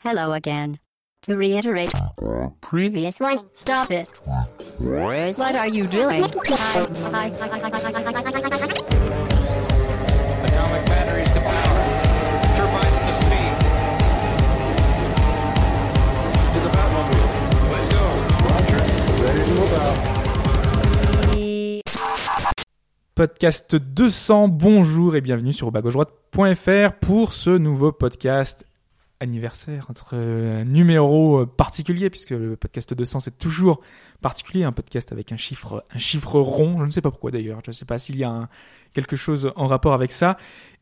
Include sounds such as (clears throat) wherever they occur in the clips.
Hello again. To reiterate, previous one, stop it. What are you doing? Atomic batteries to power. Turbines to speed. To the Batmobile. Let's go. Podcast 200, bonjour et bienvenue sur bas-gauche-droite.fr pour ce nouveau podcast anniversaire, notre euh, numéro euh, particulier, puisque le podcast 200 c'est toujours particulier, un podcast avec un chiffre, un chiffre rond, je ne sais pas pourquoi d'ailleurs, je ne sais pas s'il y a un- quelque chose en rapport avec ça.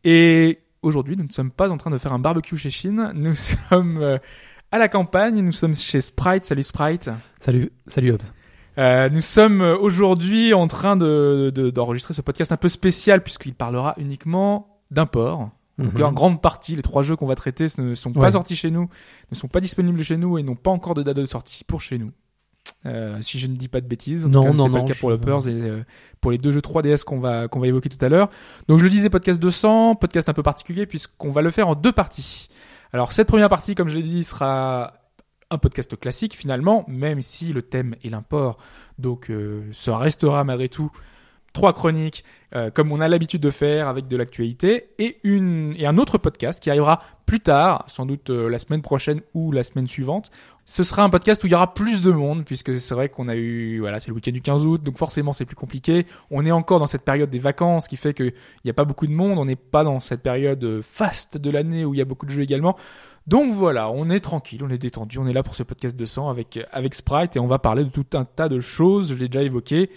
Et aujourd'hui, nous ne sommes pas en train de faire un barbecue chez Chine, nous (laughs) sommes euh, à la campagne, nous sommes chez Sprite, salut Sprite. Salut, salut Hobbs. Euh, nous sommes euh, aujourd'hui en train de, de- d'enregistrer ce podcast un peu spécial puisqu'il parlera uniquement d'un port. Donc, Mhm. en grande partie, les trois jeux qu'on va traiter ne sont pas Ouais. sortis chez nous, ne sont pas disponibles chez nous et n'ont pas encore de date de sortie pour chez nous. Euh, si je ne dis pas de bêtises, en Non, tout cas, non, c'est pas le cas pour suis- et euh, pour les deux jeux 3DS qu'on va qu'on va évoquer tout à l'heure. Donc je le disais, podcast 200, podcast un peu particulier puisqu'on va le faire en deux parties. Alors cette première partie, comme je l'ai dit, sera un podcast classique finalement, même si le thème est l'import. Donc euh, ça restera malgré tout trois chroniques euh, comme on a l'habitude de faire avec de l'actualité et une et un autre podcast qui arrivera plus tard, sans doute euh, la semaine prochaine ou la semaine suivante. Ce sera un podcast où il y aura plus de monde puisque c'est vrai qu'on a eu voilà, c'est le week-end du 15 août donc forcément c'est plus compliqué. On est encore dans cette période des vacances qui fait que il n'y a pas beaucoup de monde, on n'est pas dans cette période euh, faste de l'année où il y a beaucoup de jeux également. Donc voilà, on est tranquille, on est détendu, on est là pour ce podcast 200 avec avec Sprite et on va parler de tout un tas de choses, je l'ai déjà évoqué,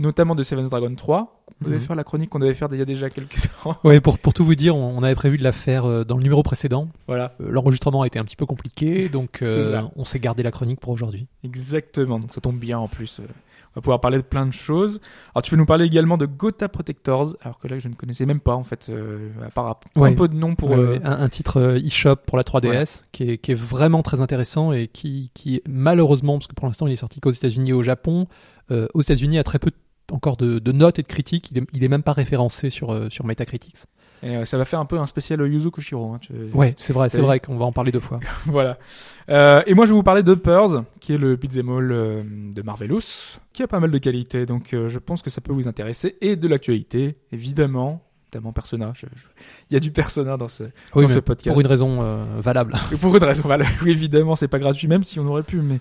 notamment de Seven's Dragon 3. On devait Mhm. faire la chronique qu'on devait faire il y a déjà quelques (laughs) temps. Ouais, pour, pour tout vous dire, on, on avait prévu de la faire euh, dans le numéro précédent. voilà, Euh, L'enregistrement a été un petit peu compliqué, (laughs) donc euh, on s'est gardé la chronique pour aujourd'hui. exactement. Donc ça tombe bien en plus. On va pouvoir parler de plein de choses. Alors tu veux nous parler également de Gotha Protectors, alors que là je ne connaissais même pas en fait, à part un Ouais. peu de nom pour. Ouais, un, un titre e-shop pour la 3DS qui, est, qui est vraiment très intéressant et qui, qui malheureusement, parce que pour l'instant il est sorti qu'aux États-Unis et au Japon, aux États-Unis a très peu encore de, de notes et de critiques. Il est, il est même pas référencé sur, euh, sur Metacritics. Et euh, ça va faire un peu un spécial Yuzo Koshiro. hein, tu- Ouais, c'est vrai, c'est vrai qu'on va en parler deux fois. (laughs) voilà. Euh, et moi, je vais vous parler de Purrs, qui est le beat'em all euh, de Marvelous, qui a pas mal de qualités, donc euh, je pense que ça peut vous intéresser, et de l'actualité, évidemment, notamment Persona. Je- je- Il y a du Persona dans ce, Oui, dans ce podcast. pour une raison euh, valable. (laughs) Pour une raison, voilà. Oui, évidemment, c'est pas gratuit, même si on aurait pu, mais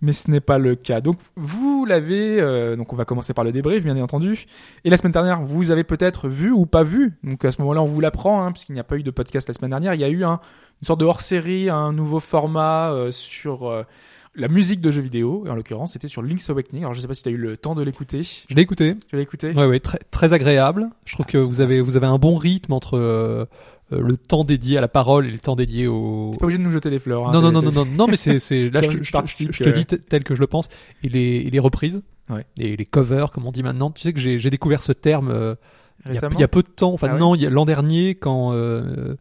mais ce n'est pas le cas. Donc vous l'avez, euh, donc on va commencer par le débrief, bien entendu. Et la semaine dernière, vous avez peut-être vu ou pas vu. Donc à ce moment-là, on vous l'apprend, hein, puisqu'il n'y a pas eu de podcast la semaine dernière. Il y a eu un, une sorte de hors-série, un nouveau format euh, sur euh, la musique de jeux vidéo. Et en l'occurrence, c'était sur Link's Awakening. Alors je sais pas si tu as eu le temps de l'écouter. Je l'ai écouté. Tu l'as écouté? Ouais, ouais, très, très agréable. Je trouve que vous avez, vous avez un bon rythme entre euh, le temps dédié à la parole et le temps dédié au. T'es pas obligé de nous jeter des fleurs. hein. non, non, non, non, non, non, mais c'est, c'est, (laughs) là, je, je- participe, je- je te euh. dis tel que je le pense. Et les, et les reprises. Ouais. Les, les covers, comme on dit maintenant. Tu sais que j'ai, j'ai découvert ce terme, euh, il y, a, Récemment il y a peu de temps. Enfin, Ah non, il y a l'an dernier, quand, euh,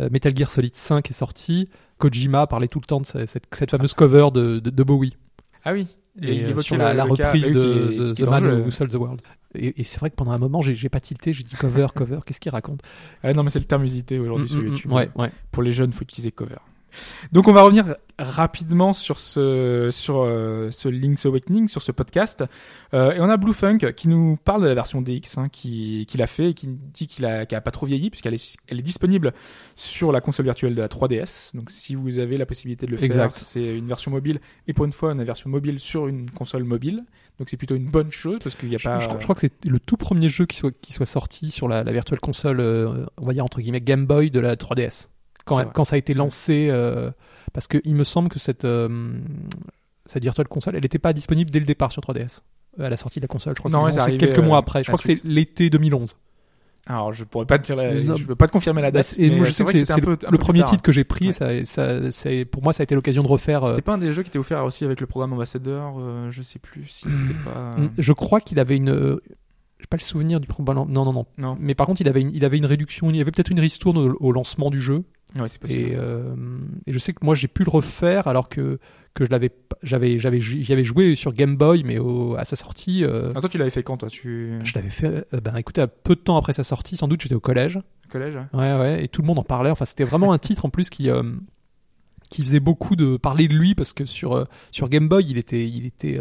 euh, Metal Gear Solid 5 est sorti, Kojima parlait tout le temps de cette, cette, cette fameuse cover de, de, de Bowie. Ah oui. Et, il sur la, cas- reprise de qui est- The, qui est The Man. Who Sold the World. Et, et c'est vrai que pendant un moment, j'ai, pas tilté, j'ai dit cover, cover, qu'est-ce qu'il raconte? Ah non, mais c'est le terme usité aujourd'hui Mm, sur mm, mm, YouTube. Ouais, ouais. Pour les jeunes, faut utiliser cover. Donc on va revenir rapidement sur ce sur euh, ce Link's Awakening, sur ce podcast. Euh, et on a Bluefunk qui nous parle de la version DX hein, qui qu'il a fait et qui dit qu'il a qu'elle a pas trop vieilli puisqu'elle est elle est disponible sur la console virtuelle de la 3DS. Donc si vous avez la possibilité de le Exact. faire, c'est une version mobile et pour une fois une version mobile sur une console mobile. Donc c'est plutôt une bonne chose parce qu'il y a Je, pas je- je crois que c'est le tout premier jeu qui soit, qui soit sorti sur la, la Virtual Console, euh, on va dire entre guillemets Game Boy de la 3DS. Quand, ça a été lancé, euh, parce que il me semble que cette, euh, cette Virtual Console, elle n'était pas disponible dès le départ sur 3DS. À la sortie de la console, je crois Non, l'ont c'est quelques euh, mois après. Je crois que c'est l'été 2011. Alors je pourrais pas te dire la... Euh, non. je peux pas te confirmer la date. et moi, je sais que c'est le, premier tard. titre que j'ai pris. Ouais. et Ça, ça, c'est- pour moi, ça a été l'occasion de refaire. euh, C'était pas un des jeux qui était offert aussi avec le programme ambassadeur, euh, je sais plus si c'était pas. (clears throat) Je crois qu'il avait une. Pas le souvenir du. Non, non, non. Non, Mais par contre, il avait une, il avait une réduction. Il y avait peut-être une ristourne au, au lancement du jeu. ouais, c'est possible. Et, euh, et je sais que moi, j'ai pu le refaire alors que que je l'avais, j'avais, j'avais, j'y avais joué sur Game Boy, mais au- à sa sortie, euh, Ah, toi, tu l'avais fait quand, toi? Tu. je l'avais fait. euh, ben, écoutez, à peu de temps après sa sortie, sans doute, j'étais au collège. Collège Ouais, ouais, et tout le monde en parlait. Enfin, c'était vraiment un titre en plus qui, euh, qui faisait beaucoup de parler de lui parce que sur euh, sur Game Boy, il était il était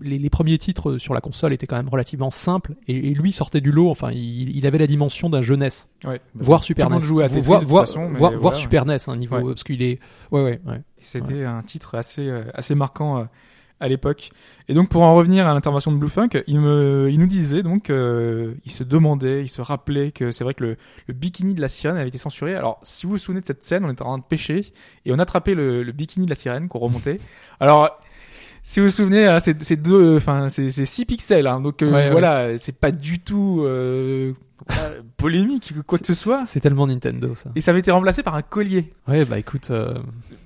les, les premiers titres sur la console étaient quand même relativement simples et, et lui sortait du lot. Enfin, il, il avait la dimension d'un jeunesse, Ouais. voire Super Tout le monde NES, jouait à Tetris, voire, de toute façon. Super NES, un niveau Ouais. parce qu'il est ouais ouais ouais. C'était un titre assez, euh, assez marquant euh, à l'époque. Et donc, pour en revenir à l'intervention de Blue Funk, il, me, il nous disait donc, euh, il se demandait, il se rappelait que c'est vrai que le, le bikini de la sirène avait été censuré. Alors, si vous vous souvenez de cette scène, on était en train de pêcher et on attrapait le, le bikini de la sirène qu'on remontait. Alors, si vous vous souvenez, hein, c'est c'est deux, enfin, c'est c'est 6 pixels, hein, donc euh, Ouais, ouais. voilà, c'est pas du tout euh, (laughs) polémique ou quoi que ce soit. C'est tellement Nintendo ça. Et ça avait été remplacé par un collier. Ouais bah écoute, euh,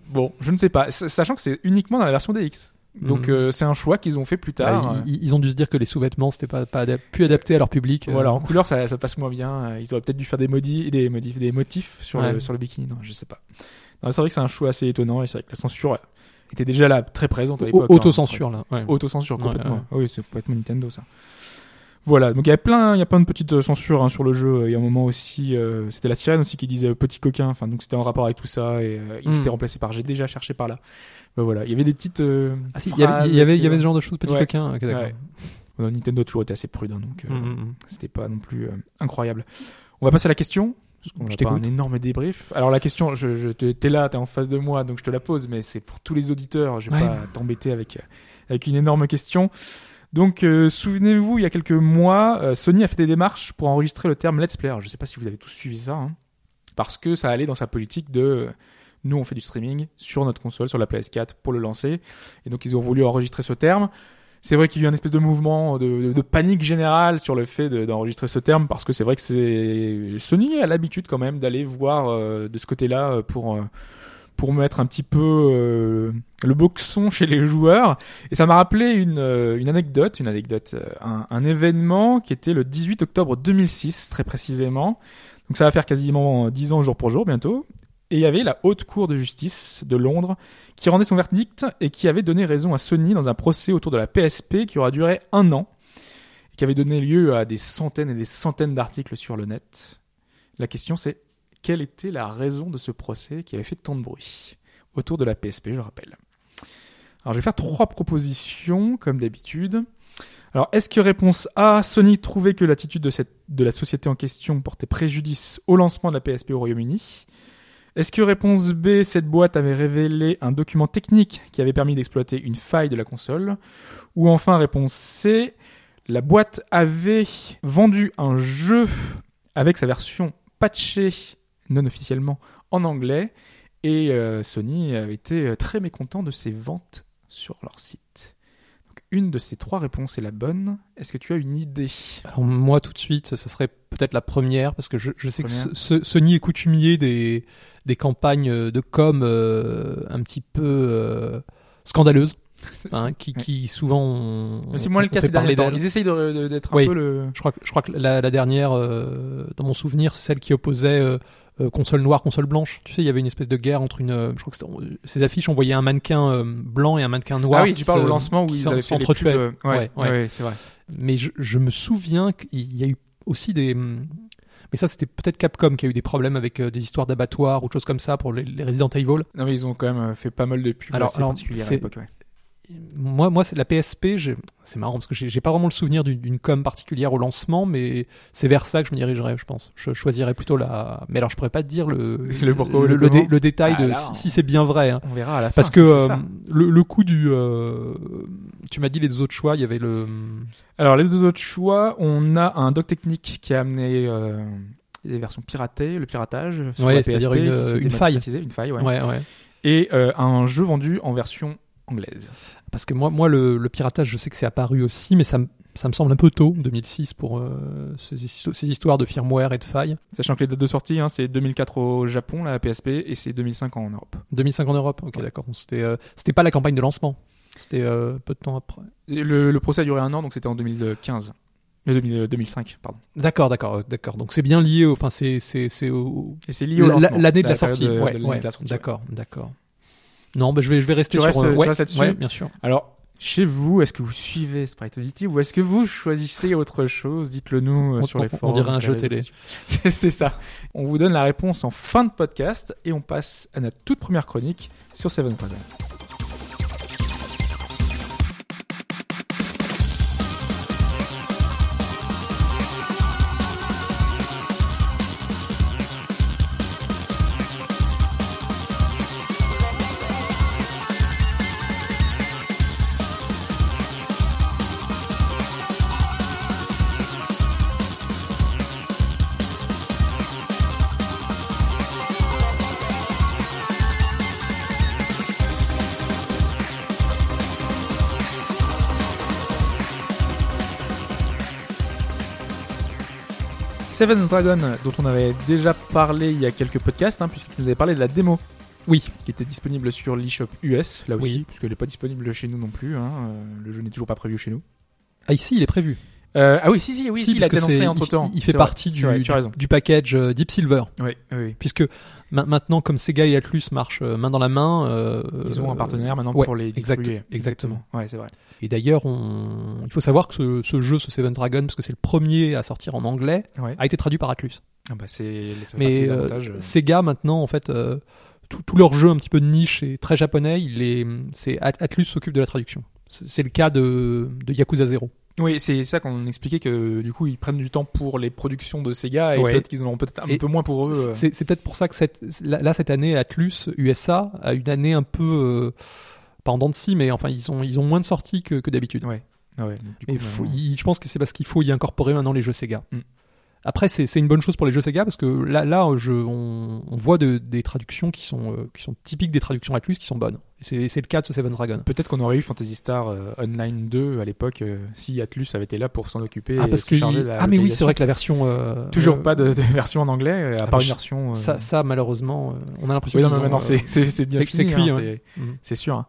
Bon, je ne sais pas, sachant que c'est uniquement dans la version DX. Donc Mhm. euh, c'est un choix qu'ils ont fait plus tard. bah, ils, ils ont dû se dire que les sous-vêtements c'était pas pas adap- plus adapté à leur public. euh. Voilà, en couleur ça, ça passe moins bien. Euh, Ils auraient peut-être dû faire des modifs, des modifs, des motifs sur Ouais. le sur le bikini. Non, je sais pas. Non, c'est vrai que c'est un choix assez étonnant et c'est vrai que la censure euh, était déjà là très présente à l'époque. Autocensure là. Ouais. hein. Autocensure Ouais, complètement. ouais. Ah Oui, c'est complètement Nintendo ça. Voilà, donc il y a plein, il y a plein de petites euh, censures hein, sur le jeu. Il y a un moment aussi, euh, c'était la sirène aussi qui disait euh, petit coquin. Enfin, donc c'était en rapport avec tout ça et euh, il Mm. s'était remplacé par j'ai déjà cherché par là. Ben voilà, il y avait des petites. euh, Ah si, il y avait il y avait, il y qui- avait ce genre de choses, petit Ouais. coquin. D'accord. Ouais. Nintendo a toujours été assez prudent, donc Mm, c'était pas non plus incroyable. On va passer à la question. Parce qu'on Je a pas un énorme débrief. Alors la question, je, je te- t'es là, t'es en face de moi, donc je te la pose, mais c'est pour tous les auditeurs. Je vais Ouais. pas t'embêter avec avec une énorme question. Donc euh, souvenez-vous, il y a quelques mois, euh, Sony a fait des démarches pour enregistrer le terme let's play. Alors, je sais pas si vous avez tous suivi ça, hein, parce que ça allait dans sa politique de euh, nous on fait du streaming sur notre console, sur la PS4 pour le lancer, et donc ils ont voulu enregistrer ce terme. C'est vrai qu'il y a eu un espèce de mouvement de, panique générale sur le fait de- d'enregistrer ce terme parce que c'est vrai que c'est Sony a l'habitude quand même d'aller voir euh, de ce côté-là euh, pour euh, pour mettre un petit peu euh, le boxon chez les joueurs. Et ça m'a rappelé une une anecdote une anecdote un, un événement qui était le 18 octobre 2006 très précisément. Donc ça va faire quasiment 10 ans jour pour jour bientôt et il y avait la haute cour de justice de Londres qui rendait son verdict et qui avait donné raison à Sony dans un procès autour de la PSP qui aura duré un an et qui avait donné lieu à des centaines et des centaines d'articles sur le net. La question c'est quelle était la raison de ce procès qui avait fait tant de bruit autour de la PSP, je rappelle. Alors je vais faire trois propositions comme d'habitude. Alors est-ce que réponse A, Sony trouvait que l'attitude de, la société en question portait préjudice au lancement de la PSP au Royaume-Uni? Est-ce que réponse B, cette boîte avait révélé un document technique qui avait permis d'exploiter une faille de la console Ou enfin réponse C, la boîte avait vendu un jeu avec sa version patchée non officiellement en anglais et euh, Sony avait été euh, très mécontent de ses ventes sur leur site. Une de ces trois réponses est la bonne. Est-ce que tu as une idée? Alors moi tout de suite, ça serait peut-être la première parce que je, je sais que Première. ce- ce- Sony est coutumier des des campagnes de com euh, un petit peu euh, scandaleuses, (laughs) hein, qui, qui souvent C'est moins le cas ces derniers temps. Ils essayent d'être un Oui. peu le... Je crois que je crois que la, la dernière, euh, dans mon souvenir, c'est celle qui opposait euh, console noire, console blanche. Tu sais, il y avait une espèce de guerre entre une. euh, je crois que euh, ces affiches, on voyait un mannequin euh, blanc et un mannequin noir. Ah oui, tu parles au lancement où ils avaient fait les pubs, euh, Ouais, Ouais, c'est vrai. Mais je, je me souviens qu'il y a eu aussi des. hum, Mais ça, c'était peut-être Capcom qui a eu des problèmes avec euh, des histoires d'abattoirs ou de choses comme ça pour les, les Resident Evil. Non mais ils ont quand même euh, fait pas mal de pubs Alors- assez alors, particulières à c'est- l'époque. Ouais. Moi, moi, c'est la PSP. C'est marrant parce que j'ai pas vraiment le souvenir d'une- com particulière au lancement, mais c'est vers ça que je me dirigerais, je pense. Je choisirais plutôt la. Mais alors, je pourrais pas te dire le (laughs) Le pourquoi ou le, le dé- comment le détail de Alors. si, si c'est bien vrai. hein. On verra à la fin. Parce que euh, le, coup du, euh, tu m'as dit les deux autres choix, il y avait le. Alors les deux autres choix, on a un doc technique qui a amené euh, des versions piratées, le piratage sur Ouais, la PSP, une- s'est une faille. une faille, ouais. Ouais, ouais. Et euh, un jeu vendu en version anglaise. Parce que moi, moi le, le piratage, je sais que c'est apparu aussi, mais ça, me- ça me semble un peu tôt, 2006, pour euh, ces, histo- ces histoires de firmware et de failles. Sachant que les dates de sortie, hein, c'est 2004 au Japon, la PSP, et c'est 2005 en Europe. 2005 en Europe, ok, d'accord. C'était, euh, pas la campagne de lancement. C'était euh, peu de temps après. Le, le procès a duré un an, donc c'était en 2015. Euh, 2000 2005, pardon. D'accord, d'accord, d'accord. Donc c'est bien lié, au- enfin c'est c'est c'est au Et c'est lié au la- l'année de la, de ouais, de la sortie, ouais. d'accord, d'accord. Non, bah, je vais je vais rester Tu sur. restes- euh, tu ouais, restes là-dessus ouais, bien sûr. Alors, Chez vous, est-ce que vous suivez Sprite Unity ou est-ce que vous choisissez autre chose? Dites-le nous euh, On- sur les on- on forums. dirait un jeu télé. (laughs) c'est ça. On vous donne la réponse en fin de podcast et on passe à notre toute première chronique sur Seven Dragon. Seven Dragon, dont on avait déjà parlé il y a quelques podcasts, hein, puisque tu nous avais parlé de la démo. Oui. Qui était disponible sur l'eShop US, là aussi, Oui. puisqu'elle n'est pas disponible chez nous non plus. hein, euh, le jeu n'est toujours pas prévu chez nous. Ah, ici, il est prévu. Euh, ah oui, si, si, oui, Si, si, il a été annoncé entre temps. Il, il fait partie du, package euh, Deep Silver. Oui, oui. Puisque ma- maintenant, comme Sega et Atlus marchent euh, main dans la main, euh, Ils ont un partenaire maintenant ouais, pour les exact- distribuer. exactement. Ouais, c'est vrai. Et d'ailleurs, on... il faut savoir que ce, ce jeu, ce Seven Dragon, parce que c'est le premier à sortir en anglais, Ouais. a été traduit par Atlus. Ah bah c'est Mais euh, euh. Sega maintenant, en fait, euh, tout- tous leurs jeux un petit peu de niche et très japonais, il est, c'est At- Atlus s'occupe de la traduction. C'est le cas de, de Yakuza 0. Oui, c'est ça qu'on expliquait que du coup ils prennent du temps pour les productions de Sega et Ouais. peut-être qu'ils en ont peut-être un Et peu moins pour eux. euh. C'est c'est peut-être pour ça que cette, là, cette année, Atlus USA a une année un peu, euh, pas en dents de scie, mais enfin, ils ont, ils ont moins de sorties que, que d'habitude. Ouais. Ah ouais, coup, faut- il- je pense que c'est parce qu'il faut y incorporer maintenant les jeux Sega. Mm. Après, c'est c'est une bonne chose pour les jeux Sega parce que là, là je, on, on voit de- des traductions qui sont, euh, qui sont typiques des traductions Atlus qui sont bonnes. C'est c'est le cas de ce Seven Dragon. Peut-être qu'on aurait eu Fantasy Star euh, Online 2 à l'époque euh, si Atlus avait été là pour s'en occuper. Ah, parce que il- la ah mais oui, c'est vrai que la version Toujours pas de, de version en anglais, à Ah, part une version. Ça, ça malheureusement, on a l'impression. oui, non, maintenant euh, c'est c'est c'est bien c'est- c'est fini. cuit, hein, ouais. c'est- Mhm. C'est sûr. hein.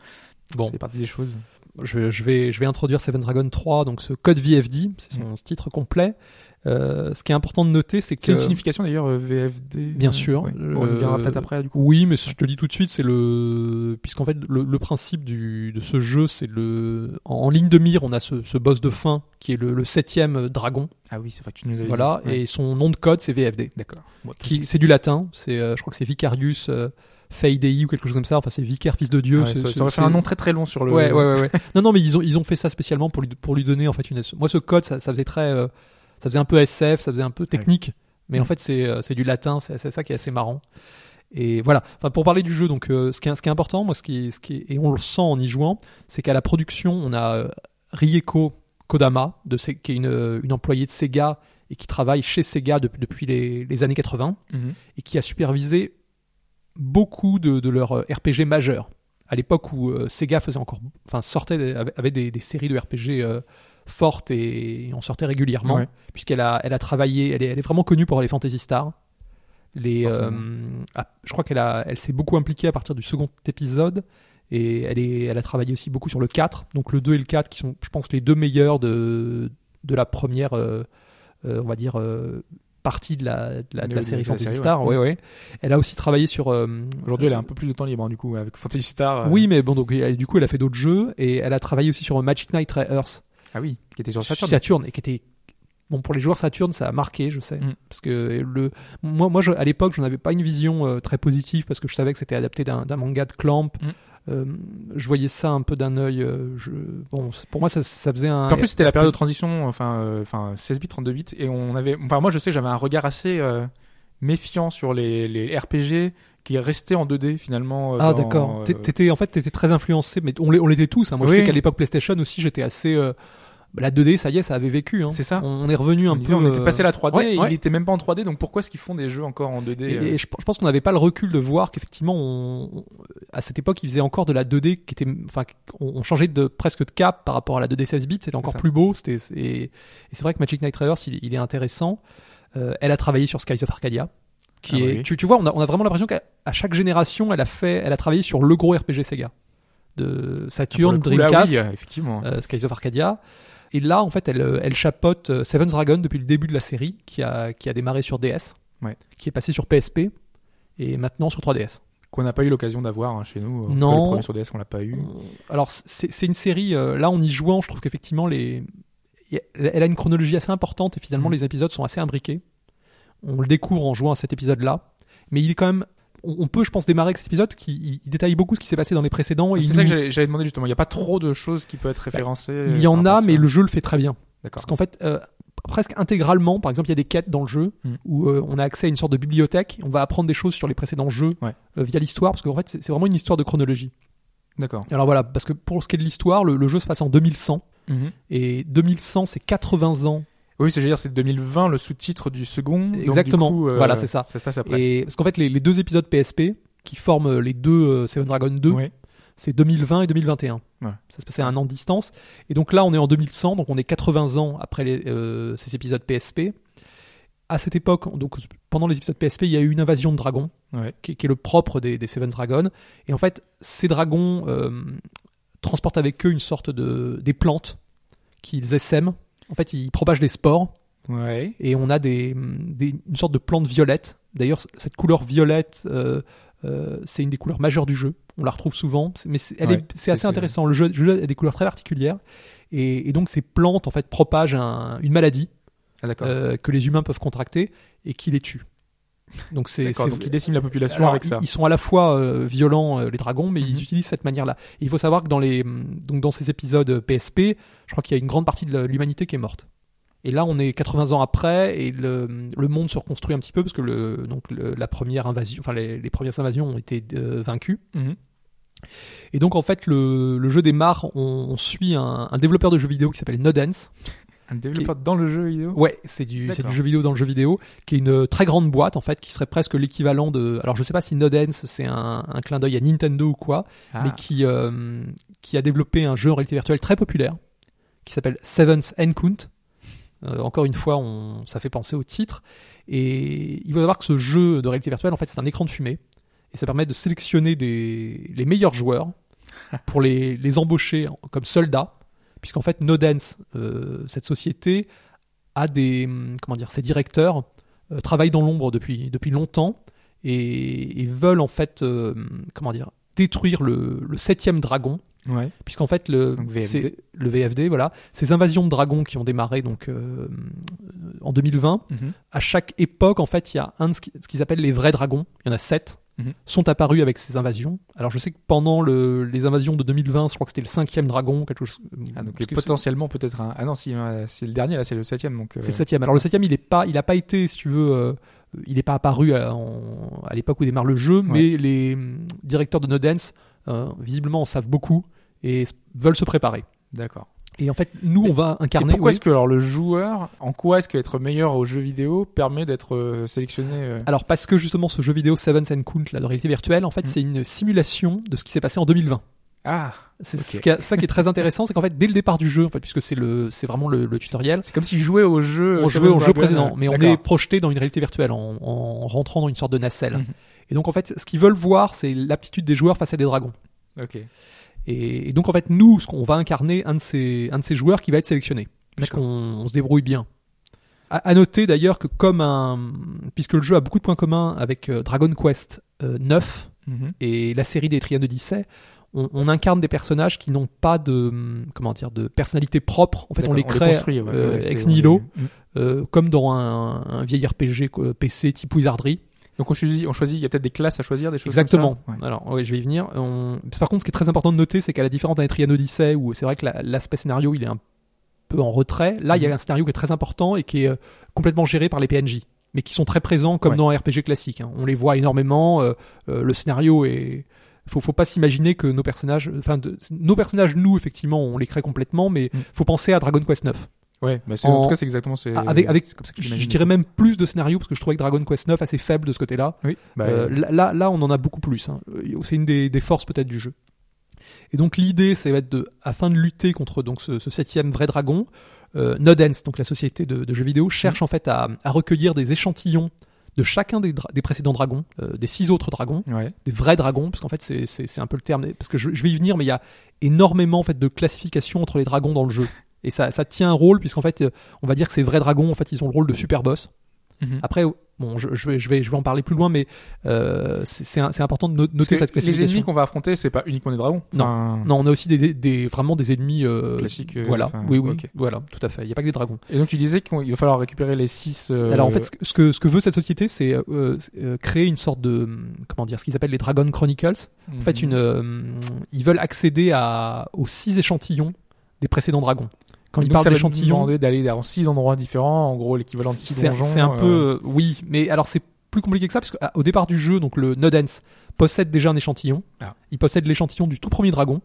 Bon. C'est partie des choses. je, je vais, je vais introduire Seven Dragon 3, donc ce code VFD, c'est son titre complet. Euh, ce qui est important de noter, c'est que C'est une signification d'ailleurs euh, VFD. Bien euh, sûr. ouais. Bon, on y viendra Euh, peut-être après du coup. Oui, mais je te le dis tout de suite, c'est le puisqu'en fait le, le principe du, de ce jeu, c'est le en, en ligne de mire, on a ce, ce boss de fin qui est le, le septième dragon, Ah oui, c'est vrai que tu nous avais voilà, dit. Ouais. et son nom de code c'est VFD. D'accord. Bon, c'est du latin, c'est euh, je crois que c'est Vicarius euh, Fei Dei ou quelque chose comme ça. Enfin, c'est Vicaire fils de Dieu. Ouais, c'est- ça, c'est- ça aurait fait un nom très très long sur le. Ouais, ouais, ouais, ouais. (laughs) non, non, mais ils ont, ils ont fait ça spécialement pour lui, pour lui donner en fait une. Moi, ce code, ça, ça faisait très, euh, ça faisait un peu SF, ça faisait un peu technique, mais en Mm. fait, c'est, euh, c'est du latin, c'est, c'est ça qui est assez marrant. Et voilà. Enfin, pour parler du jeu, donc, euh, ce qui est, ce qui est important, moi, ce qui, ce qui est, et on le sent en y jouant, c'est qu'à la production, on a euh, Rieko Kodama, de, qui est une, une employée de Sega et qui travaille chez Sega depuis, depuis les, les années 80 Mhm. et qui a supervisé beaucoup de, de leurs euh, RPG majeurs. À l'époque où euh, Sega faisait encore, enfin sortait avait, des, des séries de RPG euh, fortes et, on sortait régulièrement, Ouais. puisqu'elle a, elle a travaillé, elle est, elle est vraiment connue pour les Fantasy Stars. Les, ah, je crois qu'elle a, elle s'est beaucoup impliquée à partir du second épisode et elle, est, elle a travaillé aussi beaucoup sur le 4, donc le 2 et le 4 qui sont, je pense, les deux meilleurs de, de la première, euh, euh, on va dire, euh, partie de la, de la, de De- la de- série la Fantasy série, Star. ouais. Ouais, ouais. Elle a aussi travaillé sur. euh, Aujourd'hui, elle a un peu plus de temps libre, hein, du coup, avec Fantasy Star. euh, Oui, mais bon, donc elle- du coup, elle a fait d'autres jeux et elle a travaillé aussi sur Magic Knight Ray Earth. Ah oui, qui était sur Saturn. et qui était. Bon, pour les joueurs Saturn, ça a marqué, je sais. Mm. Parce que le, moi, moi je- à l'époque, je n'avais pas une vision euh, très positive parce que je savais que c'était adapté d'un d'un manga de Clamp. Mm. Euh, je voyais ça un peu d'un œil. euh, je- bon, pour moi, ça, ça faisait un. Puis en plus, c'était la période de transition, enfin, euh, enfin 16 bits, 32 bits, et on avait, enfin, moi, je sais que j'avais un regard assez méfiant sur les, les RPG qui restaient en 2D finalement. Ah d'accord. euh, T'é- T'étais en fait t'étais très influencé, mais on l'était tous. hein. Moi je sais qu'à l'époque PlayStation aussi j'étais assez. euh, La 2D ça y est ça avait vécu. hein. C'est ça. On est revenu un on, peu. disait, on était passé à la 3D, ouais, et ouais. il était même pas en 3D, donc pourquoi est-ce qu'ils font des jeux encore en 2D Et, euh, et je, je pense qu'on n'avait pas le recul de voir qu'effectivement, on, à cette époque, ils faisaient encore de la 2D qui était, enfin, on, on changeait de presque de cap par rapport à la 2D 16 bits. C'était encore plus beau. C'était, et c'est vrai que Magic Knight Riders, il, il est intéressant. Euh, elle a travaillé sur Skies of Arcadia, qui Ah est, oui. tu, tu vois, on a, on a vraiment l'impression qu'à chaque génération, elle a fait, elle a travaillé sur le gros RPG Sega de Saturn, le coup, là, Dreamcast, oui, euh, effectivement. euh, Skies of Arcadia. Et là, en fait, elle, euh, elle chapeaute euh, Seven's Dragon depuis le début de la série, qui a, qui a démarré sur DS, Ouais. qui est passé sur PSP, et maintenant sur 3DS. qu'on n'a pas eu l'occasion d'avoir hein, chez nous. En cas, Non. Le premier sur DS, on l'a pas eu. Alors c'est une série. euh, là, en y jouant, je trouve qu'effectivement les, elle a une chronologie assez importante et finalement Mhm. les épisodes sont assez imbriqués. On le découvre en jouant à cet épisode-là, mais il est quand même. On peut, je pense, démarrer avec cet épisode parce qu'il il détaille beaucoup ce qui s'est passé dans les précédents. C'est ça que nous- j'allais demander justement. Il n'y a pas trop de choses qui peuvent être référencées. il y en a, mais le jeu le fait très bien. D'accord. Parce qu'en fait, euh, presque intégralement, par exemple, il y a des quêtes dans le jeu Mm. où euh, on a accès à une sorte de bibliothèque. On va apprendre des choses sur les précédents jeux Ouais. euh, via l'histoire, parce qu'en fait, c'est vraiment une histoire de chronologie. D'accord. Alors voilà, parce que pour ce qui est de l'histoire, le, le jeu se passe en 2100. Mhm. Et 2100, c'est 80 ans. Oui, c'est je veux dire, c'est 2020 le sous-titre du second. donc, du Exactement. coup, euh, Voilà, c'est ça. Ça se passe après. Et parce qu'en fait, les, les deux épisodes PSP qui forment les deux euh, Seven Dragon 2, Ouais. c'est 2020 et 2021. Ouais. Ça se passait à un an de distance. Et donc là, on est en 2100, donc on est 80 ans après les, euh, ces épisodes PSP. À cette époque, donc pendant les épisodes PSP, il y a eu une invasion de dragons, Ouais. qui, qui est le propre des, des Seven Dragons. Et en fait, ces dragons euh, transportent avec eux une sorte de des plantes qu'ils essaiment. En fait, ils propagent des spores Ouais. et on a des, des- une sorte de plante violette. D'ailleurs, cette couleur violette, euh, euh, c'est une des couleurs majeures du jeu. On la retrouve souvent, mais c'est Ouais, assez intéressant. Le jeu, le jeu a des couleurs très particulières. Et, et donc, ces plantes, en fait, propagent un- une maladie Ah, euh, que les humains peuvent contracter et qui les tue. Donc, c'est donc ils déciment la population alors, avec ça. ils- Ils sont à la fois euh, violents, euh, les dragons, mais Mhm. ils utilisent cette manière-là. Il faut savoir que dans, les, donc dans ces épisodes PSP, je crois qu'il y a une grande partie de l'humanité qui est morte. Et là, on est 80 ans après, et le, le monde se reconstruit un petit peu, parce que le, donc le- la première invasion, enfin les, les premières invasions ont été euh, vaincues. Mhm. Et donc, en fait, le, le jeu démarre, on, on suit un, un développeur de jeux vidéo qui s'appelle Nodens. Un développeur dans le jeu vidéo? Ouais, c'est du, jeu vidéo dans le jeu vidéo, qui est une très grande boîte en fait, qui serait presque l'équivalent de. Alors je sais pas si Nodens c'est un, un clin d'œil à Nintendo ou quoi, Ah. mais qui euh, qui a développé un jeu en réalité virtuelle très populaire, qui s'appelle Seventh Encount. Euh, encore une fois, on, ça fait penser au titre. Et il faut savoir que ce jeu de réalité virtuelle, en fait, c'est un écran de fumée, et ça permet de sélectionner des, les meilleurs joueurs (laughs) pour les, les embaucher comme soldats, puisqu'en fait, Nodens, euh, cette société, a des hum, comment dire, ses directeurs euh, travaillent dans l'ombre depuis depuis longtemps et, et veulent en fait euh, comment dire détruire le, le septième dragon Ouais. puisqu'en fait le Donc VFD. le VFD voilà ces invasions de dragons qui ont démarré donc euh, en 2020 Mhm. à chaque époque en fait il y a un de ce qu'ils appellent les vrais dragons il y en a sept Mhm. sont apparus avec ces invasions alors je sais que pendant le, les invasions de 2020 je crois que c'était le cinquième dragon quelque chose Ah, donc potentiellement peut-être un. Ah non, si, euh, c'est le dernier, là, c'est le septième. Donc, euh, C'est le septième. Alors le septième, il est pas, il a pas été, si tu veux, euh, il n'est pas apparu à, l'époque où démarre le jeu, mais les hum, directeurs de Nodens, euh, visiblement, en savent beaucoup et veulent se préparer. D'accord. Et en fait, nous, on va Et incarner. pourquoi oui. est-ce que alors le joueur, en quoi est-ce qu'être meilleur aux jeux vidéo permet d'être euh, sélectionné euh, Alors parce que justement, ce jeu vidéo Seven and Count, là, de réalité virtuelle, en fait, Mhm. c'est une simulation de ce qui s'est passé en 2020. Ah, C'est ce ça qui est très intéressant, c'est qu'en fait, dès le départ du jeu, en fait, puisque c'est le, c'est vraiment le, le tutoriel, c'est comme si je jouais au jeu. on jouait au jeu précédent, mais on est projeté dans une réalité virtuelle en, en rentrant dans une sorte de nacelle. Mhm. Et donc en fait, ce qu'ils veulent voir, c'est l'aptitude des joueurs face à des dragons. Ok. Et, et donc en fait, nous, ce qu'on va incarner un de ces un de ces joueurs qui va être sélectionné, puisqu'on on se débrouille bien. À, à noter d'ailleurs que comme un, puisque le jeu a beaucoup de points communs avec euh, Dragon Quest euh, 9 Mhm. et la série des Triades d'Odyssée, on, on incarne des personnages qui n'ont pas de comment dire de personnalité propre. En fait, on les crée ouais, euh, ex on les- nihilo, Mhm. euh, comme dans un, un vieil RPG PC type Wizardry. Donc on choisit, on choisit, il y a peut-être des classes à choisir, des choses Exactement. comme ça. Ouais. Alors, ouais, je vais y venir. On- Par contre, ce qui est très important de noter, c'est qu'à la différence d'un Etrian Odyssey, où c'est vrai que la- l'aspect scénario, il est un peu en retrait, là, il y a Mhm. un scénario qui est très important et qui est euh, complètement géré par les PNJ, mais qui sont très présents comme Ouais. dans un RPG classique. hein. On les voit énormément. euh, euh, le scénario est. Faut, faut pas s'imaginer que nos personnages, enfin, de- nos personnages, nous, effectivement, on les crée complètement, mais Mhm. faut penser à Dragon Quest 9. Ouais, mais c'est- En- en tout cas c'est exactement c'est. avec, avec c'est comme ça que je, dirais même plus de scénario parce que je trouvais que Dragon Quest 9 assez faible de ce côté-là. Oui. Bah, Euh, là- là, là, on en a beaucoup plus. hein. Euh, C'est une des, des forces peut-être du jeu. Et donc l'idée, c'est être de, afin de lutter contre donc ce, ce septième vrai dragon, euh, Nodens, donc la société de, de jeux vidéo, cherche en fait à, à recueillir des échantillons de chacun des, dra- des précédents dragons, euh, des six autres dragons, Ouais. des vrais dragons, parce qu'en fait c'est- c'est c'est un peu le terme, parce que je, je vais y venir, mais il y a énormément en fait de classification entre les dragons dans le jeu. Et ça, ça tient un rôle, puisqu'en fait, euh, on va dire que ces vrais dragons, en fait, ils ont le rôle de super boss. Mhm. Après, Bon, je, je vais, je vais, je vais en parler plus loin, mais euh, c'est important de Parce noter cette les classification. ennemis qu'on va affronter, c'est pas uniquement des dragons. Non. Enfin, Non, on a aussi des, des vraiment des ennemis euh, Classiques, euh, voilà, enfin, oui, oui, voilà, tout à fait. Il n'y a pas que des dragons. Et donc tu disais qu'il va falloir récupérer les 6 Alors en fait, ce que- ce que veut cette société, c'est euh, euh, créer une sorte de comment dire, ce qu'ils appellent les Dragon Chronicles. En fait, une, euh, ils veulent accéder à aux six échantillons des précédents dragons. Quand ils Donc parlent ça va d'échantillons, d'aller dans 6 endroits différents, en gros l'équivalent de 6 c'est donjons. c'est un euh, peu euh, oui, mais alors c'est plus compliqué que ça parce qu'au départ du jeu, donc le Nodens possède déjà un échantillon. Ah. Il possède l'échantillon du tout premier dragon.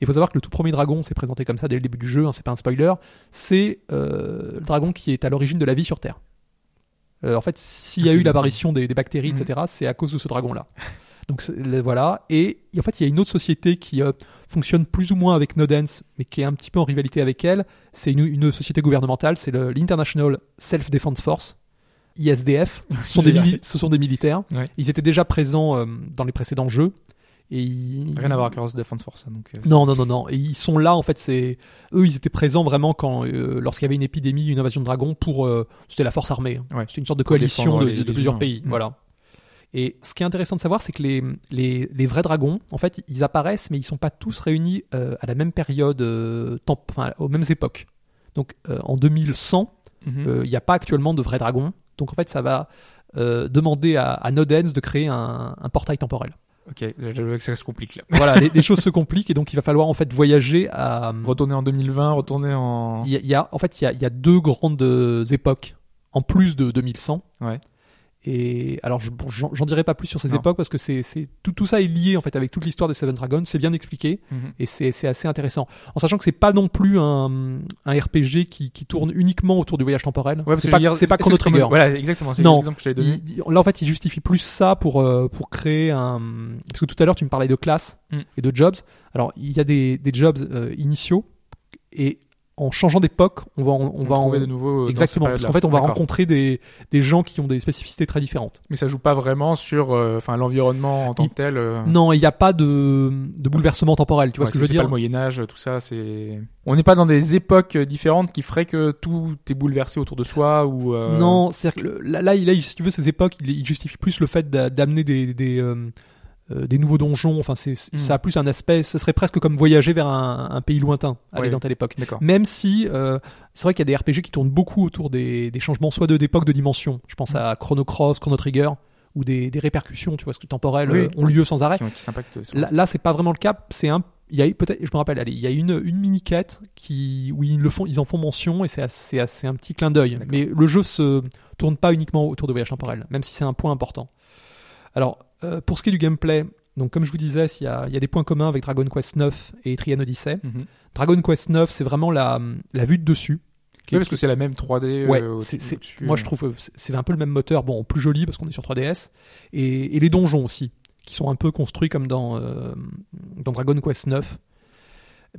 Il faut savoir que le tout premier dragon, c'est présenté comme ça dès le début du jeu, hein, c'est pas un spoiler. C'est euh, le dragon qui est à l'origine de la vie sur Terre. Euh, en fait, s'il y a eu l'apparition des, des bactéries, etc., c'est à cause de ce dragon-là. (laughs) Donc c'est- voilà. Et en fait, il y a une autre société qui euh, fonctionne plus ou moins avec Nodens, mais qui est un petit peu en rivalité avec elle. C'est une, une société gouvernementale, c'est l'International Self Defense Force, ISDF. Ce sont, des, J'ai- mili- ce sont des militaires. Ouais. Ils étaient déjà présents euh, dans les précédents jeux. Et ils- Rien à voir avec Heroes Defense Force. hein, Donc, euh, non, non, non, non. Et ils sont là, en fait, c'est eux, ils étaient présents vraiment quand, euh, lorsqu'il y avait une épidémie, une invasion de dragons, pour, euh, c'était la force armée. hein. Ouais. C'était une sorte de coalition de, les- de- de les plusieurs humains. pays. Voilà. Et ce qui est intéressant de savoir, c'est que les, les, les vrais dragons, en fait, ils apparaissent, mais ils sont pas tous réunis euh, à la même période, euh, enfin, aux mêmes époques. Donc, euh, en 2100, mhm. il n'y a pas actuellement de vrais dragons. Donc, en fait, ça va demander à, à Nodens de créer un, un portail temporel. Ok, j'avoue que ça se complique là. voilà, les, les (laughs) choses se compliquent et donc il va falloir en fait voyager à. Retourner en 2020, retourner en. Il y a, il y a- en fait, il y a, il y a deux grandes époques en plus de 2100. Ouais. Et alors, j'en dirai pas plus sur ces Non. époques parce que c'est tout, tout ça est lié en fait avec toute l'histoire de Seven Dragons. C'est bien expliqué Mhm. et c'est assez intéressant. En sachant que c'est pas non plus un, un RPG qui, qui tourne uniquement autour du voyage temporel. Ouais, c'est pas, dire, pas Chrono Trigger. Voilà, exactement. C'est Non. l'exemple que donné. Il- là en fait il justifie plus ça pour euh, pour créer un parce que tout à l'heure tu me parlais de classes Mm. et de jobs alors il y a des, des jobs euh, initiaux et en changeant d'époque on va on, va en de nouveau. euh, exactement parce qu'en fait on va rencontrer des des gens qui ont des spécificités très différentes Mais ça joue pas vraiment sur, euh, l'environnement en tant Il- que tel. euh, non il n'y a pas de de bouleversement temporel tu vois ouais, ce que je veux c'est dire pas le Moyen Âge, tout ça, c'est. On n'est pas dans des époques différentes qui feraient que tout est bouleversé autour de soi ou. euh, Non, c'est-à-dire que le- là, là, a, si tu veux, ces époques, il, il justifie plus le fait d'a- d'amener des, des, euh, des nouveaux donjons. Enfin, c'est, Mm. ça a plus un aspect. Ce serait presque comme voyager vers un, un pays lointain, aller Ouais. dans telle époque. Même si euh, c'est vrai qu'il y a des RPG qui tournent beaucoup autour des, des changements, soit de d'époque, de dimension. Je pense à Chrono Cross, Chrono Trigger, où des, des répercussions, tu vois, ce que temporelles Oui. euh, ont lieu sans arrêt. Qui, qui Là, là c'est pas vraiment le cas. C'est un, il y a eu peut-être, je me rappelle, allez, il y a une une mini quête qui où ils le font, ils en font mention et c'est assez, assez un petit clin d'œil. Mais le jeu se tourne pas uniquement autour de voyage temporel, même si c'est un point important. Alors euh, pour ce qui est du gameplay, donc comme je vous disais, il y a, il y a des points communs avec Dragon Quest 9 et Trian Odyssey. Mhm. Dragon Quest 9, c'est vraiment la la vue de dessus. Oui, parce que c'est la même 3D. Ouais, euh, au-dessus, moi je trouve c'est- un peu le même moteur, bon plus joli parce qu'on est sur 3DS et, et les donjons aussi qui sont un peu construits comme dans euh, dans Dragon Quest 9.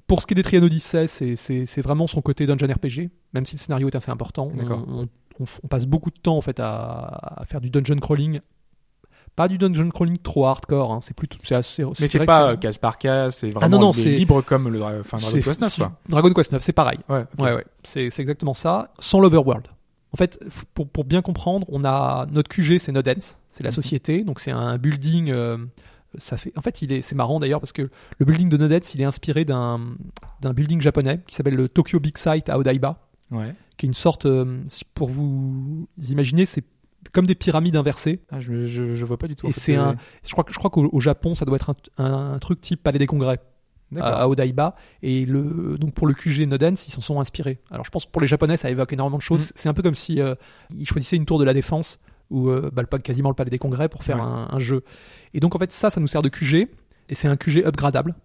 Pour ce qui est des Trian Odyssey, c'est- vraiment son côté dungeon RPG, même si le scénario est assez important. On, on- passe beaucoup de temps en fait à, à faire du dungeon crawling. Pas du dungeon crawling trop hardcore, hein, c'est plutôt c'est assez. Mais c'est pas euh, case par case, c'est Ah vraiment non, non, est c'est- libre comme le enfin, Dragon Quest 9. c'est- Quoi. Dragon Quest 9, c'est pareil. Ouais. Ouais, ouais, c'est c'est exactement ça, sans l'overworld. En fait, pour, pour bien comprendre, on a notre QG, c'est Nodens, c'est la Mhm. société, donc c'est un building. euh, ça fait, en fait, il est, c'est marrant d'ailleurs parce que le building de Nodens, il est inspiré d'un d'un building japonais qui s'appelle le Tokyo Big Sight à Odaiba, Ouais. qui est une sorte, euh, pour vous imaginer, c'est comme des pyramides inversées. Ah, je, je, je vois pas du tout. Et c'est un, je crois je crois qu'au au Japon, ça doit être un, un- un truc type Palais des Congrès à, Odaiba. Et le donc pour le QG Nodens ils s'en sont inspirés. Alors je pense que pour les japonais ça évoque énormément de choses. Mm. c'est un peu comme si euh, ils choisissaient une tour de la défense ou euh, bah, quasiment le palais des congrès pour faire Ouais. un, un jeu. Et donc en fait ça ça nous sert de QG et c'est un QG upgradable.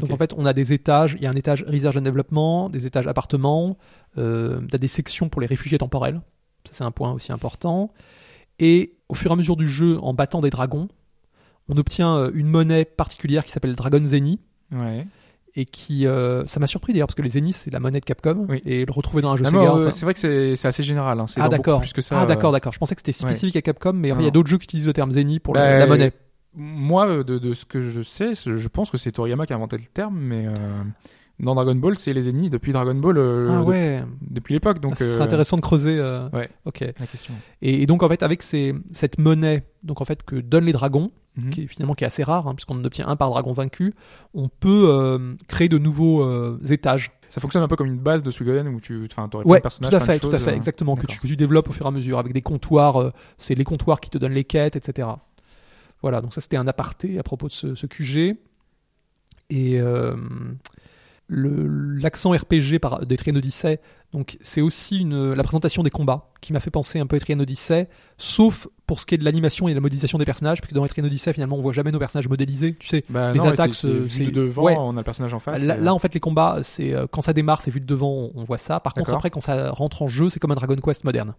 Donc en fait on a des étages. Il y a un étage research and development des étages appartements euh, t'as des sections pour les réfugiés temporels. Ça c'est un point aussi important et au fur et à mesure du jeu en battant des dragons on obtient euh, une monnaie particulière qui s'appelle Dragon Zeni Ouais. et qui euh, ça m'a surpris d'ailleurs parce que les Zenith c'est la monnaie de Capcom Oui. et le retrouver dans un jeu Ah, Sega euh, enfin- c'est vrai que c'est assez général. Hein. Ah d'accord Plus que ça. ah euh. d'accord d'accord je pensais que c'était spécifique à Capcom mais il y a d'autres jeux qui utilisent le terme Zeni pour le- Bah, la monnaie Moi, de, de ce que je sais, je pense que c'est Toriyama qui a inventé le terme, mais euh, dans Dragon Ball, c'est les ennemis depuis Dragon Ball, euh, ah de- ouais. depuis l'époque. Donc, Ah, ce euh, serait intéressant de creuser. euh, Ouais. Ok. la question. Et, et donc en fait avec ces, cette monnaie, donc en fait que donnent les dragons, Mhm. qui est finalement qui est assez rare, hein, puisqu'on en obtient un par dragon vaincu, on peut euh, créer de nouveaux euh, étages. Ça fonctionne un peu comme une base de Suikoden où tu, enfin, t'aurais plein Ouais, de personnages, tout à plein fait, tout à fait, euh, exactement, que tu, que tu développes au fur et à mesure, avec des comptoirs, euh, c'est les comptoirs qui te donnent les quêtes, etc. Voilà, donc ça c'était un aparté à propos de ce, ce QG. Et euh, l'accent RPG par, d'Etrian Odyssey, donc c'est aussi une, la présentation des combats qui m'a fait penser un peu à Etrian Odyssey, sauf pour ce qui est de l'animation et de la modélisation des personnages, puisque dans Etrian Odyssey finalement on voit jamais nos personnages modélisés, tu sais. Bah, les non, attaques, c'est- euh, vu de devant, ouais. on a le personnage en face. Là, et, là, en fait les combats, c'est euh, quand ça démarre c'est vu de devant, on voit ça. Par contre après quand ça rentre en jeu, c'est comme un Dragon Quest moderne.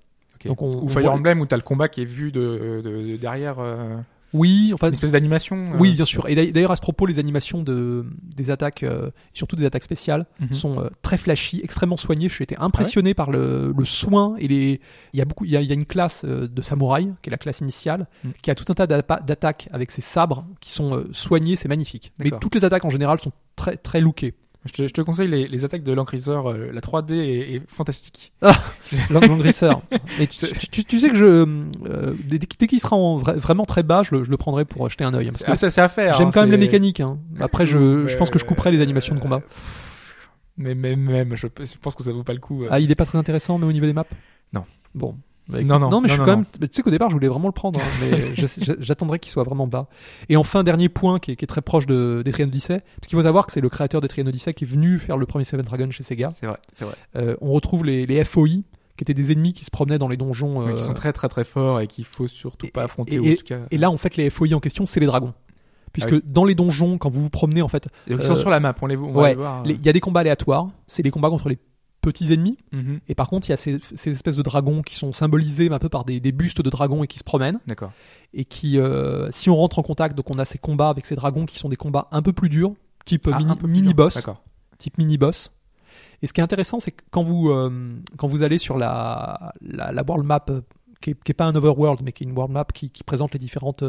donc on- ou on Fire voit- Emblem où t'as le combat qui est vu de, de- de derrière, euh, Oui, enfin une espèce d'animation. euh, Oui, bien sûr. Et d'ailleurs- à ce propos, les animations de, des attaques, euh, surtout des attaques spéciales, Mhm. sont euh, très flashy, extrêmement soignées. Je suis été impressionné par le, le soin et les. Il y a beaucoup. Il y a, il y a une classe de samouraï qui est la classe initiale, Mhm. qui a tout un tas d'attaques avec ses sabres qui sont soignés. C'est magnifique. Mais toutes les attaques en général sont très très lookées. Je te, je te conseille les, les attaques de l'Encriseur, euh, la 3D est, est fantastique. (laughs) Lang- Langrisseur. Et tu, tu- tu- tu sais que je euh, dès, dès qu'il sera en vra- vraiment très bas, je le, je le prendrai pour jeter un œil. hein, ah, c'est- à faire. J'aime hein, quand même les mécaniques. hein. Après, je, je pense que je couperai les animations de combat. Mais même, même, je pense que ça vaut pas le coup. euh. Ah, il est pas très intéressant, même au niveau des maps? Non. Bon. Bah, Non, écoute- non, mais je non, suis non, quand non. même. Tu sais qu'au départ, je voulais vraiment le prendre, hein, mais (laughs) j'attendrai qu'il soit vraiment bas. Et enfin, dernier point qui est, qui est très proche de d'Etrian Odyssey, parce qu'il faut savoir que c'est le créateur d'Etrian Odyssey qui est venu faire le premier Seven Dragon chez Sega. C'est vrai, c'est vrai. Euh, on retrouve les, les FOI, qui étaient des ennemis qui se promenaient dans les donjons. Euh, qui sont très très très forts et qu'il faut surtout pas affronter. et- ou en tout cas, Et là, en fait, les FOI en question, c'est les dragons. Puisque Ah oui. dans les donjons, quand vous vous promenez, en fait, ils sont euh, sur la map, on les voit. on va ouais, les voir. les- il y a des combats aléatoires. C'est les combats contre les petits ennemis. Mhm. Et par contre, il y a ces, ces espèces de dragons qui sont symbolisés un peu par des, des bustes de dragons et qui se promènent. D'accord. Et qui, euh, si on rentre en contact, donc on a ces combats avec ces dragons qui sont des combats un peu plus durs, type Ah, mini, boss, D'accord. type mini boss. Et ce qui est intéressant, c'est que quand vous euh, quand vous allez sur la la, la world map euh, qui est, qui est pas un overworld, mais qui est une world map qui, qui présente les différentes,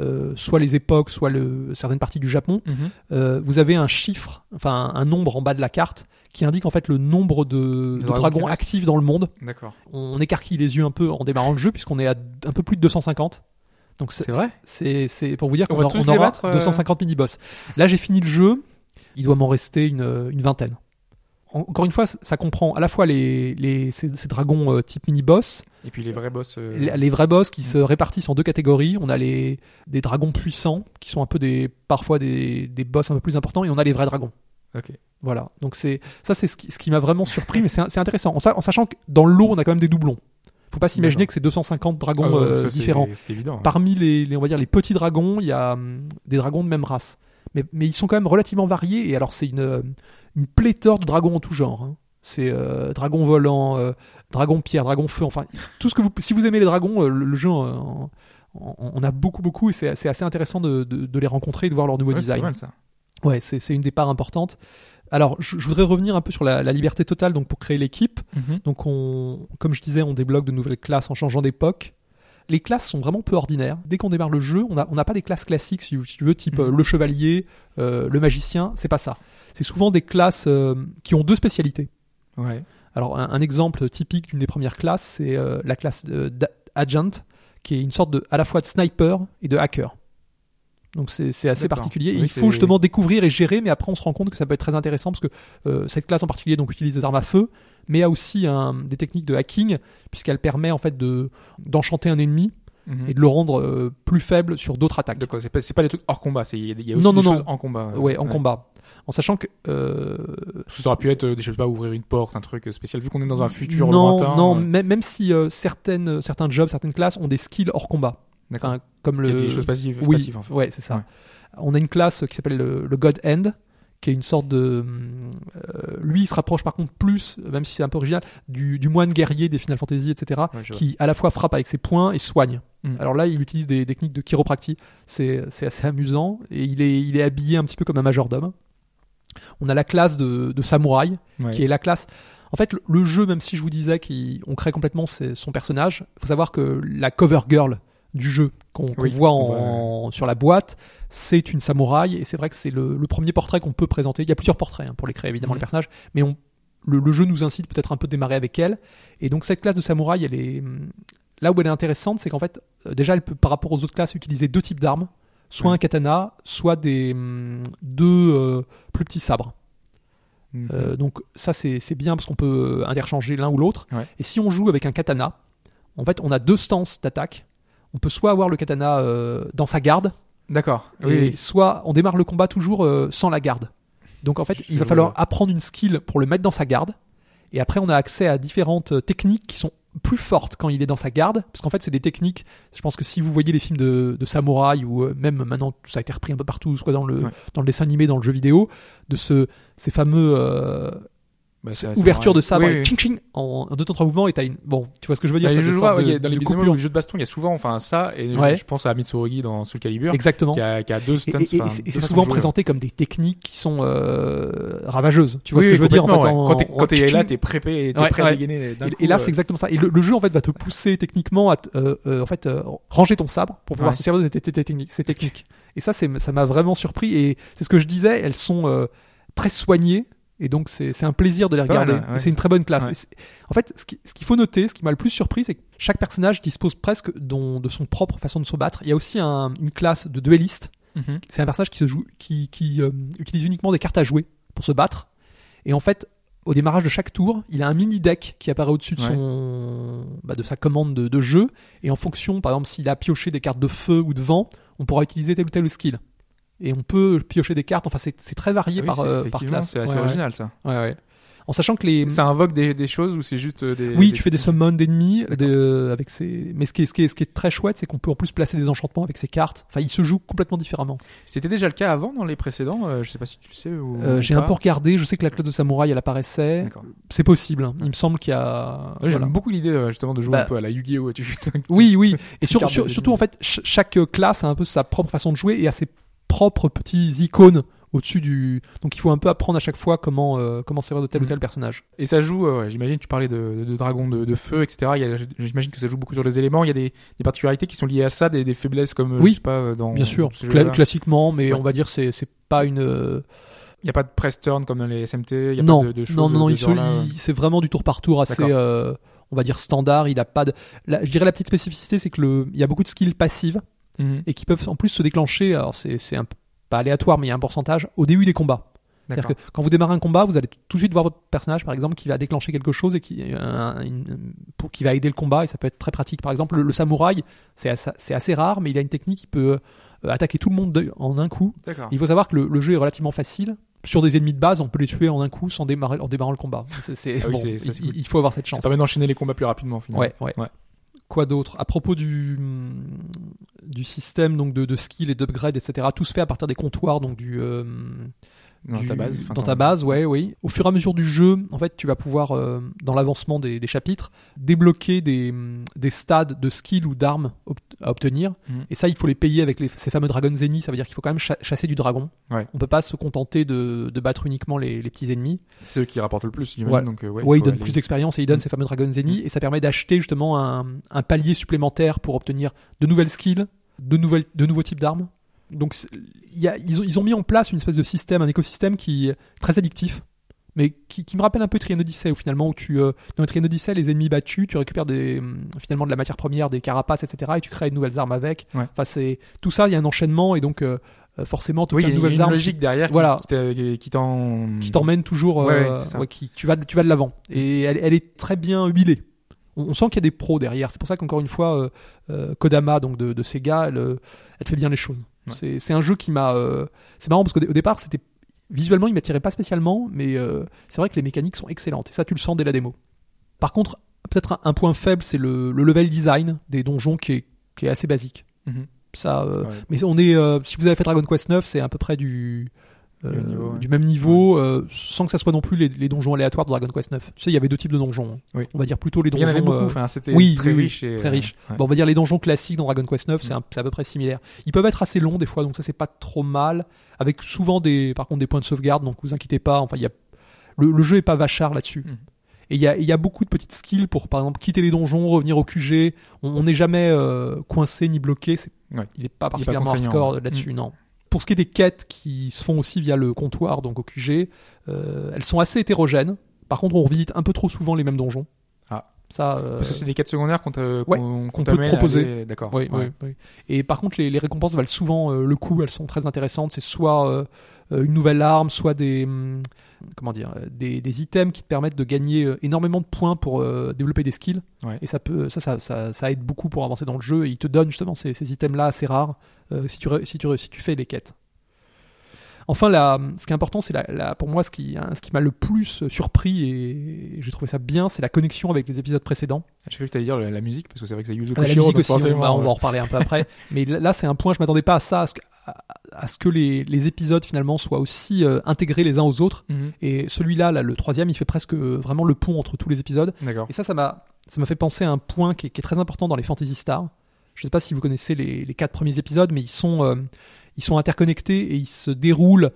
euh, soit les époques, soit le, certaines parties du Japon, Mhm. euh, vous avez un chiffre, enfin un nombre en bas de la carte qui indique en fait le nombre de, de dragons actifs dans le monde. D'accord. On écarquille les yeux un peu en démarrant le jeu puisqu'on est à un peu plus de 250. Donc C'est vrai C'est pour vous dire On qu'on on les aura battre, euh 250 mini boss. Là j'ai fini le jeu, il doit m'en rester une, une vingtaine. En- Encore une fois, ça comprend à la fois les, les ces, ces dragons euh, type mini boss, Et puis les vrais boss. euh, les, les vrais boss qui se répartissent en deux catégories. On a les des dragons puissants qui sont un peu des parfois des, des boss un peu plus importants et on a les vrais dragons. Ok. Voilà. Donc c'est ça c'est ce qui, ce qui m'a vraiment surpris mais c'est c'est intéressant en, sa- en sachant que dans l'eau on a quand même des doublons. Faut pas s'imaginer que c'est 250 dragons Ah, euh, ça, c'est- différents. C'est évident. hein. Parmi les, les- on va dire les petits dragons, il y a hum, des dragons de même race. Mais, mais ils sont quand même relativement variés et alors c'est une euh, une pléthore de dragons en tout genre. hein. C'est euh, dragon volant, euh, dragon pierre, dragon feu, enfin tout ce que vous si vous aimez les dragons, euh, le, le jeu euh, en- en- on a beaucoup beaucoup et c'est c'est assez intéressant de, de- de les rencontrer et de voir leur nouveau Ouais, c'est design. pas mal, ça. Ouais, c'est une des parts importantes. Alors, je, je voudrais revenir un peu sur la, la liberté totale donc pour créer l'équipe. Mhm. Donc, on, comme je disais, on débloque de nouvelles classes en changeant d'époque. Les classes sont vraiment peu ordinaires. Dès qu'on démarre le jeu, on n'a on pas des classes classiques, si, tu veux, type Mhm. euh, le chevalier, euh, le magicien. C'est pas ça. C'est souvent des classes euh, qui ont deux spécialités. Ouais. Alors, un, un exemple typique d'une des premières classes, c'est euh, la classe Agent, qui est une sorte de, à la fois de sniper et de hacker. Donc, c'est assez particulier. Oui, il faut justement découvrir et gérer, mais après, on se rend compte que ça peut être très intéressant parce que euh, cette classe en particulier donc, utilise des armes à feu, mais a aussi un- des techniques de hacking, puisqu'elle permet en fait de d'enchanter un ennemi Mhm. et de le rendre euh, plus faible sur d'autres attaques. D'accord, c'est pas, des trucs hors combat, c'est- il y a, il y a aussi Non, non, des non. choses en combat. Ouais, en combat. En sachant que euh, Ça aurait pu être, je sais pas, ouvrir une porte, un truc spécial, vu qu'on est dans un futur non, lointain. non, même, si certaines, certains jobs, certaines classes ont des skills hors combat. D'accord. Enfin, comme Il y le. a des choses passives, oui, passives, en fait. ouais, c'est ça. Ouais. On a une classe qui s'appelle le, le God End, qui est une sorte de. euh, lui, il se rapproche par contre plus, même si c'est un peu original, du, du moine guerrier des Final Fantasy, etc., Ouais, qui à la fois frappe avec ses poings et soigne. Mm. Alors là, il utilise des techniques de chiropractie. C'est c'est assez amusant. Et il est, il est habillé un petit peu comme un majordome. On a la classe de, de samouraï, Ouais. qui est la classe. En fait, le, le jeu, même si je vous disais qu'on crée complètement ses- son personnage, faut savoir que la cover girl du jeu qu'on Oui, voit sur la boîte, c'est une samouraï et c'est vrai que c'est le, le premier portrait qu'on peut présenter. Il y a plusieurs portraits hein, pour les créer évidemment Mhm. les personnages, mais on, le, le jeu nous incite peut-être un peu à démarrer avec elle. Et donc cette classe de samouraï, elle est hum, là où elle est intéressante, c'est qu'en fait euh, déjà elle peut par rapport aux autres classes utiliser deux types d'armes, soit un katana, soit des hum, deux euh, plus petits sabres. Mhm. Euh, donc ça c'est c'est bien parce qu'on peut interchanger l'un ou l'autre. Ouais. Et si on joue avec un katana, en fait on a deux stances d'attaque. On peut soit avoir le katana euh, dans sa garde, D'accord. Oui, soit on démarre le combat toujours euh, sans la garde. Donc en fait il va falloir apprendre une skill pour le mettre dans sa garde. Et après on a accès à différentes euh, techniques qui sont plus fortes quand il est dans sa garde, parce qu'en fait c'est des techniques. Je pense que si vous voyez les films de, de samouraï ou même maintenant ça a été repris un peu partout, soit dans le Ouais. dans le dessin animé, dans le jeu vidéo, de ce ces fameux euh, Bah, ouverture de sabre Oui, et oui. ching ching en, en deux temps trois mouvements et t'as une bon tu vois ce que je veux dire Bah, je vois, ouais, dans les de jeux de baston, il y a souvent enfin ça, et je- Ouais. je pense à Mitsurugi dans Soul Calibur, exactement. qui a, qui a deux stunts. et- et et c'est souvent présenté comme des techniques qui sont euh, ravageuses. Tu vois Oui, ce que je veux dire en fait en- Quand t'es- là, t'es prêt, t'es prêt à dégainer et, là euh, c'est exactement ça. Et le, jeu en fait va te pousser techniquement à euh, euh, en fait ranger ton sabre pour pouvoir se servir de ces techniques. Et ça c'est ça m'a vraiment surpris et c'est ce que je disais elles sont très soignées et donc c'est un plaisir de les regarder. ouais. C'est une très bonne classe. Ouais. En fait, ce qui- ce qu'il faut noter, ce qui m'a le plus surpris, c'est que chaque personnage dispose presque dont- de son propre façon de se battre. Il y a aussi un- une classe de duelliste. mhm. C'est un personnage qui se joue, qui, qui euh, utilise uniquement des cartes à jouer pour se battre. Et en fait, au démarrage de chaque tour, il a un mini deck qui apparaît au-dessus de Ouais. son, bah, de sa commande de, de jeu. Et en fonction, par exemple, s'il a pioché des cartes de feu ou de vent, on pourra utiliser tel ou tel skill. Et on peut piocher des cartes. Enfin, c'est c'est très varié Ah oui, par, euh, par classe. C'est assez Ouais, original ça. Ouais, ouais. En sachant que les. Ça invoque des, des choses ou c'est juste euh, des. Oui, tu fais des summons d'ennemis, de- avec ces. Mais ce qui est, ce qui est, ce qui est très chouette, c'est qu'on peut en plus placer des enchantements avec ces cartes. Enfin, il se joue complètement différemment. C'était déjà le cas avant dans les précédents. euh, je sais pas si tu le sais ou. Euh, J'ai un peu regardé. Je sais que la classe de samouraï, elle apparaissait. C'est possible. hein. Il me semble qu'il y a. Ouais, J'aime beaucoup l'idée euh, justement de jouer Bah, un peu à la Yu-Gi-Oh! (laughs) Tu, Oui, oui. Et sur- sur- surtout, en fait, ch- chaque classe a un peu sa propre façon de jouer et a ses propres petits icônes au-dessus du. Donc, il faut un peu apprendre à chaque fois comment euh, comment servir de tel ou Mhm. tel personnage. Et ça joue, euh, ouais, j'imagine, tu parlais de, de dragons de, de feu, etc. Il y a- J'imagine que ça joue beaucoup sur les éléments. Il y a des, des particularités qui sont liées à ça, des, des faiblesses comme, euh, Oui. je sais pas, euh, dans. Bien sûr, dans cla- classiquement, mais Ouais. on va dire c'est c'est pas une. Il n'y a pas de press turn comme dans les SMT. Il y a non, pas de, de choses non, non, non, c'est vraiment du tour par tour assez, euh, on va dire standard. Il a pas de, la- je dirais la petite spécificité, c'est que le, il y a beaucoup de skills passives Mhm. et qui peuvent en plus se déclencher. Alors c'est, pas aléatoire, mais il y a un pourcentage au début des combats. C'est-à-dire que quand vous démarrez un combat, vous allez tout de suite voir votre personnage, par exemple, qui va déclencher quelque chose et qui, un- une- pour, qui va aider le combat, et ça peut être très pratique. Par exemple, le, le samouraï, c'est assez, assez rare, mais il a une technique qui peut euh, attaquer tout le monde de- en un coup. Il faut savoir que le, le jeu est relativement facile. Sur des ennemis de base, on peut les tuer en un coup sans démarrer, en démarrant le combat. Ah oui, bon, ça, il, cool. il faut avoir cette Ça chance. permet d'enchaîner les combats plus rapidement, finalement. Ouais, ouais. Ouais. Quoi d'autre À propos du, du système donc de, de skill et d'upgrade, etc. Tout se fait à partir des comptoirs, donc du, euh, Dans du- ta base. dans ta base, ouais, oui. Au fur et à mesure du jeu, en fait, tu vas pouvoir, euh, dans l'avancement des, des chapitres, débloquer des, des stades de skill ou d'armes ob- à obtenir. Mhm. Et ça, il faut les payer avec les, ces fameux dragons zeni. Ça veut dire qu'il faut quand même cha- chasser du dragon. Ouais. On peut pas se contenter de, de battre uniquement les, les petits ennemis. C'est eux qui rapportent le plus, j'imagine. Ouais. Donc, euh, ouais, Ouais, il il faut donne aller- plus d'expérience et il donne Mhm. ces fameux dragons zeni. Et ça permet d'acheter justement un, un palier supplémentaire pour obtenir de nouvelles skills, de, nouvelles, de nouveaux types d'armes. Donc y a- ils, ont, ils ont mis en place une espèce de système, un écosystème qui est très addictif, mais qui, qui me rappelle un peu Trian Odyssey, où finalement, où tu, euh, dans Trian Odyssey, les ennemis battus, tu récupères des, hum, finalement de la matière première, des carapaces, etc., et tu crées de nouvelles armes avec. Ouais. Enfin, c'est tout ça, il y a un enchaînement, et donc euh, euh, forcément, toutes Oui, il y les a une, nouvelles armes logique derrière qui- Voilà. qui, t'emmène toujours, Ouais, euh, ouais, qui, tu vas, tu vas de l'avant. Et elle, elle est très bien huilée. On, sent qu'il y a des pros derrière. C'est pour ça qu'encore une fois, euh, euh, Kodama, donc de, de Sega, elle, euh, elle fait bien les choses. Ouais. C'est, un jeu qui m'a. euh, c'est marrant parce qu'au dé- au départ, c'était visuellement, il m'attirait pas spécialement, mais c'est vrai que les mécaniques sont excellentes. Et ça, tu le sens dès la démo. Par contre, peut-être un, un point faible, c'est le, le level design des donjons qui est, qui est assez basique. Mhm. Ça, Ouais. mais on est, si vous avez fait Dragon Quest 9, c'est à peu près du, Du niveau, ouais. du même niveau, euh, sans que ça soit non plus les, les donjons aléatoires de Dragon Quest 9. Tu sais, il y avait deux types de donjons. hein. Oui. On va dire plutôt les Il y donjons. en avait beaucoup. euh, Enfin, c'était oui, très oui, riche. et, très euh, riche. ouais. Bon, on va dire les donjons classiques dans Dragon Quest 9, c'est Mm. un- c'est à peu près similaire. Ils peuvent être assez longs des fois, donc ça c'est pas trop mal. Avec souvent des, par contre, des points de sauvegarde, donc vous inquiétez pas. Enfin, il y a le, le jeu est pas vachard là-dessus. Mm. Et il y a, il y a beaucoup de petites skills pour, par exemple, quitter les donjons, revenir au QG. On n'est jamais euh, coincé ni bloqué. C'est- Ouais. Il n'est pas particulièrement hardcore là-dessus, non. Pour ce qui est des quêtes qui se font aussi via le comptoir, donc au QG, euh, elles sont assez hétérogènes. Par contre, on revisite un peu trop souvent les mêmes donjons. Ah. Ça, euh, Parce que c'est des quêtes secondaires qu'on ouais, peut proposer. D'accord. Oui, ouais. oui, oui. Et par contre, les, les récompenses valent souvent euh, le coup. Elles sont très intéressantes. C'est soit une nouvelle arme, soit des hum, comment dire, euh, des, des items qui te permettent de gagner euh, énormément de points pour euh, développer des skills. Ouais. Et ça peut, ça, ça, ça, ça aide beaucoup pour avancer dans le jeu. Et ils te donnent justement ces, ces items-là assez rares euh, si tu si tu si tu fais les quêtes. Enfin, la, ce qui est important, c'est la, la- pour moi ce qui, hein, ce qui m'a le plus surpris et j'ai trouvé ça bien, c'est la connexion avec les épisodes précédents. Je sais que tu allais dire la, la musique, parce que c'est vrai que c'est Yuzo Ah, la Koshiro, musique donc aussi, on forcément, va, on va en reparler un peu après. Mais là, c'est un point, je m'attendais pas à ça, à ce que, à- ce que les, les épisodes finalement soient aussi euh, intégrés les uns aux autres. Mhm. Et celui-là, là, le troisième, il fait presque euh, vraiment le pont entre tous les épisodes. Et ça, ça m'a, ça m'a fait penser à un point qui est, qui est très important dans les Fantasy Star. Je sais pas si vous connaissez les, les quatre premiers épisodes, mais ils sont, euh, ils sont interconnectés et ils se déroulent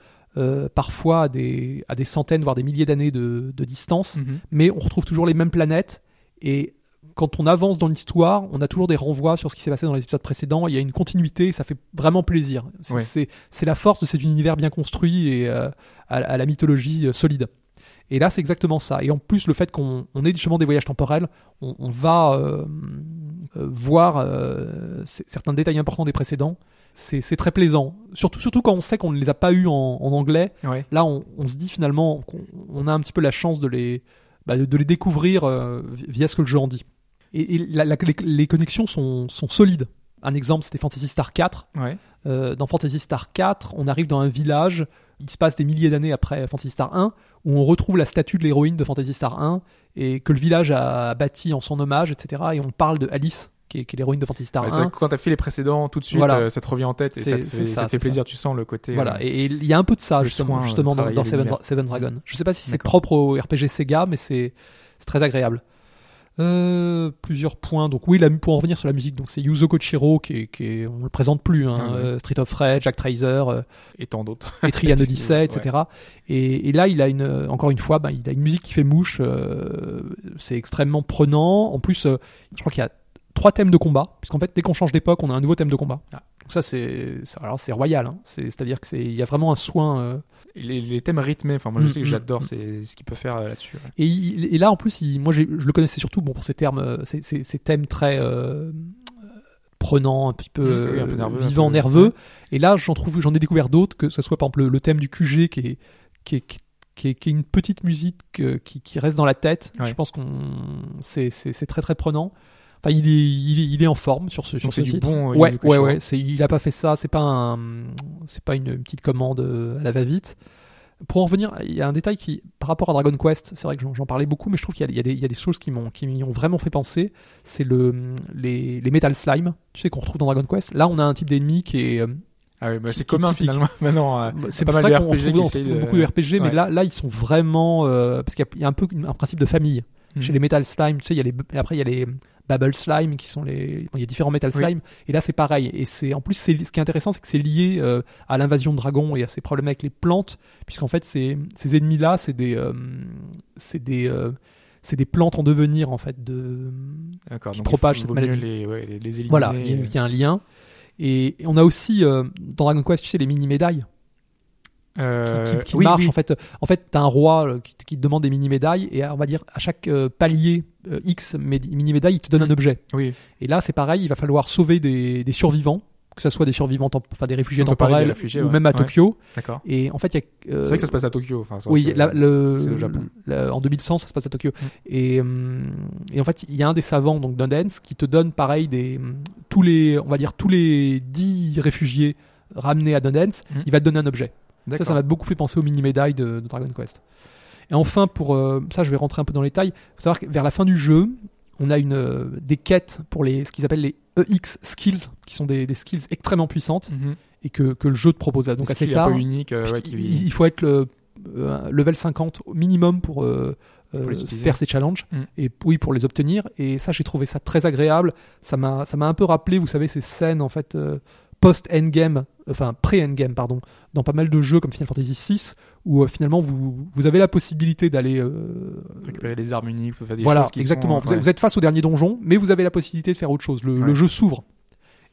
parfois à des, à des centaines, voire des milliers d'années de, de distance Mhm. mais on retrouve toujours les mêmes planètes et quand on avance dans l'histoire, on a toujours des renvois sur ce qui s'est passé dans les épisodes précédents. Il y a une continuité, et ça fait vraiment plaisir. C'est Ouais. la force de cet univers bien construit et euh, à, à la mythologie euh, solide. Et là, c'est exactement ça. Et en plus, le fait qu'on on ait justement des voyages temporels, on, on va euh, voir certains détails importants des précédents. C'est c'est très plaisant. Surtout, surtout quand on sait qu'on ne les a pas eus en, en anglais Ouais. là on, on se dit finalement qu'on on a un petit peu la chance de les, bah, de, de les découvrir euh, via ce que le jeu en dit. Et, et la- la- les, les connexions sont, sont solides. Un exemple, c'était Fantasy Star 4. Ouais. Euh, dans Fantasy Star 4, on arrive dans un village, il se passe des milliers d'années après Fantasy Star 1, où on retrouve la statue de l'héroïne de Fantasy Star 1, et que le village a bâti en son hommage, etc. Et on parle de Alice, qui est, l'héroïne de Fantasy Star Ouais, c'est 1. vrai que quand t'as fait les précédents, tout de suite, Voilà. euh, ça te revient en tête et ça te fait, ça, ça te fait c'est plaisir. Tu sens le côté. Voilà, euh, et il y a un peu de ça justement, soin, justement dans, Seven, l'univers. Seven Dragon. Je sais pas si c'est propre au RPG Sega, mais c'est très agréable. Euh, plusieurs points. Donc oui, la, pour en revenir sur la musique, donc c'est Yuzo Koshiro qui est, qui est- on le présente plus. Hein, Ah ouais. euh, Street of Rage, Jack Tracer, euh, et tant d'autres. Etrian (laughs) Odyssey, Ouais. etc. Et, et là, il a une, encore une fois, ben, il a une musique qui fait mouche. c'est extrêmement prenant. En plus, je crois qu'il y a trois thèmes de combat, puisqu'en fait, dès qu'on change d'époque, on a un nouveau thème de combat. Ah. Donc ça, c'est, alors c'est royal. Hein. C'est, c'est-à-dire que c'est, il y a vraiment un soin. Les, les thèmes rythmés, enfin, moi je Mm, sais que mm, j'adore mm. c'est ce qu'il peut faire euh, là-dessus. ouais. Et, là, en plus, il- moi, je le connaissais surtout bon, pour ces termes, euh, ces, ces- ces thèmes très euh, prenants, un petit peu, oui, un peu nerveux, un peu- nerveux. Et là, j'en trouve, j'en ai découvert d'autres, que ce soit par exemple le, le thème du QG qui est, qui est, qui est, qui est une petite musique euh, qui, qui reste dans la tête. Ouais. Je pense qu'on, c'est très très prenant. Enfin, il est, il est, il est en forme sur ce, sur ce titre. bon, euh, ouais, ouais, Koshiro. ouais. C'est, il a pas fait ça. C'est pas un, c'est pas une, petite commande euh, à la va-vite. Pour en revenir, il y a un détail qui, par rapport à Dragon Quest, c'est vrai que j'en, parlais beaucoup, mais je trouve qu'il y y a des, il y a des choses qui m'ont, qui m'y ont vraiment fait penser. C'est le, les, les Metal Slime, tu sais qu'on retrouve dans Dragon Quest. Là, on a un type d'ennemi qui est, euh, Ah oui, bah, c'est commun finalement. (laughs) Maintenant, euh, c'est pas mal de qu'on RPG retrouve de- beaucoup de RPG, mais là, là, ils sont vraiment, euh, parce qu'il y a- il y, a un peu un principe de famille. Mhm. Chez les Metal Slime, tu sais, il y a les, après il y a les Bubble Slime qui sont les, bon, il y a différents Metal Oui. Slime, et là c'est pareil. Et c'est, en plus, ce qui est intéressant, c'est que c'est lié euh, à l'invasion de dragons et à ces problèmes avec les plantes, puisqu'en fait, ces, ces ennemis-là, c'est des, euh, c'est des, euh, c'est des plantes en devenir en fait de, qui donc il propagent faut- cette maladie. Les, ouais, les, les éliminer. voilà, il y, a- un lien. Et, et on a aussi euh, dans Dragon Quest, tu sais, les mini médailles Euh, qui, qui oui, marche oui. en fait. En fait, t'as un roi qui, te- qui te demande des mini médailles et on va dire à chaque euh, palier euh, X mini médailles, il te donne Mm. un objet. Oui. Et là, c'est pareil, il va falloir sauver des, des survivants, que ce soit des survivants, enfin des réfugiés des temporels réfugiés, ou ouais. même à Ouais. Tokyo. D'accord. Et en fait, il y a. euh, C'est vrai que ça se passe à Tokyo. Enfin, oui, la- le, Japon. en 2100, ça se passe à Tokyo. Mm. Et, hum, et en fait, il y a un des savants, donc Dundance, qui te donne pareil des tous les, on va dire tous les 10 réfugiés ramenés à Dundance, Mm. il va te donner un objet. Ça, ça m'a beaucoup fait penser aux mini-médailles de, de Dragon Quest. Et enfin, pour euh, ça, je vais rentrer un peu dans les détails. Il faut savoir que vers la fin du jeu, on a une, euh, des quêtes pour les, ce qu'ils appellent les EX skills, qui sont des, des skills extrêmement puissantes Mhm. et que, que le jeu te propose. Donc Des assez tard, un peu unique. euh, ouais, il, qui... il faut être le, level 50 au minimum pour, faire ces challenges Mm. et oui pour les obtenir. Et ça, j'ai trouvé ça très agréable. Ça m'a ça m'a un peu rappelé, vous savez, ces scènes en fait. euh, post-endgame enfin pré-endgame pardon, dans pas mal de jeux comme Final Fantasy VI, où euh, finalement vous, vous avez la possibilité d'aller euh, Récupérer des armes uniques, des voilà, choses qui exactement. sont, Vous, ouais. vous êtes face au dernier donjon, mais vous avez la possibilité de faire autre chose. Le, jeu s'ouvre.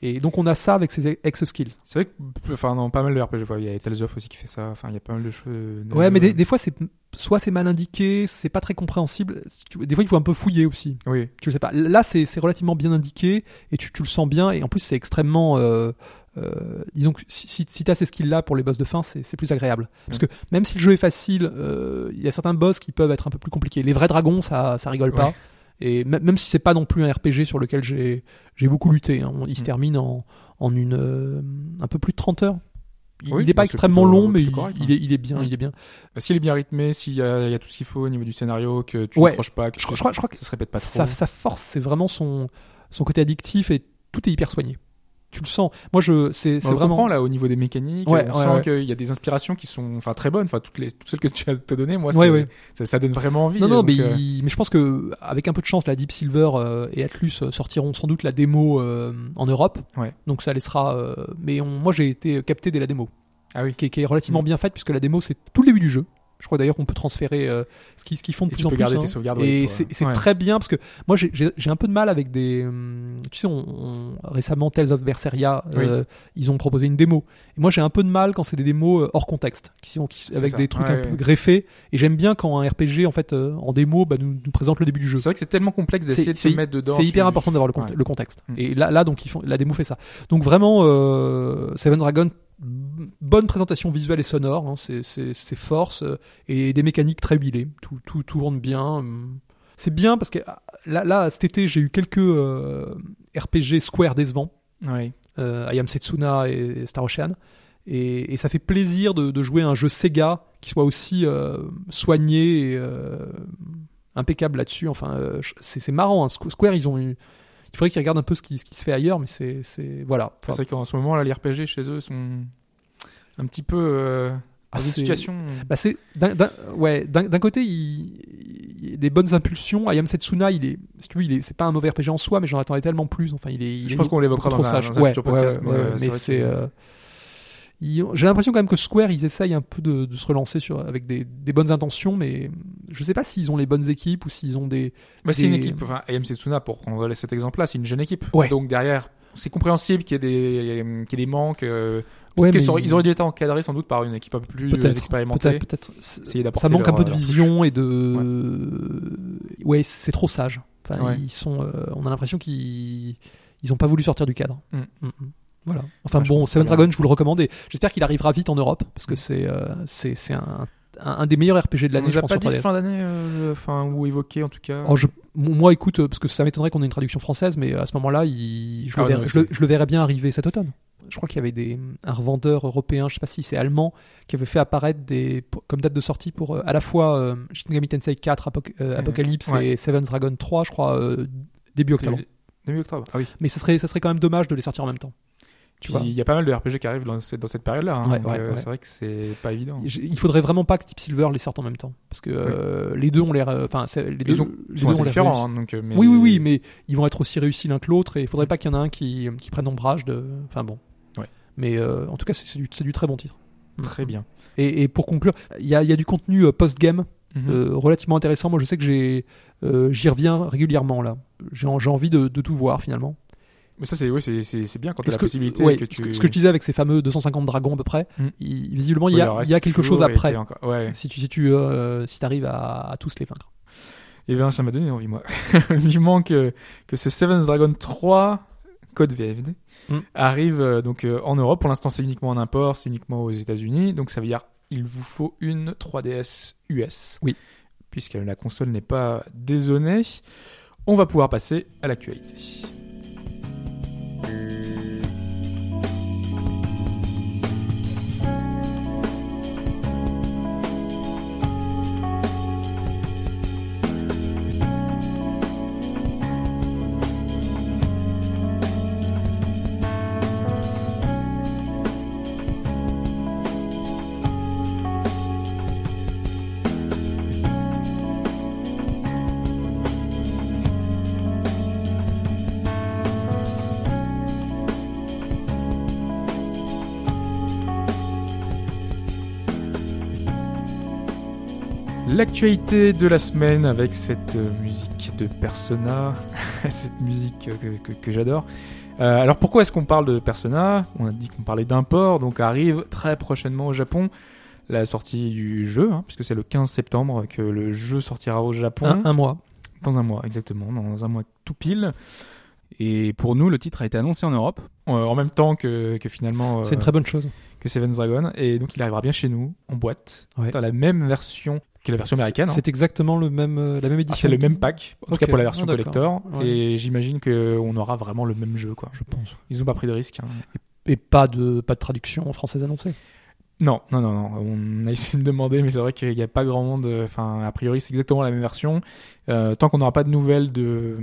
Et donc on a ça avec ces ex-skills. C'est vrai que, enfin, dans pas mal de RPG, il y a Tales of aussi qui fait ça. Enfin, il y a pas mal de choses. Ouais, jeux- mais des, des fois, c'est soit c'est mal indiqué, c'est pas très compréhensible. Si tu- Des fois, il faut un peu fouiller aussi. Oui, Tu le sais pas. Là, c'est relativement bien indiqué et tu, tu le sens bien. Et en plus, c'est extrêmement. euh, euh, disons que si, si, si t'as ces skills-là pour les boss de fin, c'est plus agréable. Parce que même si le jeu est facile, euh, il y a certains boss qui peuvent être un peu plus compliqués. Les vrais dragons, ça, ça rigole pas. Ouais. Et même si c'est pas non plus un RPG sur lequel j'ai beaucoup lutté, hein. il se Mm. termine en, en une euh, un peu plus de 30 heures. Il Oui, il est pas bah, extrêmement plutôt- long, mais plutôt il, correct, il hein. est, il est bien, Mm. il est bien. Bah, s'il est bien rythmé, s'il y a, il y a tout ce qu'il faut au niveau du scénario, que tu Ouais. ne croches pas, que Je, crois- je crois, je crois que ça se répète pas trop. sa, sa force, c'est vraiment son, son côté addictif et tout est hyper soigné. Tu le sens. Moi, je, c'est, c'est vraiment. comprend là au niveau des mécaniques. Ouais, on ouais, sent ouais. qu'il y a des inspirations qui sont, enfin, très bonnes. Enfin, toutes les, toutes celles que tu as te données, moi. Ça, ça donne vraiment envie. Non, non, donc, mais, euh, il- mais je pense que avec un peu de chance, la Deep Silver euh, et Atlus euh, sortiront sans doute la démo euh, en Europe. Donc ça laissera. mais on- moi, j'ai été capté dès la démo, Ah oui. qui, est- qui est relativement Mm. bien faite puisque la démo c'est tout le début du jeu. Je crois d'ailleurs qu'on peut transférer euh, ce qu'ils font de Et plus tu en peux plus. garder hein. tes sauvegardes. Et c'est ouais. très bien parce que moi j'ai- un peu de mal avec des. hum, Tu sais, on, on- récemment Tales of Berseria, euh, ils ont proposé une démo. Et moi j'ai un peu de mal quand c'est des démos euh, hors contexte, qui sont qui- avec ça. des trucs Ouais, un peu greffés. Et j'aime bien quand un RPG en fait euh, en démo bah, nous, nous présente le début du jeu. C'est vrai que c'est tellement complexe d'essayer de se mettre dedans. C'est hyper important d'avoir le, contexte. Mm. Et là, là donc ils font, la démo fait ça. Donc vraiment, euh, Seven Dragon, bonne présentation visuelle et sonore, hein, c'est force euh, et des mécaniques très huilées. Tout, tout tourne bien. hum. C'est bien parce que ah, là, là cet été, j'ai eu quelques euh, RPG Square décevants. Ouais. Euh, I Am Setsuna et Star Ocean. Et, et ça fait plaisir de, de jouer un jeu Sega qui soit aussi euh, soigné et euh, impeccable là-dessus. Enfin, euh, c'est marrant. hein. Squ- Square, ils ont eu. Il faudrait qu'ils regardent un peu ce qui, ce qui se fait ailleurs, mais c'est c'est- voilà. C'est vrai qu'en ce moment, là, les RPG chez eux sont un petit peu euh, Ah, c'est- situation. Bah c'est d'un d'un- ouais d'un d'un côté il, il y a des bonnes impulsions. Ayam Setsuna il est si tu veux, il est c'est pas un mauvais RPG en soi mais j'en attendais tellement plus. Enfin il est il Je est pense qu'on l'évoquera dans un, sage. dans un Ouais, futur ouais, podcast. ouais, ouais, mais vrai c'est que- euh, ils ont- j'ai l'impression quand même que Square ils essayent un peu de, de se relancer sur avec des, des bonnes intentions mais je sais pas s'ils ont les bonnes équipes ou s'ils ont des Bah, c'est une équipe, enfin, AM Setsuna, pour prendre cet exemple-là, c'est une jeune équipe. Ouais. Donc derrière, c'est compréhensible qu'il y ait des, qu'il y ait des manques. euh, Ouais, mais ils- auraient dû être encadrés sans doute par une équipe un peu plus Peut-être, expérimentée. peut-être Essayer ça manque un peu de vision et de ouais, c'est trop sage. Enfin, ils sont euh, on a l'impression qu'ils ils ont pas voulu sortir du cadre. Mm. Mm, mm. Voilà. Enfin Ouais, bon, Seven. Dragon, je vous le recommande et j'espère qu'il arrivera vite en Europe parce que c'est euh, c'est un, un un des meilleurs RPG de l'année, je a pense pas dit 3DS. fin d'année, euh, enfin, ou évoqué en tout cas. Oh, je- moi, écoute, euh, parce que ça m'étonnerait qu'on ait une traduction française, mais à ce moment-là, il- je, le Ah, verrais, non, je le- c'est- je le verrais bien arriver cet automne. Je crois qu'il y avait des, un revendeur européen, je sais pas si c'est allemand, qui avait fait apparaître des, comme date de sortie pour euh, à la fois euh, Shin Megami Tensei 4, Apoc- euh, Euh, Apocalypse ouais. et Seven's Dragon 3, je crois, euh, début octobre. Début octobre. Ah oui. Mais ça serait, ça serait quand même dommage de les sortir en même temps. Il y a pas mal de RPG qui arrivent dans cette, dans cette période-là. hein, Ouais, donc, ouais, euh, ouais. C'est vrai que c'est pas évident. Il faudrait vraiment pas que Deep Silver les sorte en même temps, parce que euh, les deux ont l'air, euh, enfin, les deux, ont, les sont deux ont différents. hein, donc, mais... Oui, oui, oui, mais ils vont être aussi réussis l'un que l'autre et il faudrait pas qu'il y en ait un qui, qui prenne ombrage de. Enfin bon. Mais euh, en tout cas, c'est du, très bon titre. Très bien. Et, et pour conclure, il y a, il y a du contenu post-game Mhm. relativement intéressant. Moi, je sais que j'y reviens régulièrement là. J'ai en- j'ai envie de, de tout voir finalement. Mais ça, c'est oui, c'est- bien quand tu as Parce la que- possibilité. ouais, que tu... que, ce que je disais avec ces fameux 250 dragons à peu près, Mm. il- visiblement il y a, il y a quelque chose après. t'es encore- Ouais. Si tu si tu euh, si arrives à, à tous les vaincre. Eh bien, ça m'a donné envie, moi. (laughs) Vivement que, que ce Seven's Dragon 3, code VFD, Mm. arrive euh, donc euh, en Europe. Pour l'instant, c'est uniquement en import, c'est uniquement aux États-Unis. Donc, ça veut dire il vous faut une 3DS US. Oui. Puisque la console n'est pas dézonée. On va pouvoir passer à l'actualité. Música L'actualité de la semaine avec cette euh, musique de Persona, (laughs) cette musique que, que- que j'adore. Euh, alors pourquoi est-ce qu'on parle de Persona? On a dit qu'on parlait d'import, donc arrive très prochainement au Japon la sortie du jeu, hein, puisque c'est le 15 septembre que le jeu sortira au Japon. Un, un mois. Dans un mois, exactement, dans un mois tout pile. Et pour nous, le titre a été annoncé en Europe, euh, en même temps que, que finalement C'est une très bonne chose. que Seven's Dragon, et donc il arrivera bien chez nous, en boîte, Ouais. dans la même version la version américaine. hein. C'est exactement le même, euh, la même Ah, édition. c'est le même pack, en tout cas pour la version Ah, collector, Ouais. et j'imagine qu'on aura vraiment le même jeu, quoi. Je pense. Ils ont pas pris de risque. hein. Et pas de, pas de traduction française annoncée. Non, non, non, non. On a essayé de demander, mais c'est vrai qu'il n'y a pas grand monde. Enfin, a priori, c'est exactement la même version. Euh, tant qu'on n'aura pas de nouvelles de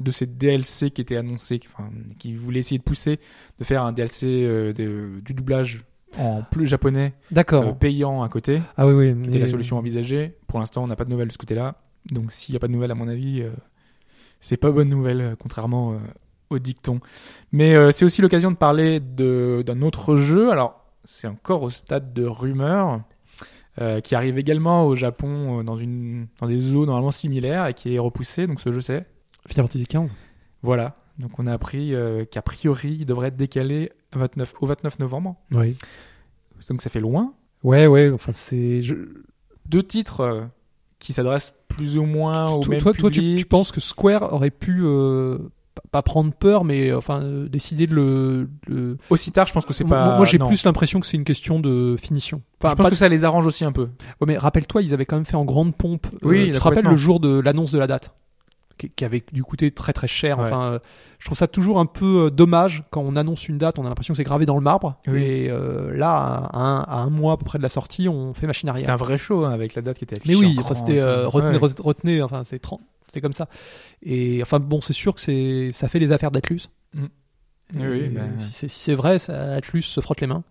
de ces DLC qui étaient annoncés, qui- enfin, qui voulaient essayer de pousser, de faire un DLC euh, de- du doublage en plus japonais, D'accord. euh, payant à côté, ah oui, oui. qui était mais- la solution envisagée. Pour l'instant, on n'a pas de nouvelles de ce côté-là. Donc, s'il n'y a pas de nouvelles, à mon avis, euh, c'est pas bonne nouvelle, euh, contrairement au dicton. Mais c'est aussi l'occasion de parler de- d'un autre jeu. Alors, c'est encore au stade de rumeur, euh, qui arrive également au Japon euh, dans, une, dans des eaux normalement similaires et qui est repoussé. Donc, ce jeu, c'est. Final Fantasy XV. Voilà. Donc, on a appris euh, qu'a priori, il devrait être décalé 29, au 29 novembre. Oui. Donc, ça fait loin. Ouais, ouais. Enfin, c'est. je- Deux titres euh, qui s'adressent plus ou moins au toi, même toi, toi, tu, public. tu penses que Square aurait pu euh, pas- prendre peur, mais enfin euh, décider de le. le- Aussi tard, je pense que c'est pas. Moi, j'ai plus l'impression que c'est une question de finition. Enfin, je pense pas- que ça les arrange aussi un peu. Ouais, mais rappelle-toi, ils avaient quand même fait en grande pompe. euh, Oui, tu te rappelles le jour de l'annonce de la date? Qui, qui avait dû coûter très très cher. Ouais. Enfin, euh, je trouve ça toujours un peu euh, dommage quand on annonce une date, on a l'impression que c'est gravé dans le marbre. Oui. Et euh, là, à un, à un mois à peu près de la sortie, on fait machine arrière. un vrai show hein, avec la date qui était affichée. Mais oui, en enfin, c'était euh, retenez, Ouais. retenez, enfin c'est 30, c'est comme ça. Et enfin bon, c'est sûr que c'est ça fait les affaires d'Atlus. Mm. Oui, ben- Si c'est si c'est vrai, ça, Atlus se frotte les mains.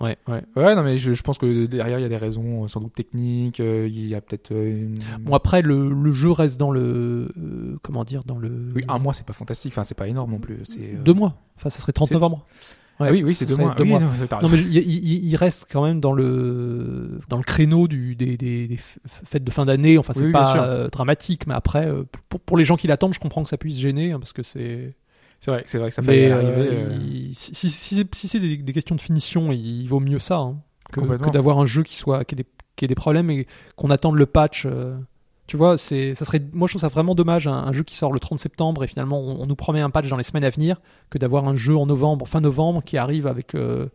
Ouais, ouais. Ouais, non, mais je, je pense que derrière il y a des raisons euh, sans doute techniques. euh, Il y a peut-être. euh, une- Bon après le, le jeu reste dans le euh, comment dire dans le Oui, un mois, c'est pas fantastique. Enfin, c'est pas énorme non plus. C'est euh, deux mois. Enfin, ça serait 30 c'est- novembre. Ah oui, oui, c'est deux mois. Oui, non, t'as Non, mais il, reste quand même dans le dans le créneau du des, des, fêtes de fin d'année. Enfin, c'est Oui, pas dramatique, mais après, pour, pour les gens qui l'attendent, je comprends que ça puisse gêner hein, parce que c'est. C'est vrai, c'est vrai que ça euh, arriver. euh, il- si si, si c'est- si c'est des, des questions de finition, il, vaut mieux ça hein, que, d'avoir un jeu qui soit qui ait des, qui ait des problèmes et qu'on attende le patch. euh, tu vois, c'est ça serait. Moi, je trouve ça vraiment dommage un, un jeu qui sort le 30 septembre et finalement on, on nous promet un patch dans les semaines à venir que d'avoir un jeu en novembre, fin novembre, qui arrive avec euh,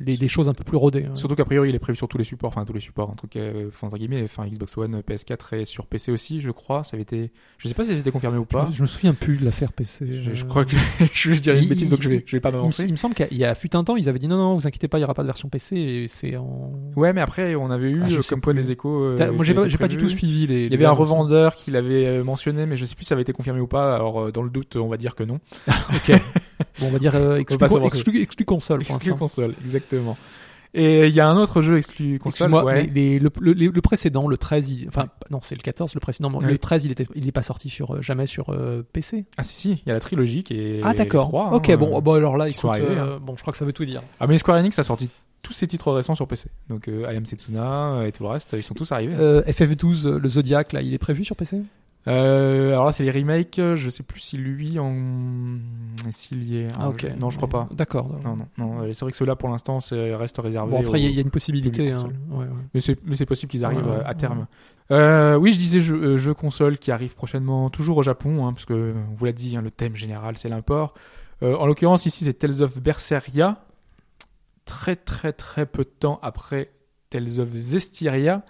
les, les choses un peu plus rodées. Surtout qu'a priori, il est prévu sur tous les supports, enfin tous les supports, entre, euh, enfin, entre guillemets, enfin Xbox One, PS4 et sur PC aussi, je crois. Ça avait été, je sais pas si ça avait été confirmé ou pas. Je, je me souviens plus de l'affaire PC. Je, je euh, crois que (laughs) je vais dire une il- bêtise, donc je vais, il- je vais pas Il, m'avancer. il me semble qu'il y a fut un temps, ils avaient dit non, non, vous inquiétez pas, il y aura pas de version PC et c'est en. Ouais, mais après, on avait eu Ah, je euh, comme quoi des échos. euh, Moi, j'ai pas, du tout suivi les. Il y avait un revendeur qui l'avait mentionné, mais je sais plus si ça avait été confirmé ou pas. Alors, dans le doute, on va dire que non. (laughs) Ok. (laughs) Bon, on va dire euh, exclu, exclu- exclu console Exclu console, exactement. Et il y a un autre jeu exclu console. Excuse-moi, ouais. mais les- le, le- le précédent, le 13, il- enfin non, c'est le 14, le précédent, Ouais. le 13, il était, il est pas sorti sur euh, jamais sur euh, PC. Ah si si, il y a la trilogie qui est. ah d'accord. trois, ok, hein, bon, euh. bon alors là, ils écoute, sont arrivés, euh, bon, je crois que ça veut tout dire. Ah mais Square Enix a sorti tous ses titres récents sur PC. Donc euh, I Am Setsuna euh, et tout le reste, ils sont tous arrivés. Euh, FF12, euh, le Zodiac, là, il est prévu sur PC Euh, alors là, c'est les remakes. Je sais plus si lui en s'il y est. Ah ok. Je- Non, je crois pas. D'accord. Non non non. euh, C'est vrai que ceux-là pour l'instant, reste réservé. Bon après, il y, a- aux- il y a une possibilité. hein. console. Ouais, ouais. Mais c'est possible qu'ils arrivent Ouais, euh, à terme. Euh, oui, je disais jeu, euh, jeu console qui arrive prochainement, toujours au Japon, hein, parce que euh, on vous l'a dit, hein, le thème général c'est l'import. Euh, en l'occurrence ici c'est Tales of Berseria, très très très peu de temps après Tales of Zestiria,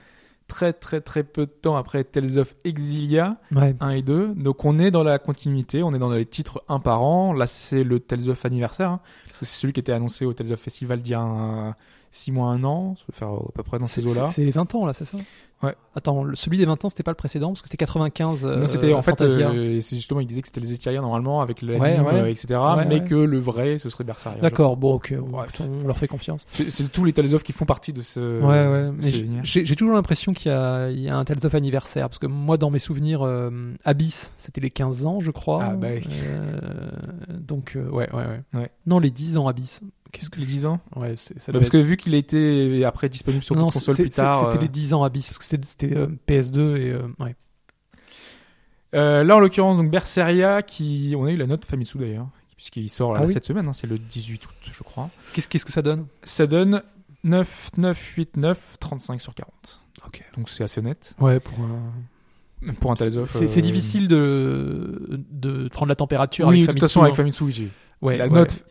très très très peu de temps après Tales of Exilia Ouais. 1 et 2. Donc on est dans la continuité, on est dans les titres un par an. Là c'est le Tales of anniversaire, hein, parce que c'est celui qui était annoncé au Tales of Festival d'il y a 6 mois, 1 an, ça peut faire à peu près dans ces eaux-là. c'est les 20 ans là, c'est ça? Ouais. Attends, celui des 20 ans, c'était pas le précédent parce que c'était 95. euh, Non, c'était en fait, euh, c'est justement, il disait que c'était les Estiria normalement avec le Ouais, ouais. euh, etc. Mais que le vrai, ce serait Berseria. D'accord, bon, ok, on leur fait confiance. C'est tous les Tales of qui font partie de ce. ouais, ouais, mais j'ai- toujours l'impression qu'il y, a- il y a un Tales of anniversaire parce que moi, dans mes souvenirs, euh, Abyss, c'était les 15 ans, je crois. Ah, bah. Euh, donc, euh, ouais, ouais, ouais, Ouais. Non, les 10 ans Abyss. Qu'est-ce que Les 10 ans? Ouais, c'est- ça Bah, Parce être- que vu qu'il a été après disponible sur non, toute console plus tard. C'était euh, les 10 ans Abyss parce que c'était c'était, euh, PS2 et euh, ouais. euh, là, en l'occurrence, donc Berseria, qui. On a eu la note Famitsu d'ailleurs, puisqu'il sort là, Ah oui cette semaine, hein, c'est le 18 août, je crois. Qu'est-ce qu'est-ce que ça donne? Ça donne 9, 9, 8, 9, 35 sur 40. Ok. Donc c'est assez honnête. Ouais, pour un. Pour un Tales of. C'est c'est euh, difficile de de prendre la température. Oui, avec de toute Famitsu, façon, avec hein. Famitsu, j'ai- Ouais, la ouais. note-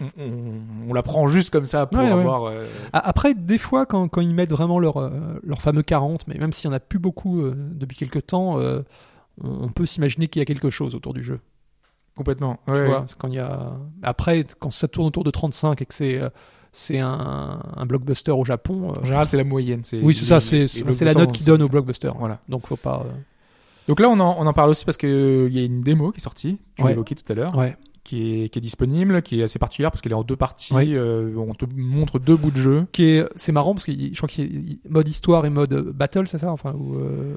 on, on- on la prend juste comme ça pour Ouais, ouais. avoir. euh, A- Après, des fois, quand, quand ils mettent vraiment leur, euh, leur fameux 40, mais même s'il n'y en a plus beaucoup euh, depuis quelques temps, euh, on, on peut s'imaginer qu'il y a quelque chose autour du jeu. complètement. Tu Ouais, vois, quand il y a... Après, quand ça tourne autour de 35 et que c'est euh, c'est un, un blockbuster au Japon. En général, c'est la moyenne. c'est- oui, c'est ça, c'est la note qu'ils donnent au blockbuster. Voilà. Donc, faut pas. euh, Donc là, on en, on en parle aussi parce qu'il y a une démo qui est sortie, tu Ouais. l'as évoqué tout à l'heure, Ouais. Qui, est, qui est disponible, qui est assez particulière parce qu'elle est en deux parties. Ouais. euh, on te montre deux bouts de jeu. Qui est, c'est marrant parce que je crois qu'il y a mode histoire et mode euh, battle, c'est ça Enfin, ou, euh,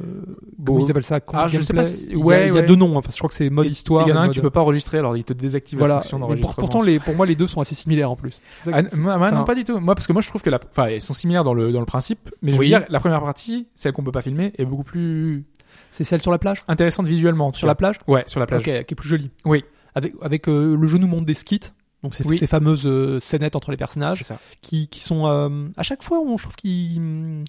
comment Bon. ils appellent ça Ah, je sais pas si- Il y a- ouais, il y a ouais. deux noms. hein. Enfin, je crois que c'est mode Et- histoire. Il y en a un mode- que tu peux pas enregistrer, alors il te désactive Voilà. la fonction pour- d'enregistrement. pourtant, les, pour moi, les deux sont assez similaires en plus. C'est ça Ah, moi, moi, non, enfin, pas du tout. Moi, parce que moi, je trouve que la, enfin, elles sont similaires dans le dans le principe, mais je Oui. veux dire, la première partie, celle qu'on peut pas filmer, est beaucoup plus C'est celle sur la plage? intéressante visuellement. Sur la plage? Ouais, sur la plage. Ok, qui est plus jolie. Oui. Avec, avec euh, le jeu nous montre des skits. Donc ces, Oui. ces fameuses euh, scénettes entre les personnages qui, qui sont euh, à chaque fois on, je trouve qu'ils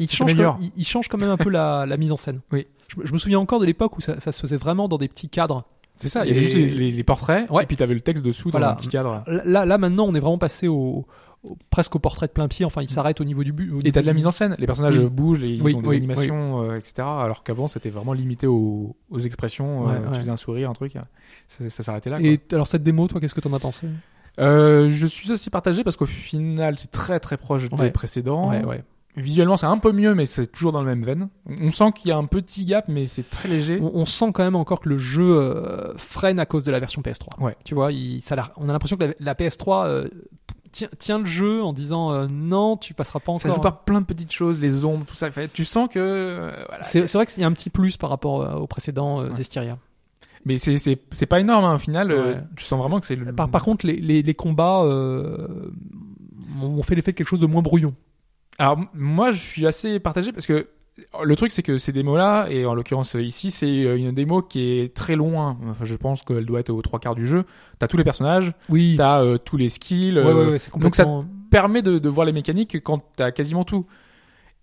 changent, s'améliore. quand, ils changent quand même un peu la, la mise en scène. Oui. Je, me- je me souviens encore de l'époque où ça, ça se faisait vraiment dans des petits cadres. C'est ça. Il y avait juste les, portraits, Ouais. et puis t'avais le texte dessous dans un petit cadre. Là, là maintenant on est vraiment passé au- presque au portrait de plein pied. Enfin il s'arrête au niveau du but. au Et t'as de la mise en scène. Les personnages Oui. bougent, les- ils Oui, ont des oui, animations, euh, etc. Alors qu'avant, c'était vraiment limité aux, aux expressions. Ouais, euh, ouais. Tu faisais un sourire, un truc. Ça, ça s'arrêtait là. Et alors cette démo, toi, qu'est-ce que t'en as pensé? Euh, je suis aussi partagé parce qu'au final, c'est très très proche des Ouais. précédents. Visuellement, c'est un peu mieux, mais c'est toujours dans le même veine. On sent qu'il y a un petit gap, mais c'est très léger. On, on sent quand même encore que le jeu freine à cause de la version PS3. Ouais. Tu vois, il, ça, l'a- on a l'impression que la, la PS3 tient le jeu en disant euh, non, tu passeras pas Ça encore. joue par plein de petites choses, les ombres, tout ça. Tu sens que euh, voilà. C'est c'est vrai qu'il y a un petit plus par rapport euh, au précédent Ouais. Zestiria. Mais c'est c'est c'est pas énorme hein, au final. Ouais. tu sens vraiment que c'est le. Par, par contre, les, les, les combats ont fait l'effet de quelque chose de moins brouillon. Alors moi, je suis assez partagé parce que le truc, c'est que ces démos-là, et en l'occurrence euh, ici, c'est euh, une démo qui est très loin. Enfin, je pense qu'elle doit être aux trois quarts du jeu. T'as tous les personnages, Oui. t'as euh, tous les skills. Ouais, ouais, ouais, c'est donc ça- complètement. permet de, de voir les mécaniques quand t'as quasiment tout.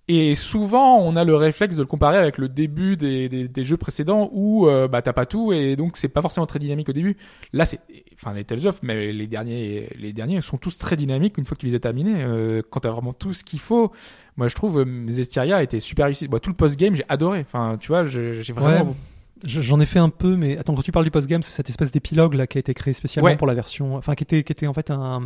Et souvent, on a le réflexe de le comparer avec le début des, des, des jeux précédents où euh, bah t'as pas tout et donc c'est pas forcément très dynamique au début. Là, c'est, enfin les Tales of, mais les derniers, les derniers sont tous très dynamiques une fois que tu les as terminés. Euh, quand t'as vraiment tout ce qu'il faut, moi je trouve euh, Zestiria était super réussi. Moi, tout le post game, j'ai adoré. Enfin, tu vois, j'ai vraiment. Ouais. J'en ai fait un peu, mais attends, quand tu parles du post-game, c'est cette espèce d'épilogue là qui a été créé spécialement Ouais. pour la version, enfin qui était, qui était en fait un,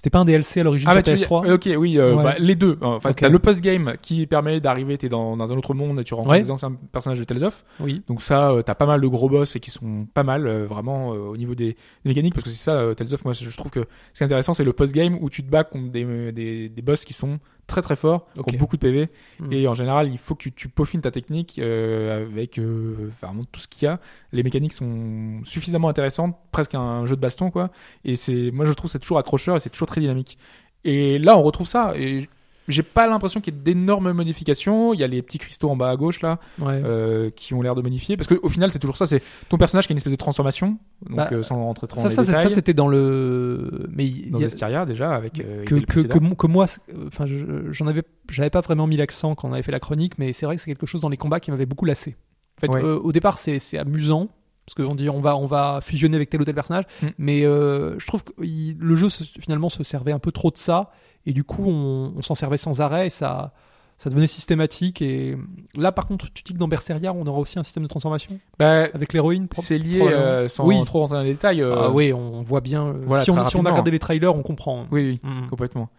c'était pas un DLC à l'origine Ah sur bah tu veux dire- PS3. euh, ok oui euh, Ouais. bah, les deux enfin Ok. t'as le post game qui permet d'arriver t'es dans, dans un autre monde et tu rencontres Ouais. des anciens personnages de Tales of Oui. Donc ça, euh, t'as pas mal de gros boss et qui sont pas mal euh, vraiment euh, au niveau des, des mécaniques parce que c'est ça, euh, Tales of. Moi, je trouve que ce qui est intéressant, c'est le post game où tu te bats contre des, des, des boss qui sont très très forts, qui ont beaucoup de PV Hmm. et en général, il faut que tu, tu peaufines ta technique euh, avec euh, enfin, tout ce qu'il y a. Les mécaniques sont suffisamment intéressantes, presque un jeu de baston quoi. Et c'est, moi, je trouve que c'est toujours accrocheur et c'est toujours très dynamique. Et là, on retrouve ça et j'ai pas l'impression qu'il y ait d'énormes modifications. Il y a les petits cristaux en bas à gauche là Ouais. euh, qui ont l'air de modifier parce qu'au final c'est toujours ça c'est ton personnage qui a une espèce de transformation donc Bah, euh, sans rentrer trop ça, dans ça, les ça, c'était dans le, mais dans y a- déjà avec euh, que, que, que, moi, enfin, je- j'en avais, j'avais pas vraiment mis l'accent quand on avait fait la chronique, mais c'est vrai que c'est quelque chose dans les combats qui m'avait beaucoup lassé. En fait, Ouais. au départ, c'est, c'est amusant parce qu'on dit on va, on va fusionner avec tel ou tel personnage, Mm. mais euh, je trouve que il- le jeu se- finalement se servait un peu trop de ça et du coup on, on s'en servait sans arrêt et ça. Ça devenait systématique. Et là par contre tu dis que dans Berseria on aura aussi un système de transformation Bah, avec l'héroïne c'est lié euh, sans Oui. trop rentrer dans les détails euh, Ah oui on voit bien euh, voilà, si, on, si on a regardé les trailers on comprend. Oui oui Mm. complètement.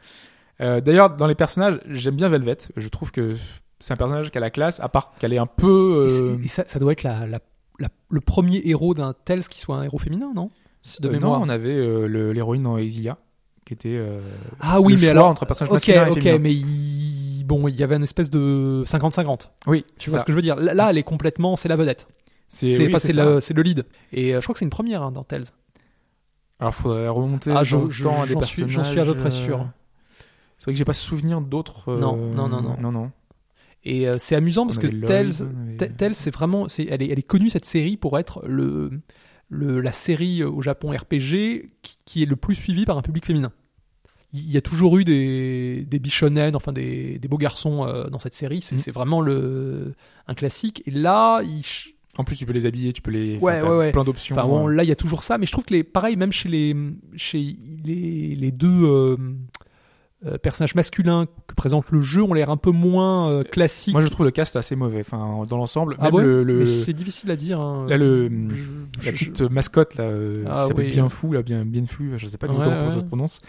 Euh, d'ailleurs dans les personnages j'aime bien Velvet. Je trouve que c'est un personnage qui a la classe à part qu'elle est un peu Et ça, ça doit être la, la- la- le premier héros d'un Tales qui soit un héros féminin, non? De euh, non on avait euh, l'héroïne dans Exilia qui était euh, ah oui, mais alors. entre personnage Ok, masculin et ok, féminin. mais il, bon, il y avait une espèce de 50-50. oui Tu vois ce que je veux dire? Là, elle est complètement, c'est la vedette. C'est oui, enfin, c'est ça. le, c'est le lead. Et euh, je crois que c'est une première hein, dans Tales. Alors, faudrait remonter Ah, je- dans le je- temps à des j'en suis- j'en suis à peu près sûr. euh, C'est vrai que j'ai pas souvenir d'autres. euh, Non, non, non, non. non, non. Et euh, c'est amusant parce On que avait Lloyd, Tales, on avait- Te- Tales, c'est vraiment, c'est, elle, est, elle est connue cette série pour être le, le la série au Japon RPG qui, qui est le plus suivie par un public féminin. Il y a toujours eu des, des enfin des, des beaux garçons euh, dans cette série. C'est, c'est vraiment le, un classique. Et là, il, En plus, tu peux les habiller, tu peux les. Ouais, ouais, ouais. Plein d'options. enfin bon, euh. là il y a toujours ça. Mais je trouve que les, pareil, même chez les, chez les, les deux euh, euh, personnages masculins que présente le jeu, ont l'air un peu moins euh, classiques. Moi, je trouve le cast assez mauvais. Enfin, dans l'ensemble, ah ouais le, le- c'est difficile à dire. hein. là, le, Je- la je- petite mascotte là, euh, Ah qui s'appelle oui. bien fou, là, bien, bien fou, je sais pas exactement Ouais, comment ça se prononce,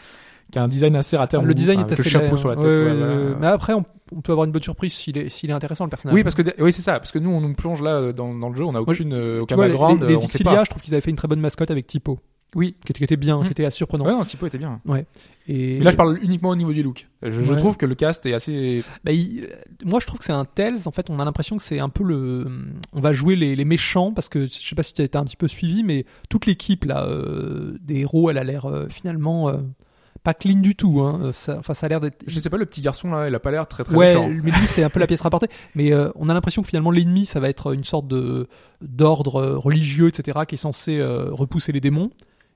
qui a un design assez raté. Ah, le design est assez le chapeau sur la hein. tête. Mais après, on, peut avoir une bonne surprise s'il est, s'il est intéressant le personnage. Oui, parce que oui, c'est ça, parce que nous, on nous plonge là dans, dans le jeu, on a aucune, euh, aucun background, les, Exilia, pas. je trouve qu'ils avaient fait une très bonne mascotte avec Typo, Oui. qui était, bien, qui était assez surprenant. Ouais, non, Typo était bien. Et Mais là, je parle uniquement au niveau du look. Je, trouve que le cast est assez. Bah, moi, je trouve que c'est un Tales. En fait, on a l'impression que c'est un peu le. On va jouer les, méchants parce que je sais pas si tu as été un petit peu suivi, mais toute l'équipe là euh, des héros, elle a l'air euh, finalement euh, pas clean du tout. Hein. Euh, Ça, enfin, ça a l'air d'être. Je sais pas, le petit garçon là, il a pas l'air très très ouais, méchant. mais lui c'est un peu la pièce rapportée. (laughs) Mais euh, on a l'impression que finalement l'ennemi ça va être une sorte de d'ordre euh, religieux, etc., qui est censé euh, repousser les démons.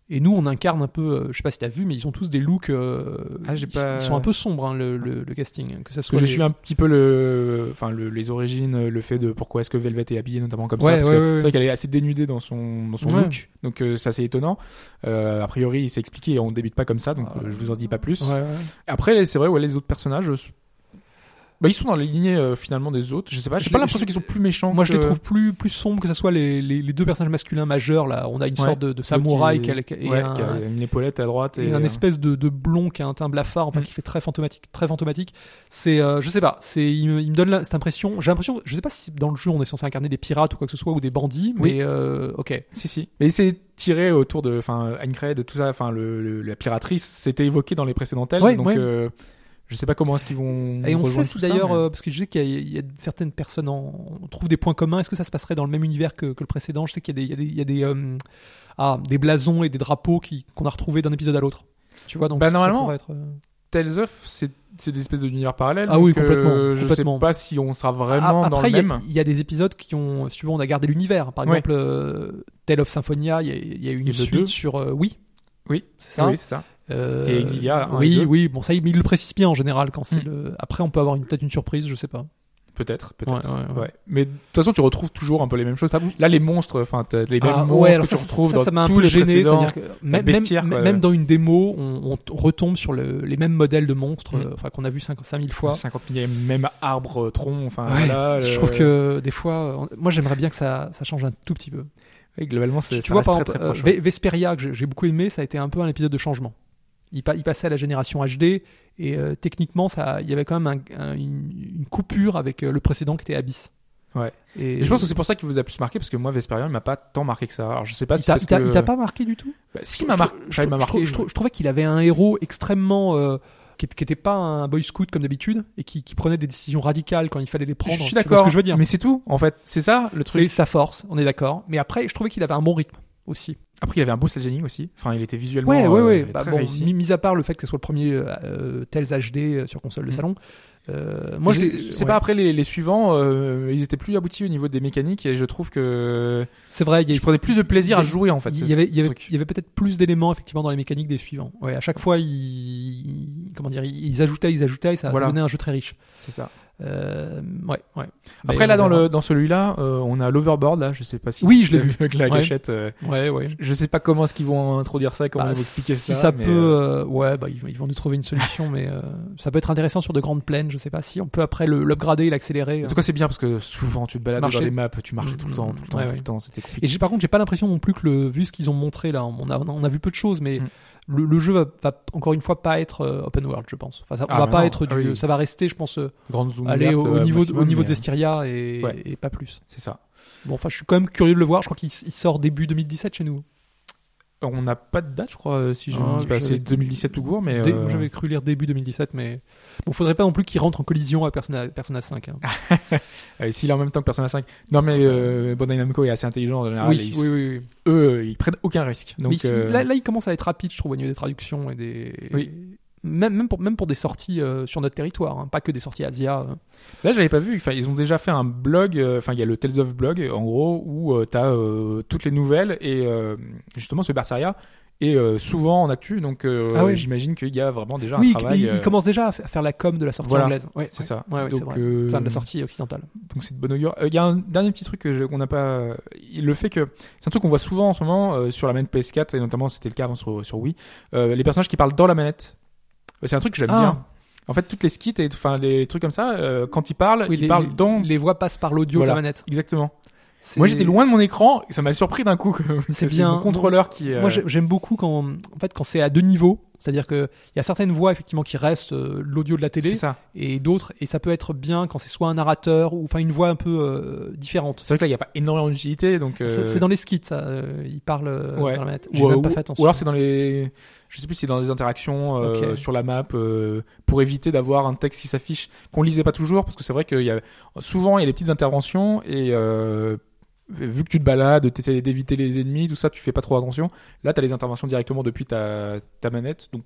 Et nous on incarne un peu, euh, je sais pas si t'as vu, mais ils ont tous des looks, euh, Ah, ils, pas- ils sont un peu sombres hein, le, le, le casting, que ça soit. que je les- suis un petit peu le, enfin le- les origines, le fait de pourquoi est-ce que Velvet est habillée notamment comme ça, parce ouais, que ouais, c'est vrai qu'elle est assez dénudée dans son dans son look, donc euh, c'est assez étonnant. Euh, a priori, il s'est expliqué, on débute pas comme ça, donc Ah. euh, je vous en dis pas plus. Après, c'est vrai, ouais, les autres personnages, bah ils sont dans les lignées euh, finalement des autres. Je sais pas, j'ai pas l'impression qu'ils sont plus méchants. Moi, je les trouve plus plus sombres que ce soit les, les, les deux personnages masculins majeurs là. On a une Ouais. sorte de, de samouraï qui a- et ouais, un, qui a une épaulette à droite et, et un espèce de, de blond qui a un teint blafard, enfin Mm. qui fait très fantomatique, très fantomatique. C'est, euh, je sais pas, c'est, il, me- il me donne la- cette impression. J'ai l'impression, je sais pas si dans le jeu on est censé incarner des pirates ou quoi que ce soit ou des bandits, Oui. mais euh, ok. Si si. Mais c'est tiré autour de, enfin, Aincred, tout ça, enfin, le, le- la piraterie, c'était évoqué dans les précédentes Ouais, donc euh, je sais pas comment est-ce qu'ils vont. Et on sait si ça, d'ailleurs, mais- euh, parce que je sais qu'il y, a- il y a certaines personnes, en, on trouve des points communs. Est-ce que ça se passerait dans le même univers que, que le précédent? Je sais qu'il y a des, il y a des, il y a des, euh, ah, des blasons et des drapeaux qu'on a retrouvés d'un épisode à l'autre. Tu vois, donc Bah, ça- ça normalement, pourrait être, euh, Tales of, c'est c'est des espèces d'univers parallèles. Ah oui, euh, complètement, je complètement. sais pas si on sera vraiment Ah, dans le y a- même. il y, a des épisodes qui ont, si tu veux, on a gardé l'univers. Par exemple, euh, Tale of Symphonia, il y y a une suite sur euh, oui, Oui, c'est ça? Oui, c'est ça. Euh, Et Exilia, un et oui, oui. Bon, ça, il, mais il le précise bien en général quand c'est Mm. le. Après, on peut avoir une- peut-être une surprise, je sais pas. Peut-être, peut-être. Ouais, ouais, ouais. Ouais. Mais de toute façon, tu retrouves toujours un peu les mêmes choses. Là, les monstres, enfin, t'as les mêmes Ah, monstres que ça, tu retrouves ça, dans ça m'a un tous peu les gêné. c'est-à-dire que même, bestiaire, même, quoi. même dans une démo, on, retombe sur le- les mêmes modèles de monstres, Mm. euh, enfin qu'on a vu 5 5000 fois. 50 000 même arbre, tronc, enfin, Ouais, voilà. je le- trouve que des fois, moi j'aimerais bien que ça, ça change un tout petit peu. Oui, globalement, c'est, Tu ça vois, par exemple, euh, Vesperia, que j'ai- j'ai beaucoup aimé, ça a été un peu un épisode de changement. Il, pa- il passait à la génération HD et euh, techniquement, ça, il y avait quand même un- un- une, une coupure avec euh, le précédent qui était Abyss. Ouais. Et, Et je pense que c'est pour ça qu'il vous a plus marqué, parce que moi, Vesperia, il m'a pas tant marqué que ça. Alors, je sais pas si parce que... il t'a pas marqué du tout? Bah, si, il m'a trou- Enfin, je marqué. je trou- je trouvais qu'il avait un héros extrêmement euh, qui n'était pas un boy scout comme d'habitude et qui, qui prenait des décisions radicales quand il fallait les prendre. Je suis d'accord. ce que je veux dire? Mais c'est tout, en fait. C'est ça, le C'est truc. sa force, on est d'accord. Mais après, je trouvais qu'il avait un bon rythme aussi. Après, il avait un beau cel shading aussi. Enfin, il était visuellement Ouais, ouais, euh, ouais. Bah, très bon, réussi. mis, à part le fait que ce soit le premier euh, euh, Tales HD euh, sur console de Mm. salon. euh, moi, je, sais ouais. pas après les, les suivants, euh, ils étaient plus aboutis au niveau des mécaniques et je trouve que C'est vrai, y a, je prenais plus de plaisir y à jouer en fait. il y avait, il y avait, y avait peut-être plus d'éléments effectivement dans les mécaniques des suivants. Ouais, à chaque fois, ils, comment dire, ils ajoutaient, ils ajoutaient, et ça, ça Voilà. donnait un jeu très riche. C'est ça. Euh, ouais, ouais. Après Mais là dans le dans celui-là, euh, on a l'overboard là, je sais pas si Oui, je l'ai vu. avec la gâchette. euh, Ouais, ouais. je sais pas comment est-ce qu'ils vont introduire ça, comment Bah, ils vont expliquer si ça. ça mais, peut, euh, euh, ouais, bah, ils, vont- ils vont nous trouver une solution, mais euh, ça peut être intéressant sur de grandes plaines. Je sais pas si on peut après le- l'upgrader et l'accélérer. En tout cas, c'est bien parce que souvent tu te balades Marcher. dans les maps, tu marchais tout le temps, tout le temps, Ouais, tout le temps, c'était compliqué. Et par contre, j'ai pas l'impression non plus que le, vu ce qu'ils ont montré là, on a, on a vu peu de choses, mais Mm. Le, le jeu va, va encore une fois pas être euh, open world, je pense. Enfin, ça, on Ah, va pas non. être du, Ah oui. ça va rester, je pense, euh, zoom aller au, euh, niveau, maximum, au niveau mais, d'Estiria et, Ouais. et pas plus. C'est ça. Bon, enfin, je suis quand même curieux de le voir. Je crois qu'il il sort début 2017 chez nous. On n'a pas de date, je crois, euh, si je Ah, ne dis pas. j'avais- C'est 2017 tout court, mais. Euh, J'avais cru lire début 2017, mais bon, faudrait pas non plus qu'il rentre en collision avec Persona, Persona 5. hein. (laughs) euh, S'il est en même temps que Persona 5. Non, mais euh, Bandai Namco est assez intelligent en général. oui, ils- oui, oui, oui. Eux, ils prennent aucun risque. Donc, Mais ici, euh, là, là, il commence à être rapide, je trouve, au niveau des traductions et des. Oui. Même, même, pour, même pour des sorties euh, sur notre territoire, hein, pas que des sorties Asia. euh. Là, j'avais pas vu. Enfin, ils ont déjà fait un blog. euh, Enfin, il y a le Tales of blog, en gros, où tu as toutes les nouvelles et euh, justement ce Berseria est euh, souvent en actu. Donc, euh, Ah j'imagine qu'il y a vraiment déjà Oui, un il, travail. il euh, commence déjà à fa- à faire la com de la sortie Voilà, anglaise. Ouais, c'est ouais. ça. Ouais, ouais, c'est donc, vrai. euh, Enfin, de la sortie occidentale. donc c'est de bon augure. Euh, Il y a un dernier petit truc qu'on n'a pas. Le fait que c'est un truc qu'on voit souvent en ce moment euh, sur la manette PS4 et notamment c'était le cas avant sur, sur Wii. euh, les personnages qui parlent dans la manette. C'est un truc que j'aime Ah. bien. En fait, toutes les skits et enfin les trucs comme ça, euh, quand ils parlent, Oui, ils les, parlent les- dans. les voix passent par l'audio Voilà. de la manette. Exactement. Moi, j'étais loin de mon écran, et ça m'a surpris d'un coup. que (laughs) C'est c'est bien. mon contrôleur qui. euh, Moi, j'ai- j'aime beaucoup quand, en fait, quand c'est à deux niveaux. C'est-à-dire qu'il y a certaines voix, effectivement, qui restent euh, l'audio de la télé c'est ça. et d'autres, et ça peut être bien quand c'est soit un narrateur ou enfin une voix un peu euh, différente. C'est vrai que là, il n'y a pas énormément d'utilité, donc. euh, C'est dans les skits, ça. euh, il parle euh, Ouais. dans la manette. Ou, ou- pas fait attention. ou alors c'est dans les, je sais plus si c'est dans les interactions euh, sur la map euh, pour éviter d'avoir un texte qui s'affiche qu'on lisait pas toujours parce que c'est vrai qu'il y a souvent il y a des petites interventions et euh, vu que tu te balades, tu essaies d'éviter les ennemis, tout ça, tu fais pas trop attention. Là, tu as les interventions directement depuis ta, ta manette, donc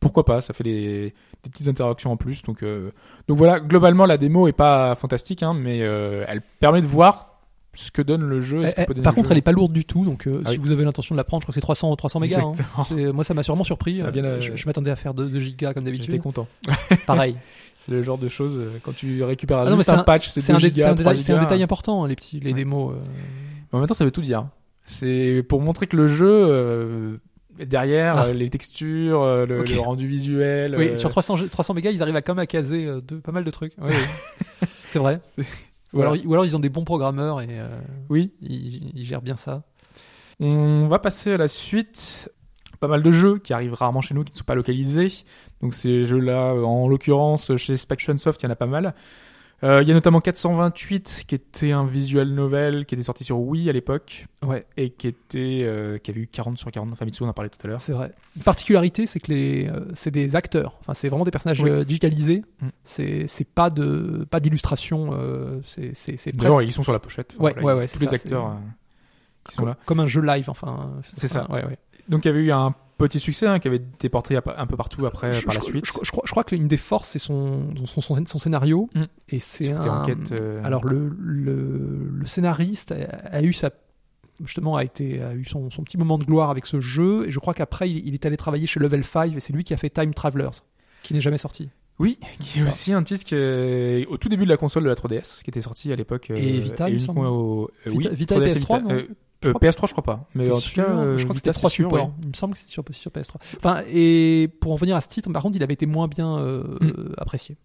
pourquoi pas, ça fait des, des petites interactions en plus. Donc, donc voilà, globalement, la démo est pas fantastique, hein, mais elle permet de voir ce que donne le jeu. Eh, eh, par contre, jeu. elle est pas lourde du tout, donc euh, Ah si oui. vous avez l'intention de la prendre, je crois que c'est 300, 300 mégas. hein. C'est- Moi, ça m'a sûrement surpris. Ça euh, bien, euh, je je m'attendais à faire 2 gigas comme J'étais d'habitude. content. (laughs) Pareil. (laughs) C'est le genre de choses, euh, quand tu récupères Ah non, juste mais un, un- patch, c'est C'est 2 un, gigas, c'est un 3 détail, un important, les petits, les Ouais. démos. euh. Mais en même temps, ça veut tout dire. C'est pour montrer que le jeu, euh, derrière, Ah. euh, les textures, euh, le, rendu visuel. Oui, euh, sur 300, g- 300 mégas, ils arrivent à quand même à caser euh, de, pas mal de trucs. Oui, oui. (laughs) c'est vrai. Ou, alors, ou alors ils ont des bons programmeurs et euh, Oui. ils, ils gèrent bien ça. On va passer à la suite. Pas mal de jeux qui arrivent rarement chez nous, qui ne sont pas localisés. Donc ces jeux-là, euh, en l'occurrence, chez Spaction Soft, il y en a pas mal. Euh, Il y a notamment 428, qui était un visual novel, qui était sorti sur Wii à l'époque, Ouais, et qui était, euh, qui avait eu 40 sur 40. Enfin, Mitsu, on en parlé tout à l'heure. c'est vrai. Une particularité, c'est que les, euh, c'est des acteurs. Enfin, c'est vraiment des personnages Oui. digitalisés. Mm. C'est, c'est pas de, pas d'illustration. c'est, c'est, c'est presque ils sont sur la pochette. Ouais, Voilà, ouais, ouais, tous les ça, acteurs qui sont là. comme un jeu live. Enfin, C'est ça. Ouais, ouais. Donc il y avait eu un petit succès hein, qui avait été porté un peu partout après je, par la suite. Je, je crois, que l'une des forces, c'est son, son, son, son scénario. Mm. Et c'est un. enquête, euh, Alors le, le, le scénariste a, a eu sa justement a été a eu son, son petit moment de gloire avec ce jeu et je crois qu'après il, il est allé travailler chez Level 5 et c'est lui qui a fait Time Travelers qui n'est jamais sorti. Oui, qui est aussi un titre qui est au tout début de la console de la 3DS, qui était sorti à l'époque. euh, Et Vita, il me semble. au euh, Vita- oui, Vita et 3DS PS3, non? euh, Je euh, crois- PS3, je crois pas. Mais en tout cas, euh, je crois que c'était trois supports. ouais. Il me semble que c'était sur, sur PS3. Enfin et pour en venir à ce titre, par contre, il avait été moins bien euh, Mm. apprécié.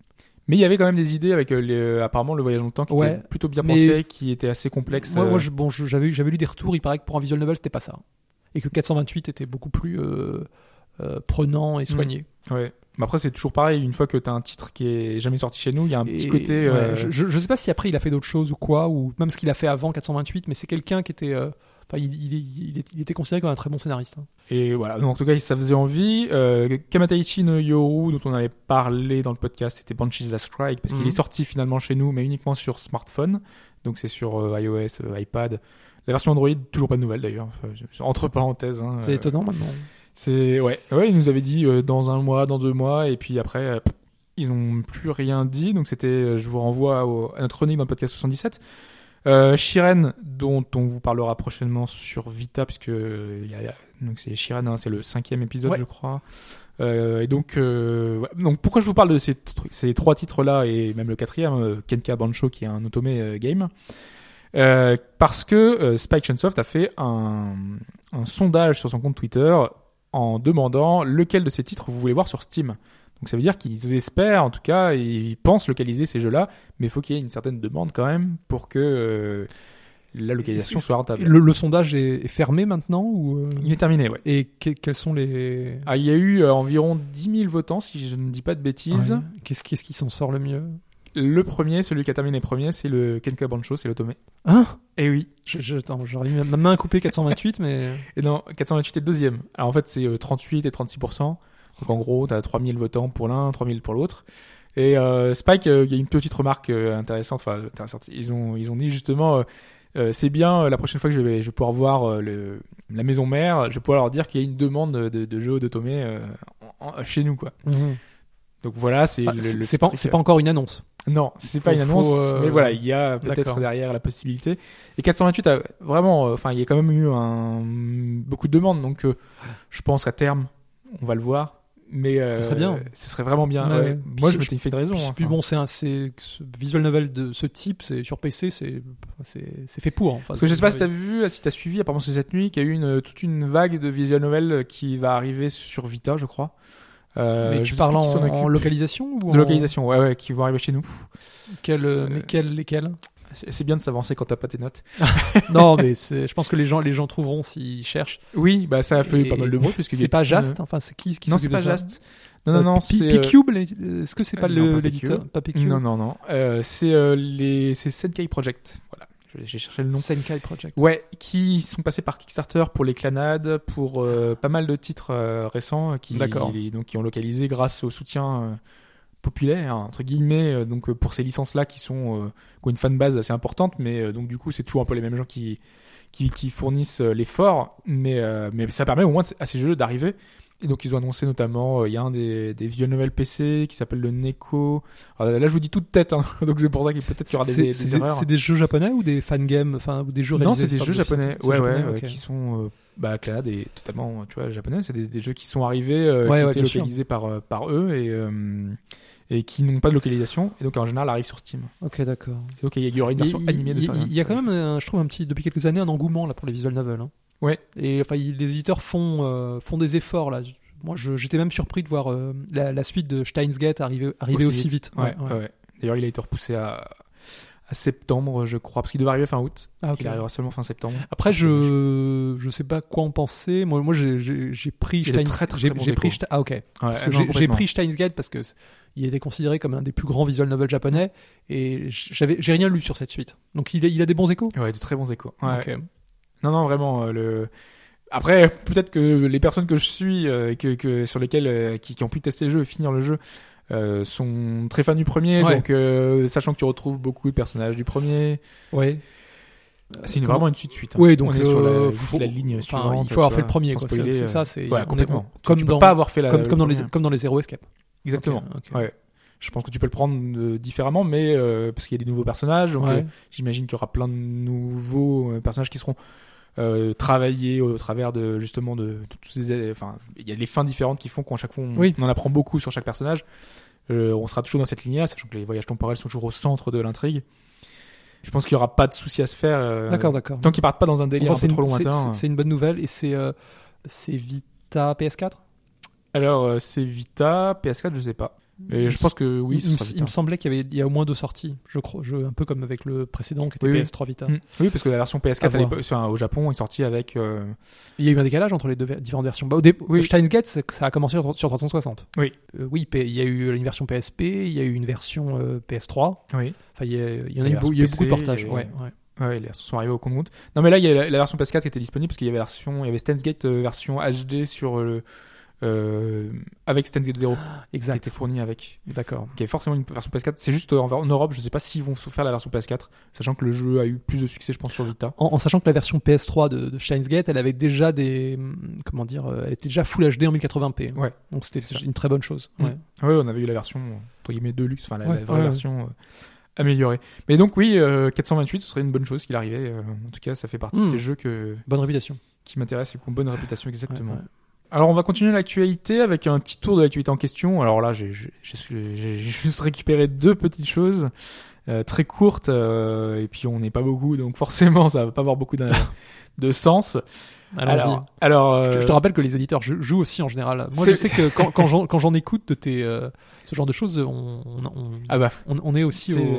Mais il y avait quand même des idées avec les- apparemment le voyage dans le temps qui Ouais. était plutôt bien pensé, qui était assez complexe. Moi, moi, je- bon, j'avais j'avais lu des retours, il paraît que pour un visual novel, c'était pas ça. Et que 428 était beaucoup plus prenant et soigné. ouais. Mais après, c'est toujours pareil. Une fois que tu as un titre qui est jamais sorti chez nous, il y a un petit Et, côté. ouais, euh, je, je, je sais pas si après il a fait d'autres choses ou quoi, ou même ce qu'il a fait avant 428, mais c'est quelqu'un qui était. euh, Enfin, il, il, il, il était considéré comme un très bon scénariste. hein. Et voilà, donc en tout cas, ça faisait envie. Euh, Kamataichi no Yoru, dont on avait parlé dans le podcast, c'était Banshee's Last Strike, parce qu'il Mhm. est sorti finalement chez nous, mais uniquement sur smartphone. Donc c'est sur euh, iOS, euh, iPad. La version Android, toujours pas de nouvelles d'ailleurs. Enfin, entre parenthèses. hein, C'est euh, étonnant maintenant. C'est ouais, ouais, ils nous avaient dit dans un mois, dans deux mois, et puis après, ils ont plus rien dit. Donc c'était, je vous renvoie au- à notre chronique dans le podcast 77. Euh, Shiren, dont on vous parlera prochainement sur Vita, puisque euh, il y a- donc c'est Shiren, hein, c'est le cinquième épisode, Ouais. je crois. Euh, et donc, euh, ouais. donc pourquoi je vous parle de ces, ces trois titres-là et même le quatrième, Kenka Bancho, qui est un automé game? Parce que Spike Chunsoft a fait un, un sondage sur son compte Twitter en demandant lequel de ces titres vous voulez voir sur Steam. Donc ça veut dire qu'ils espèrent, en tout cas, ils pensent localiser ces jeux-là, mais il faut qu'il y ait une certaine demande quand même pour que euh, la localisation soit rentable. Le, le sondage est, est fermé maintenant ou euh, Il est terminé, ouais. Et que- quels sont les. Ah, il y a eu euh, environ 10 000 votants, si je ne dis pas de bêtises. Ouais. Qu'est-ce qui s'en sort le mieux? Le premier, celui qui a terminé premier, c'est le Kenka Bancho, c'est l'Otome. Hein? Et oui. je, je, j'aurais mis ma main à couper 428, mais. (laughs) Et non, 428 est le deuxième. Alors en fait, c'est euh, 38 et 36%. Donc en gros, t'as 3000 votants pour l'un, 3000 pour l'autre. Et euh, Spike, euh, il y a une petite remarque euh, intéressante. Enfin, intéressante. Ils ont, ils ont dit justement, c'est bien la prochaine fois que je vais, je vais pouvoir voir le, la maison mère, je vais pouvoir leur dire qu'il y a une demande de, de, de jeu d'Otome en- en- chez nous, quoi. Donc voilà, c'est le, c'est pas, encore une annonce. non, c'est pas une annonce, euh, mais voilà, il y a peut-être derrière la possibilité. Et 428 a vraiment, euh, enfin, il y a quand même eu un, beaucoup de demandes, donc euh, je pense qu'à terme, on va le voir. Mais euh, Très bien. ce serait vraiment bien. Ouais, ouais. ouais. Moi, je m'étais fait une raison. Puis, hein, puis bon, c'est un, c'est ce visual novel de ce type, c'est sur PC, c'est, c'est, c'est fait pour. Enfin, Parce que je sais pas si t'as vu, si t'as suivi, apparemment c'est cette nuit, qu'il y a eu une, toute une vague de visual novel qui va arriver sur Vita, je crois. Euh, Mais tu parles en, localisation ou de en- localisation, ouais, ouais, qui vont arriver chez nous. Quel, euh, Euh, mais quel, lesquels C'est c'est bien de s'avancer quand t'as pas tes notes. (laughs) Non, mais c'est, je pense que les gens, les gens trouveront s'ils cherchent. Oui, bah ça a fait Et pas mal de bruit puisque C'est pas Jast, enfin c'est qui, qui Non, c'est pas Jast. Non, non, non, Euh, c'est. P- euh, P-Cube, est-ce que c'est pas euh, non, l'éditeur P-Cube. Pas P-Cube Non, non, non. Euh, c'est les, c'est Senkai Project. Voilà. J'ai cherché le nom. Senkai Project. Ouais, qui sont passés par Kickstarter pour les clanades, pour euh, pas mal de titres euh, récents qui, les- donc, qui ont localisé grâce au soutien populaire entre guillemets euh, donc euh, pour ces licences là qui sont euh, qui ont une fanbase assez importante mais donc du coup c'est toujours un peu les mêmes gens qui qui, qui fournissent l'effort mais mais ça permet au moins de- à ces jeux d'arriver et donc ils ont annoncé notamment euh, il y a un des des visual novel PC qui s'appelle le Neko Alors, là je vous dis toute tête hein, (laughs) donc c'est pour ça qu'il peut-être qu'il y aura des, des erreurs c'est des jeux japonais ou des fangames, enfin ou des jeux non, c'est des jeux japonais. Ouais, ouais, japonais, ouais, ok. qui sont euh, bah et totalement, tu vois, japonais. C'est des, des jeux qui sont arrivés, euh, Ouais, qui ouais, étaient sûr. localisés par par eux et et qui n'ont pas de localisation et donc en général arrivent sur Steam. Ok, d'accord. Donc il y aura une version y- animée de il- ça. Il y a quand même, un- je trouve, un petit, depuis quelques années, un engouement là pour les visual novels. hein. Ouais. Et enfin, les éditeurs font euh, font des efforts là. Moi, j'étais même surpris de voir euh, la, la suite de Steins Gate arriver arriver aussi, vite. Ouais, ouais. ouais. D'ailleurs, il a été repoussé à à septembre, je crois, parce qu'il devait arriver fin août. Ah, ok. Il arrivera seulement fin septembre. Après, je je sais pas quoi en penser. Moi, moi, j'ai- pris Steins très, très, très pris ah ok. Ouais, Parce que non, j'ai- pris Steins Gate parce que il était considéré comme un des plus grands visual novels japonais et j'avais j'ai rien lu sur cette suite. Donc il a, il a des bons échos. Ouais, de très bons échos. Ouais. Non, non, vraiment. euh, le... Après, peut-être que les personnes que je suis, euh, que, que sur lesquelles euh, qui, qui ont pu tester le jeu et finir le jeu, euh, sont très fans du premier. Ouais. Donc, euh, sachant que tu retrouves beaucoup de personnages du premier, Ouais. c'est vraiment une suite suite. hein. Oui, donc on est sur euh, la, faut- la ligne enfin, il faut avoir fait le premier. C'est- C'est euh, ça. C'est ouais, est- complètement. comme tu dans peux pas avoir fait la, comme, comme dans les comme dans les Zero Escape. Exactement. Ouais. Je pense que tu peux le prendre euh, différemment, mais euh, parce qu'il y a des nouveaux personnages, donc Ouais. j'imagine qu'il y aura plein de nouveaux personnages qui seront euh, travaillés au travers de justement de, de tous ces, enfin, il y a des fins différentes qui font qu'à chaque fois on, Oui. on en apprend beaucoup sur chaque personnage. Euh, on sera toujours dans cette ligne-là, sachant que les voyages temporels sont toujours au centre de l'intrigue. Je pense qu'il y aura pas de souci à se faire. euh, D'accord, d'accord. Tant qu'ils partent pas dans un délire un peu trop lointain. c'est- une bonne nouvelle et c'est euh, c'est Vita PS4. Alors c'est Vita, PS4, je sais pas. Et je pense que oui, il, ce il me- semblait qu'il y avait il y a au moins deux sorties, je crois, je, un peu comme avec le précédent qui était Oui, oui. PS3 Vita. Mm. Oui, parce que la version À PS4 à voir. l'époque- enfin, au Japon est sortie avec. euh, Il y a eu un décalage entre les deux différentes versions. Bah, au Oui. Steins Gate, ça a commencé sur, sur 360. Oui. Euh, oui, il y a eu une version PSP, il y a eu une version euh, PS3. Oui. Enfin, il y, a, il y en a eu, beau- il y a eu version beaucoup de portages. et- Ouais, ouais. Ouais, les versions sont arrivées au compte-gouttes. Non, mais là, il y a la, la version PS4 qui était disponible parce qu'il y avait la version, il y avait Steins Gate euh, version HD sur le, euh, avec Steins Gate 0 qui Exact. était fourni avec. D'accord. Y avait forcément une version PS4. C'est juste euh, en, en Europe, je sais pas s'ils vont faire la version PS4, sachant que le jeu a eu plus de succès, je pense, sur Vita. En, en sachant que la version PS3 de, de Steins Gate, elle avait déjà des, comment dire, euh, elle était déjà Full HD en 1080p. Ouais. Donc c'était une très bonne chose. Mm. Ouais. Ouais, on avait eu la version, entre guillemets, de luxe, enfin, la, Ouais, la vraie ouais, version euh, améliorée. Mais donc, oui, euh, 428, ce serait une bonne chose qu'il arrivait. en tout cas, ça fait partie de Mm. ces jeux que, Bonne réputation. qui m'intéressent et qui ont bonne réputation, exactement. Alors on va continuer l'actualité avec un petit tour de l'actualité en question. Alors là, j'ai juste récupéré deux petites choses euh, très courtes euh, et puis on n'est pas beaucoup, donc forcément ça va pas avoir beaucoup de, (laughs) de sens. Alors, alors euh, Je, je te rappelle que les auditeurs jou- jouent aussi en général. Moi, je sais que (laughs) quand, quand j'en écoute de tes, euh, ce genre de choses, on, on, on, ah bah on- on est aussi au,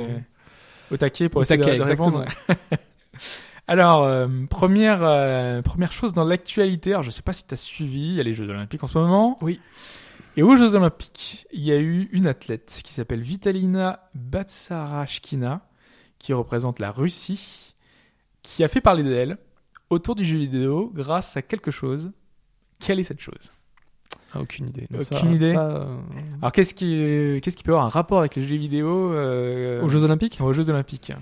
au taquet pour au essayer de- taquet, de répondre. (laughs) Alors, euh, première, euh, première chose dans l'actualité, alors je sais pas si tu as suivi, il y a les Jeux Olympiques en ce moment. Oui. Et aux Jeux Olympiques, il y a eu une athlète qui s'appelle Vitalina Batsarashkina, qui représente la Russie, qui a fait parler d'elle autour du jeu vidéo grâce à quelque chose. Quelle est cette chose? Ah, aucune idée. Aucune Ça- idée. ça, euh, Alors qu'est-ce qui, qu'est-ce qui peut avoir un rapport avec les jeux vidéo euh, Aux Jeux Olympiques? aux Jeux Olympiques?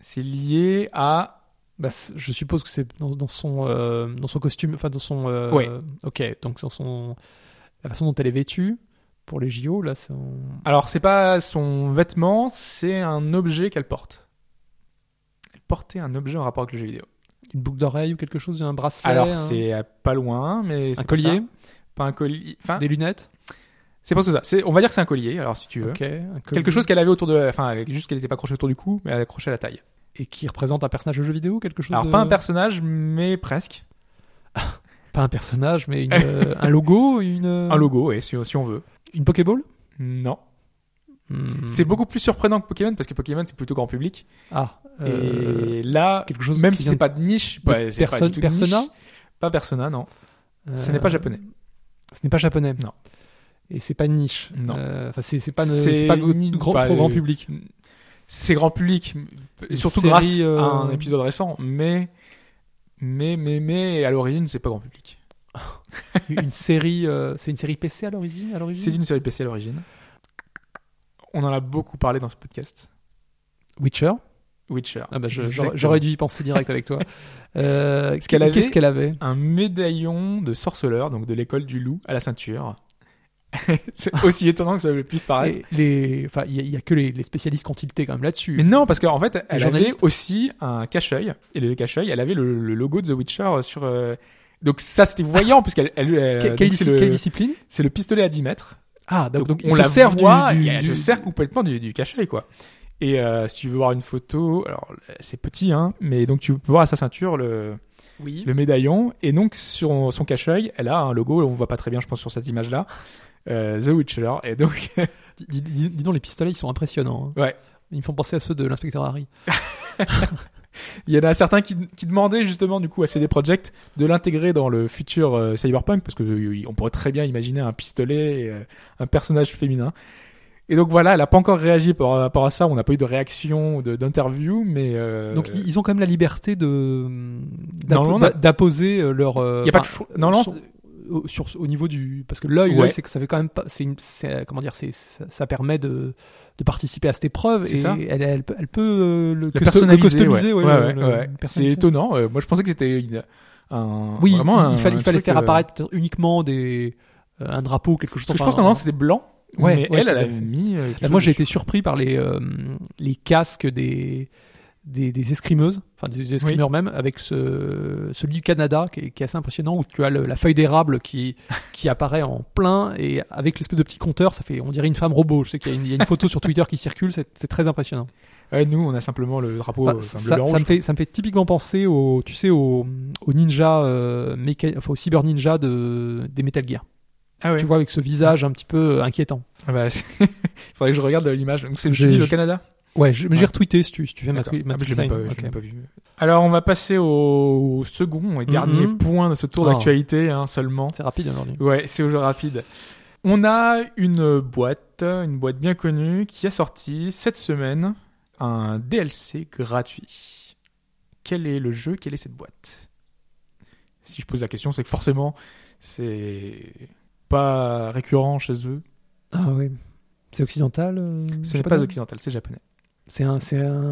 C'est lié à bah, Je suppose que c'est dans, dans son, euh, dans son costume, enfin dans son. euh, Ouais. Ok, donc dans son. La façon dont elle est vêtue pour les JO, là, c'est. en- Alors, c'est pas son vêtement, c'est un objet qu'elle porte. Elle portait un objet en rapport avec le jeu vidéo. Une boucle d'oreille ou quelque chose, un bracelet Alors, un- c'est pas loin, mais un pas collier. Pas un collier. Enfin, des lunettes. c'est pas tout ça. C'est, on va dire que c'est un collier, alors si tu veux. Ok, un collier. Quelque chose qu'elle avait autour de, enfin, juste qu'elle n'était pas accrochée autour du cou, mais elle accrochée à la taille. Et qui représente un personnage de jeu vidéo, quelque chose. Alors, de- pas un personnage, mais presque. (laughs) pas un personnage, mais une, euh, un logo, une. Un logo, ouais, si, si on veut. Une Pokéball? Non. Hmm. C'est beaucoup plus surprenant que Pokémon, parce que Pokémon, c'est plutôt grand public. Ah. euh, Et là, quelque chose même si c'est pas de niche, pas personne- niche. Persona? Pas Persona, non. Ce euh, n'est pas japonais. Ce n'est pas japonais. Non. Et c'est pas une niche. Non. Euh, Enfin, c'est pas, ne- C'est c'est pas grand, pas, trop grand euh, public. C'est grand public, surtout série, grâce euh, à un épisode récent, mais, mais, mais, mais, à l'origine, c'est pas grand public. (laughs) une série, euh, c'est une série PC à l'origine. À C'est une série PC à l'origine. On en a beaucoup parlé dans ce podcast. Witcher? Witcher. Ah bah, j'aurais dû y penser direct avec toi. (laughs) Euh, qu'elle avait- Qu'est-ce qu'elle avait? Un médaillon de sorceleur, donc de l'école du loup, à la ceinture. (laughs) c'est aussi étonnant que ça puisse paraître. Les, enfin, il y, a- que les, les spécialistes qui ont tilté quand même là-dessus. Mais non, parce qu'en fait, elle avait aussi un cache-œil. Et le cache-œil, elle avait le, le logo de The Witcher sur. euh, Donc ça, c'était voyant, puisqu'elle. Elle, elle- Que- quelle, le, discipline? c'est le pistolet à 10 mètres. Ah, donc, donc on la se servent du, voit, du- et elle du- se sert complètement du, du cache-œil, quoi. Et euh, si tu veux voir une photo, alors c'est petit, hein, mais donc tu peux voir à sa ceinture le, Oui. le médaillon, et donc sur son cache-œil, elle a un logo, on voit pas très bien, je pense, sur cette image-là, euh, The Witcher, et donc, (laughs) Dis, dis- dis donc, les pistolets, ils sont impressionnants. hein. ouais. Ils me font penser à ceux de l'inspecteur Harry. (laughs) Il y en a certains qui, qui demandaient justement du coup à CD Projekt de l'intégrer dans le futur euh, Cyberpunk parce que euh, on pourrait très bien imaginer un pistolet, et, euh, un personnage féminin. Et donc voilà, elle a pas encore réagi par rapport à ça. On n'a pas eu de réaction d'interview, mais euh, Donc ils ont quand même la liberté de d'apposer euh, leur. euh, il y a pas de choix. Non, non, au, sur- au niveau du parce que l'œil, Ouais. c'est que ça fait quand même pas. C'est Comment dire C'est ça, ça permet de de participer à cette épreuve et ça. elle, elle, peut- elle peut euh, le, customiser. C'est étonnant. Moi, je pensais que c'était un Oui, vraiment il, un, il fallait, il faire euh, apparaître uniquement des euh, un drapeau quelque chose. Parce que je pense que normalement c'était blanc. Ouais, mais ouais, elle, elle a mis. Là, moi, j'ai été surpris par les, euh, les casques des, des, des escrimeuses, enfin des escrimeurs même, avec ce, celui du Canada qui est, qui est assez impressionnant, où tu as le- la feuille d'érable qui, (laughs) qui apparaît en plein, et avec l'espèce de petit compteur, ça fait, on dirait une femme robot. Je sais qu'il y, a une- il y a une photo sur Twitter qui circule, c'est très impressionnant. Ouais, nous, on a simplement le drapeau bleu, ça, me fait, ça me fait typiquement penser au, tu sais, au, au ninja, euh, méca- enfin, au cyber ninja de, des Metal Gear. Ah ouais. Tu vois, avec ce visage un petit peu inquiétant. Ah bah, (laughs) c'est- faudrait que je regarde l'image. Donc c'est le Canada? Ouais, je- mais j'ai Ouais. retweeté si tu, si tu fais ma, tweet- ma Ah, mais je pas, pas vu. Alors on va passer au second et dernier Mhm. point de ce tour Oh. d'actualité hein, seulement. C'est rapide aujourd'hui. Ouais, c'est au jeu rapide. On a une boîte, une boîte bien connue, qui a sorti cette semaine un DLC gratuit. Quel est le jeu Quelle est cette boîte? Si je pose la question, c'est que forcément, c'est pas récurrent chez eux. Ah oui. C'est occidental euh, Ce n'est pas occidental, c'est japonais. C'est un,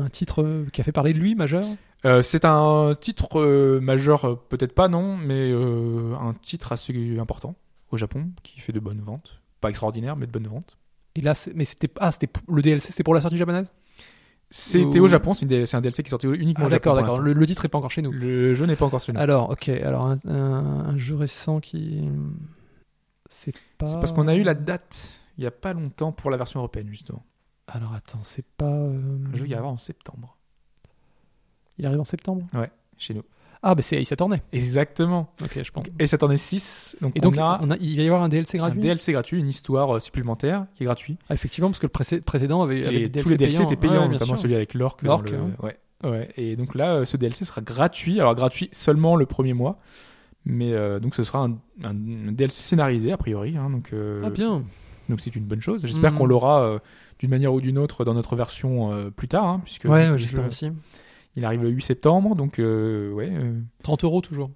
un titre euh, qui a fait parler de lui, majeur? Euh, c'est un titre euh, majeur, peut-être pas non, mais euh, un titre assez important au Japon qui fait de bonnes ventes. Pas extraordinaire, mais de bonnes ventes. Et là, mais c'était ah, le DLC, c'était pour la sortie japonaise? C'était au Japon, c'est un DLC qui est sorti uniquement Ah au Japon. d'accord, d'accord. Le, le titre est pas encore chez nous. Le jeu n'est pas encore sur nous. Alors, ok. Alors un, un- un jeu récent qui c'est pas. C'est parce qu'on a eu la date il y a pas longtemps pour la version européenne justement. Alors attends, c'est pas. euh, Un jeu qui arrive en septembre Il arrive en septembre? chez nous. Ah, bah c'est Ace Attorney. Exactement. Ok, je pense. Et cette année 6, donc Et donc, on a on a- il va y avoir un DLC un gratuit? DLC gratuit, une histoire euh, supplémentaire qui est gratuit. Ah, effectivement, parce que le précé- précédent avait, des tous les DLC étaient payants, Ouais, bien notamment sûr. celui avec L'orque, le- ouais. Ouais. Et donc là, euh, ce DLC sera gratuit. Alors gratuit seulement le premier mois, Mais euh, donc ce sera un, un- un DLC scénarisé a priori. hein, donc euh, Ah bien. Donc c'est une bonne chose. J'espère Mhm. qu'on l'aura euh, d'une manière ou d'une autre dans notre version euh, plus tard, hein, puisque Ouais, le jeu- aussi. il arrive le 8 septembre, donc euh, ouais, euh, 30 euros toujours.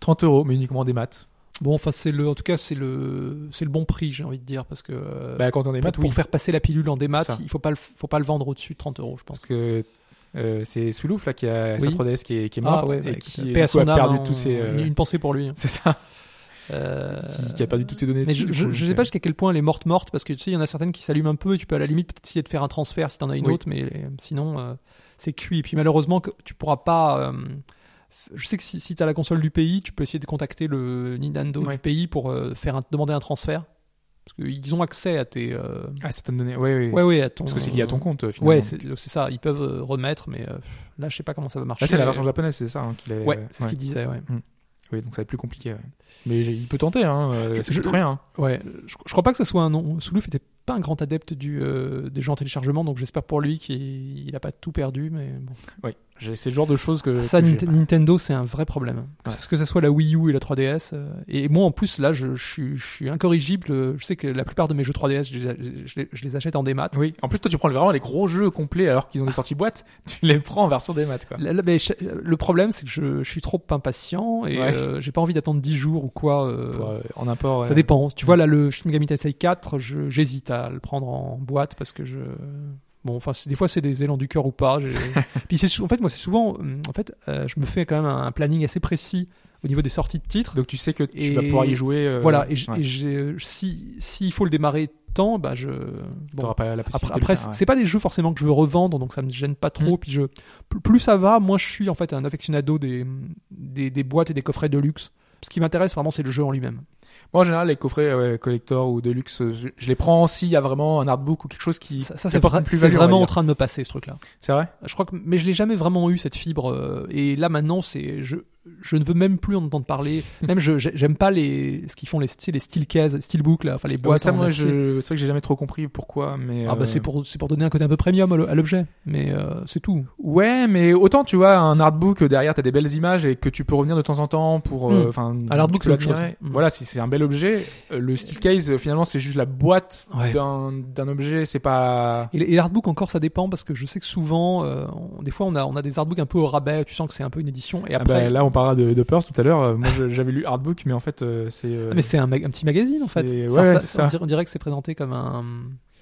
30 euros, mais uniquement des maths. Bon, enfin, c'est le, en tout cas, c'est le, c'est le bon prix, j'ai envie de dire, parce que euh, Bah, quand on est pour, maths, pour oui, faire passer la pilule en démat, C'est ça. il faut pas le, faut pas le vendre au-dessus de 30 euros, je pense. parce que euh, c'est Soulouf là qui a Oui. sa 3DS qui est, qui est Ah morte ouais, bah, et qui à son a âme, perdu hein, tous ses. euh, une, une pensée pour lui. (laughs) C'est ça. Euh, Qui, a perdu toutes ses données. Mais dessus, je, je sais pas jusqu'à quel point elle est morte morte parce que tu sais il y en a certaines qui s'allument un peu et tu peux à la limite peut-être essayer de faire un transfert si t'en as une Oui. autre mais euh, sinon euh, c'est cuit et puis malheureusement que tu pourras pas euh, je sais que si, si tu as la console du pays tu peux essayer de contacter le Nintendo Ouais. du pays pour euh, faire un- demander un transfert parce qu'ils ont accès à tes euh, Ah, certaines données. Ouais, ouais. ouais ouais à ton Parce que c'est lié à ton compte, finalement. ouais c'est c'est ça ils peuvent euh, remettre mais euh, là je sais pas comment ça va marcher Là, c'est la version japonaise, c'est ça hein, qu'il est. ouais c'est ce qu'il disait ouais Oui, donc ça va être plus compliqué. ouais. Mais j'ai- il peut tenter, hein. euh, Je- ça je- coûte rien. hein. Ouais, je, je crois pas que ça soit un nom. Soulouf était pas un grand adepte du, euh, des jeux en téléchargement, donc j'espère pour lui qu'il il a pas tout perdu. Mais bon. Oui, c'est le genre de choses que. ça, que Nint-. Nintendo, c'est un vrai problème. Que, ce- que soit la Wii U et la 3DS. euh, et moi, en plus, là, je, je suis, je suis incorrigible. Je sais que la plupart de mes jeux 3DS, je les, a- je les- je les achète en démat. Oui, en plus, toi, tu prends vraiment les gros jeux complets alors qu'ils ont des sorties boîte, (laughs) tu les prends en version des maths, quoi. Là, là, mais je- le problème, c'est que je, suis trop impatient et Ouais. euh, j'ai pas envie d'attendre 10 jours ou quoi. euh, Pour, en import. Ça dépend. Tu vois, là, le Shin Megami Tensei 4, je- j'hésite à le prendre en boîte parce que je. Bon, enfin, des fois, c'est des élans du cœur ou pas. (laughs) Puis, c'est en fait, moi, c'est souvent. En fait, euh, je me fais quand même un, planning assez précis au niveau des sorties de titres. Donc tu sais que tu Et- vas pouvoir y jouer. euh, voilà. Et, ouais. si s'il faut le démarrer temps, bah, je. Bon, pas la après, possibilité ouais. c'est pas des jeux forcément que je veux revendre, donc ça me gêne pas trop. Mm. Puis je, plus- ça va, moi je suis en fait un affectionado des, des, des boîtes et des coffrets de luxe. Ce qui m'intéresse vraiment, c'est le jeu en lui-même. Moi, en général, les coffrets ouais, collector ou deluxe, euh, je, je les prends s'il y a vraiment un artbook ou quelque chose qui. Ça, ça c'est vra- vraiment en train de me passer ce truc-là. C'est vrai? Je crois que, mais je l'ai jamais vraiment eu cette fibre. euh, et là maintenant, c'est, je, je ne veux même plus en entendre parler. même je, j'ai- j'aime pas les, ce qu'ils font les, sais, les steel cases, steelbook là, enfin les boîtes. ça, moi, c'est vrai que j'ai jamais trop compris pourquoi, mais. Ah bah euh, c'est pour, c'est pour donner un côté un peu premium à l'objet. Mais euh, c'est tout. Ouais, mais autant tu vois un artbook euh, derrière, t'as des belles images et que tu peux revenir de temps en temps pour. euh, Mm. Enfin, Un artbook, c'est autre chose. l'admirer. Mm. Voilà, si c'est un bel objet, euh, le steel case, euh, finalement, c'est juste la boîte Ouais. d'un objet, c'est pas. Et, et l'artbook encore ça dépend parce que je sais que souvent, euh, on- des fois on a, on a des artbooks un peu au rabais. Tu sens que c'est un peu une édition. Et Ah après, bah, là, on parlera de, de Purse tout à l'heure. Moi, j'avais lu Artbook, mais en fait, euh, c'est. euh, Ah, mais c'est un, petit magazine en fait. Ça- ouais, ça-. On, dirait, on dirait que c'est présenté comme un.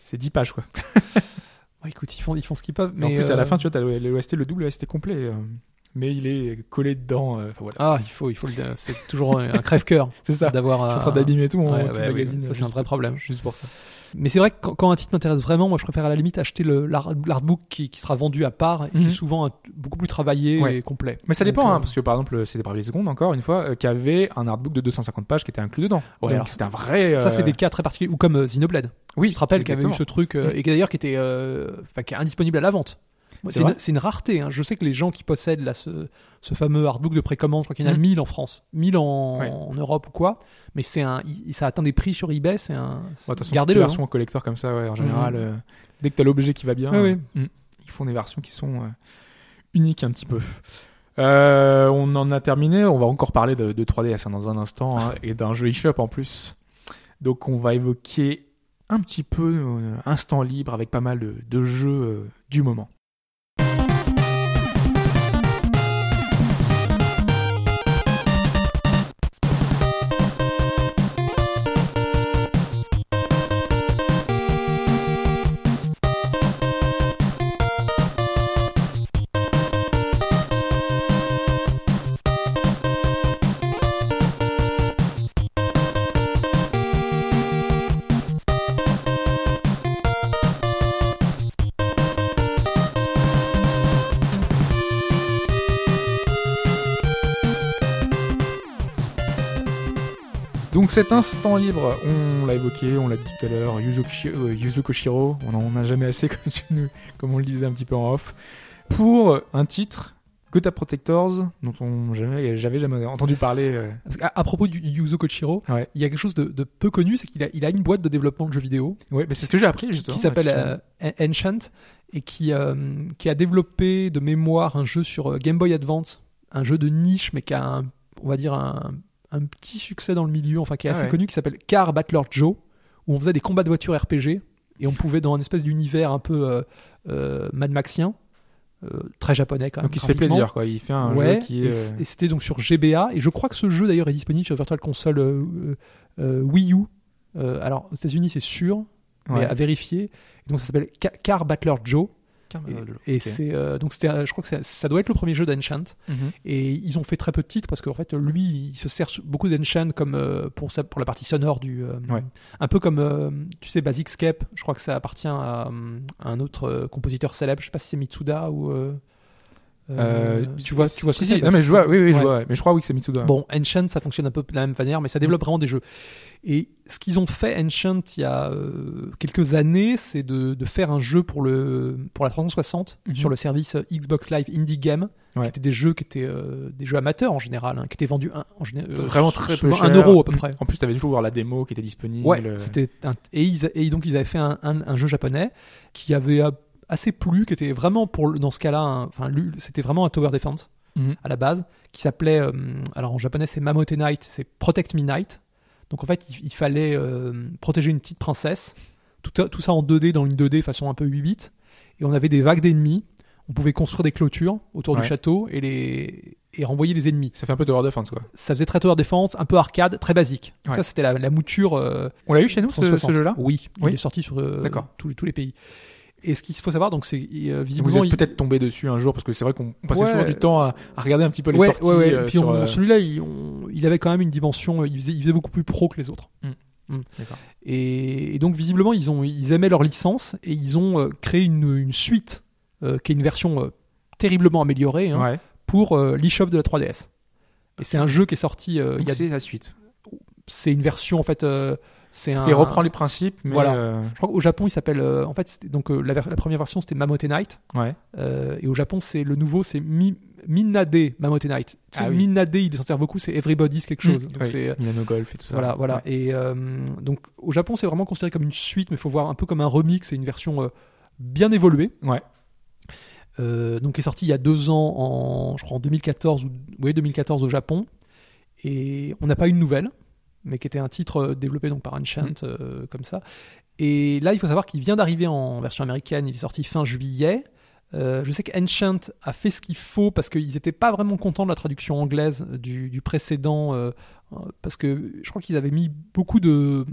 c'est 10 pages, quoi. (laughs) Écoute, ils font, ils font ce qu'ils peuvent. Mais en plus, à la fin, tu vois, t'as le- l'OST, le double OST complet. Euh, mais il est collé dedans. euh, Enfin, voilà. Ah, il faut, il faut le. C'est toujours un crève-cœur (laughs) c'est ça. d'avoir. Je suis en euh, train d'abîmer tout mon ouais, tout ouais, magazine. ça, c'est un vrai problème. Juste pour ça. Mais c'est vrai que quand, un titre m'intéresse vraiment, moi je préfère à la limite acheter l'artbook qui, qui sera vendu à part et qui Mhm. est souvent un- beaucoup plus travaillé Ouais. et complet. Mais ça dépend, euh, hein, parce que par exemple, c'était Bravely Second, encore une fois, euh, qui avait un artbook de 250 pages qui était inclus dedans. Ouais, c'était un vrai. Ça, c'est euh, des cas très particuliers. Ou comme euh, Xenoblade. Oui, Tu te rappelles qu'il y avait eu ce truc, euh, Mhm. et qui d'ailleurs qui était, euh, qui est indisponible à la vente. C'est une, rareté. hein. Je sais que les gens qui possèdent là, ce, ce fameux artbook de précommande, je crois qu'il y en a Mhm. 1000 en France, 1000 en, Ouais. en Europe ou quoi. Mais c'est un, ça atteint des prix sur eBay. C'est un. Ouais, Gardez-le. les hein. collector comme ça, ouais, en général, Mhm. euh, dès que t'as l'objet qui va bien, euh, ils font des versions qui sont euh, uniques un petit peu. On en a terminé, on va encore parler de, de 3DS hein, dans un instant hein, et d'un jeu eShop en plus. Donc on va évoquer un petit peu instant libre avec pas mal de, de jeux du moment. Cet instant libre, on l'a évoqué, on l'a dit tout à l'heure, Yuzo, euh, Yuzo Koshiro, on en a jamais assez (laughs) comme, tu nous- comme on le disait un petit peu en off, pour un titre, Gotha Protectors, dont on j'avais jamais entendu parler. euh, Parce à propos du Yuzo Kochiro, Ouais. il y a quelque chose de, de peu connu, c'est qu'il a, il a une boîte de développement de jeux vidéo mais c'est ce que j'ai appris justement. qui s'appelle effectivement. euh, Enchant et qui, euh, qui a développé de mémoire un jeu sur Game Boy Advance, un jeu de niche mais qui a un, on va dire un, un petit succès dans le milieu, enfin qui est Ah assez ouais. connu, qui s'appelle Car Battler Joe, où on faisait des combats de voitures RPG et on pouvait dans un espèce d'univers un peu euh, euh, Mad Maxien, euh, très japonais quand même. Donc il se fait plaisir, quoi. Il fait un ouais, jeu qui est. et c'était donc sur GBA et je crois que ce jeu d'ailleurs est disponible sur Virtual Console Wii U. Alors aux États-Unis c'est sûr, mais ouais. à vérifier. Et donc ça s'appelle Ca- Car Battler Joe. Et, c'est euh, donc c'était, euh, je crois que ça doit être le premier jeu d'Enchant. Mhm. Et ils ont fait très peu de titres parce qu'en fait lui il se sert beaucoup d'Enchant comme euh, pour sa- pour la partie sonore du euh, Ouais. un peu comme tu sais Basicscape. Je crois que ça appartient à, à un autre compositeur célèbre. Je sais pas si c'est Mitsuda ou euh, euh, tu vois tu vois si, si. c'est, Non, mais je vois, oui, oui, je vois. Mais je crois, oui, que c'est Mitsuda. Bon, Enchant, ça fonctionne un peu de la même manière, mais ça développe vraiment des jeux. Et ce qu'ils ont fait, Enchant, il y a euh, quelques années, c'est de, de faire un jeu pour, le, pour la 360 Mhm. sur le service euh, Xbox Live Indie Game, Ouais. qui étaient des jeux qui étaient euh, des jeux amateurs en général, hein, qui étaient vendus un, en général, euh, Vraiment très peu un euro à peu près. En plus, t'avais toujours voir la démo qui était disponible. Ouais, c'était un- et, ils, et donc ils avaient fait un, un- un jeu japonais qui avait assez plu, qui était vraiment pour dans ce cas-là, un- enfin c'était vraiment un tower defense Mhm. à la base, qui s'appelait, euh, alors en japonais c'est Mamote Knight, c'est Protect Me Knight. Donc en fait, il, il fallait euh, protéger une petite princesse. Tout, tout ça en 2D, dans une 2D façon un peu 8 bits. Et on avait des vagues d'ennemis. On pouvait construire des clôtures autour Ouais. du château et, les, et renvoyer les ennemis. Ça fait un peu Tower Defense, quoi. Ça faisait très tower defense, un peu arcade, très basique. Ouais. ça, c'était la, la mouture. euh, On l'a eu chez nous, ce, 360. ce jeu-là? Oui, Oui. il est sorti sur euh, tous, tous les pays. Et ce qu'il faut savoir, donc c'est euh, Vous visiblement. êtes il- peut-être tombé dessus un jour parce que c'est vrai qu'on on passait Ouais. souvent du temps à, à regarder un petit peu les ouais, sorties. ouais, euh, Et puis euh, celui-là, il, avait quand même une dimension. euh, Il faisait, il faisait beaucoup plus pro que les autres. Mm. Mm. D'accord. Et, et donc visiblement, ils ont, ils aimaient leur licence et ils ont euh, créé une, une suite qui est une version terriblement améliorée hein, pour l'eShop de la 3DS. Et c'est un jeu qui est sorti. il y a- c'est la suite. c'est une version en fait. C'est un. Il reprend les principes, mais Voilà. euh, Je crois qu'au Japon, il s'appelle. euh, en fait, donc euh, la, première version, c'était Mamote Knight. ouais. Et au Japon, c'est le nouveau, c'est Mi, Minade Mamote sais, Ah oui. Minade, il s'en sert beaucoup, c'est Everybody's quelque chose. Mm, Donc ouais. c'est Milano Golf et tout ça. voilà, voilà. Ouais. Et euh, donc au Japon, c'est vraiment considéré comme une suite, mais il faut voir un peu comme un remix. C'est une version euh, bien évoluée. Ouais. Euh, donc qui est sorti il y a deux ans, en, je crois en 2014 ou oui 2014 au Japon. Et on n'a pas eu de nouvelle, mais qui était un titre euh, développé donc par Enchant Mm. euh, comme ça. Et là, il faut savoir qu'il vient d'arriver en version américaine. Il est sorti fin juillet. Euh, je sais qu'Enchant a fait ce qu'il faut parce qu'ils n'étaient pas vraiment contents de la traduction anglaise du, du précédent, euh, parce que je crois qu'ils avaient mis beaucoup de,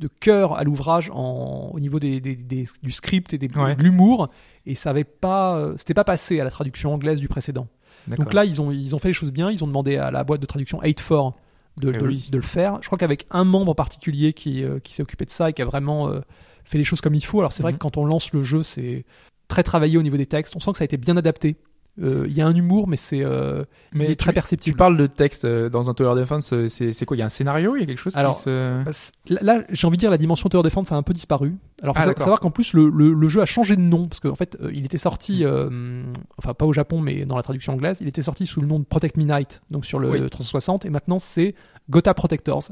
de cœur à l'ouvrage au niveau des, des- des- du script et Ouais. de l'humour, et ça avait pas, pas passé à la traduction anglaise du précédent. Donc là, ils ont, ils ont fait les choses bien. Ils ont demandé à la boîte de traduction 84 de, Eh de- oui. de le faire. Je crois qu'avec un membre en particulier qui, euh, qui s'est occupé de ça et qui a vraiment euh, fait les choses comme il faut. Alors c'est vrai Mhm. que quand on lance le jeu, c'est très travaillé au niveau des textes. On sent que ça a été bien adapté. Euh, Il y a un humour, mais c'est euh, mais il est tu- très Tu perceptible. parles de texte euh, dans un Tower Defense, euh, c'est quoi Il y a un scénario Il y a quelque chose Alors, qui se. Bah, c'est- Là, j'ai envie de dire la dimension Tower Defense a un peu disparu. Alors, faut Ah, d'accord. savoir qu'en plus le, le- le jeu a changé de nom parce qu'en fait, il était sorti, euh, enfin pas au Japon, mais dans la traduction anglaise, il était sorti sous le nom de Protect Me Night, donc sur le Oui. 360, et maintenant c'est Gotha Protectors.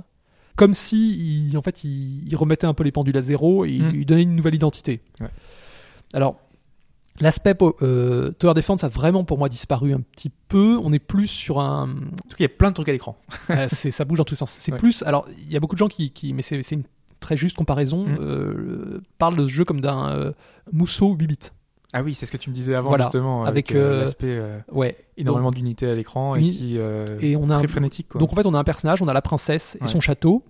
Comme si, il- en fait, il, il remettait un peu les pendules à zéro et il, Mm. il donnait une nouvelle identité. Ouais. Alors. L'aspect euh, Tower Defense a vraiment pour moi disparu un petit peu. On est plus sur un, En tout cas, il y a plein de trucs à l'écran. (laughs) euh, c'est, ça bouge dans tous les sens. C'est Ouais. plus. Alors, il y a beaucoup de gens qui, qui mais c'est, une très juste comparaison, Mm. euh, parlent de ce jeu comme d'un euh, mousseau 8 bits. Ah oui, c'est ce que tu me disais avant Voilà. justement, Avec, euh, l'aspect euh, Ouais. énormément d'unités à l'écran et qui euh, Et on a très un- frénétique. Quoi. Donc en fait, on a un personnage, on a la princesse et Ouais. son château.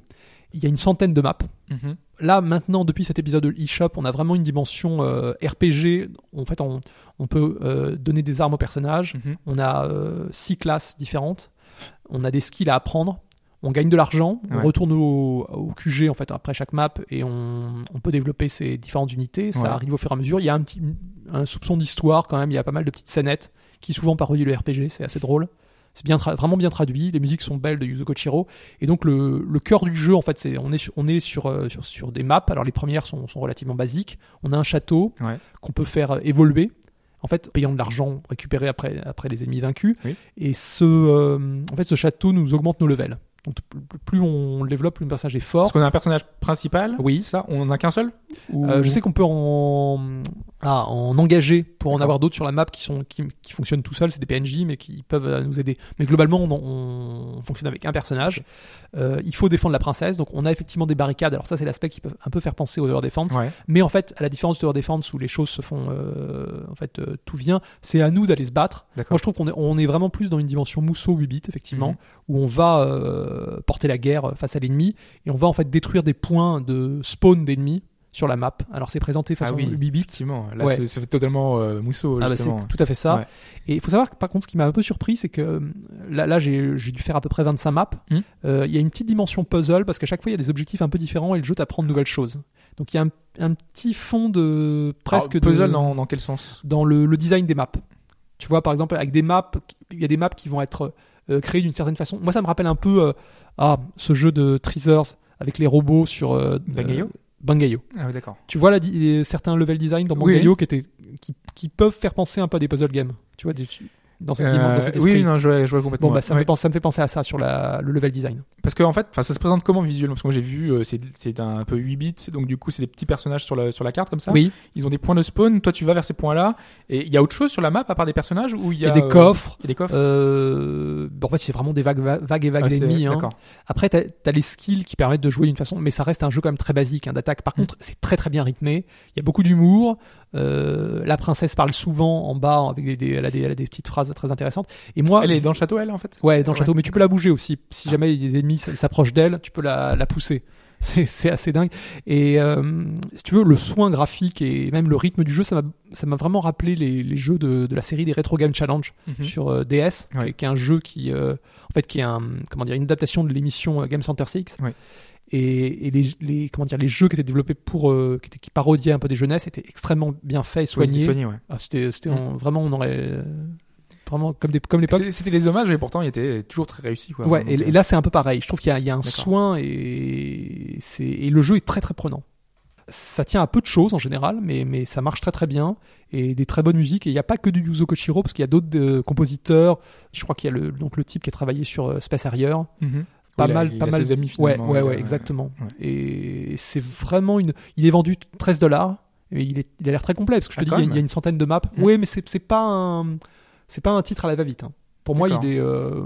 Il y a une centaine de maps. Mhm. Là, maintenant, depuis cet épisode de eShop, on a vraiment une dimension euh, RPG. En fait, on, on peut euh, donner des armes aux personnages. Mhm. On a euh, six classes différentes. On a des skills à apprendre. On gagne de l'argent. On retourne au, au QG en fait après chaque map et on, on peut développer ces différentes unités. Ça Ouais. arrive au fur et à mesure. Il y a un petit un soupçon d'histoire quand même. Il y a pas mal de petites scénettes qui souvent parodient le RPG. C'est assez drôle. C'est bien vraiment bien traduit. Les musiques sont belles de Yuzo Kochiro. Et donc le, le cœur du jeu en fait, c'est on est sur, on est sur, euh, sur sur des maps. Alors les premières sont, sont relativement basiques. On a un château Ouais. qu'on peut faire euh, évoluer. En fait, payant de l'argent récupéré après, après les ennemis vaincus. Oui. Et ce, euh, en fait, ce château nous augmente nos levels. Donc, plus on le développe, plus le personnage est fort. Parce qu'on a un personnage principal. Oui. Ça, on en a qu'un seul? Ou- Euh, je sais qu'on peut en, en engager pour en avoir d'autres sur la map qui sont qui, qui fonctionnent tout seuls, c'est des PNJ mais qui peuvent euh, nous aider. Mais globalement, on, on fonctionne avec un personnage. Euh, il faut défendre la princesse, donc on a effectivement des barricades. Alors ça, c'est l'aspect qui peut un peu faire penser au Tower Defense. Ouais. Mais en fait, à la différence du Tower Defense où les choses se font, euh, en fait, euh, tout vient, c'est à nous d'aller se battre. Moi, je trouve qu'on est, on est vraiment plus dans une dimension mousseau 8 bits, effectivement, Mhm. où on va porter la guerre face à l'ennemi et on va en fait détruire des points de spawn d'ennemis sur la map. Alors c'est présenté façon Ah oui, 8 bits. Effectivement, là Ouais. c'est- totalement euh, mousseau. Ah bah, c'est tout à fait ça. Ouais. Et il faut savoir que par contre, ce qui m'a un peu surpris, c'est que euh, là, là j'ai dû faire à peu près 25 maps. Hmm. Euh, Il y a une petite dimension puzzle parce qu'à chaque fois, il y a des objectifs un peu différents et le jeu t'apprend de nouvelles choses. Donc il y a un, un petit fond de presque Alors, puzzle de, dans, dans quel sens? dans le, le design des maps. Tu vois, par exemple, avec des maps, il y a des maps qui vont être euh, créées d'une certaine façon. Moi, ça me rappelle un peu ah, ce jeu de Treasures avec les robots sur Bangayo Bangayo. Ah oui, d'accord. Tu vois là, di- les- certains level design dans Oui. Bangayo qui, étaient, qui, qui peuvent faire penser un peu à des puzzle games. Tu vois, des- dans, cette Euh, dans cet esprit. oui, non, je vois, je vois complètement. Bon, bah, ça, me Ouais. fait penser, ça me fait penser à ça sur la, le level design. Parce que en fait, ça se présente comment visuellement? Parce que moi j'ai vu, euh, c'est un peu 8 bits, donc du coup c'est des petits personnages sur la sur la carte comme ça. Oui, Ils ont des points de spawn. Toi tu vas vers ces points-là. Et il y a autre chose sur la map à part des personnages ou il y a, des euh, coffres. Il y a des coffres? Euh, bon, en fait, c'est vraiment des vagues, va- vagues et vagues Ah, d'ennemis. hein. D'accord. Après, t'as as les skills qui permettent de jouer d'une façon, mais ça reste un jeu quand même très basique hein, d'attaque. Par Mm. contre, c'est très très bien rythmé. Il y a beaucoup d'humour. Euh, la princesse parle souvent en bas avec des, des- elle, a des, elle a des petites phrases très intéressantes. Et moi, Elle est dans le château, elle en fait? ouais, dans le Ouais. château, mais tu peux la bouger aussi. Si jamais des ennemis s'approchent d'elle, tu peux la, la pousser. (laughs) C'est c'est assez dingue. Et euh, si tu veux, le soin graphique et même le rythme du jeu, ça m'a ça m'a vraiment rappelé les, les jeux de, de la série des Retro Game Challenge Mhm. sur euh, DS, qui, Ouais. est, qui est un jeu qui, euh, en fait, qui est un, comment dire, une adaptation de l'émission Game Center 6. Ouais. Et, et les, les, comment dire, les jeux qui étaient développés pour, euh, qui, étaient, qui parodiaient un peu des jeunesses étaient extrêmement bien faits et soignés. soigné, ouais. Ah, c'était, c'était Mm. en- vraiment, on aurait euh, vraiment comme des, comme l'époque. C'était les hommages, mais pourtant il était toujours très réussi. Quoi. Ouais, et, euh, et là c'est un peu pareil. Je trouve qu'il y a, il y a un soin et, c'est, et le jeu est très très prenant. Ça tient à peu de choses en général, mais, mais ça marche très très bien et des très bonnes musiques. Et il n'y a pas que du Yuzo Koshiro parce qu'il y a d'autres euh, compositeurs. Je crois qu'il y a le, donc le type qui a travaillé sur euh, Space Harrier. mhm. Pas mal, il pas a mal. Ses amis, ouais, finalement, ouais, a- ouais, exactement. ouais. Et c'est vraiment une. Il est vendu 13 dollars. Il, est, il a l'air très complet parce que je te Ah, dis, il y, a- même. il y a une centaine de maps. Mhm. Oui, mais c'est, c'est pas un. C'est pas un titre à la va-vite. hein. Pour moi, il est. euh,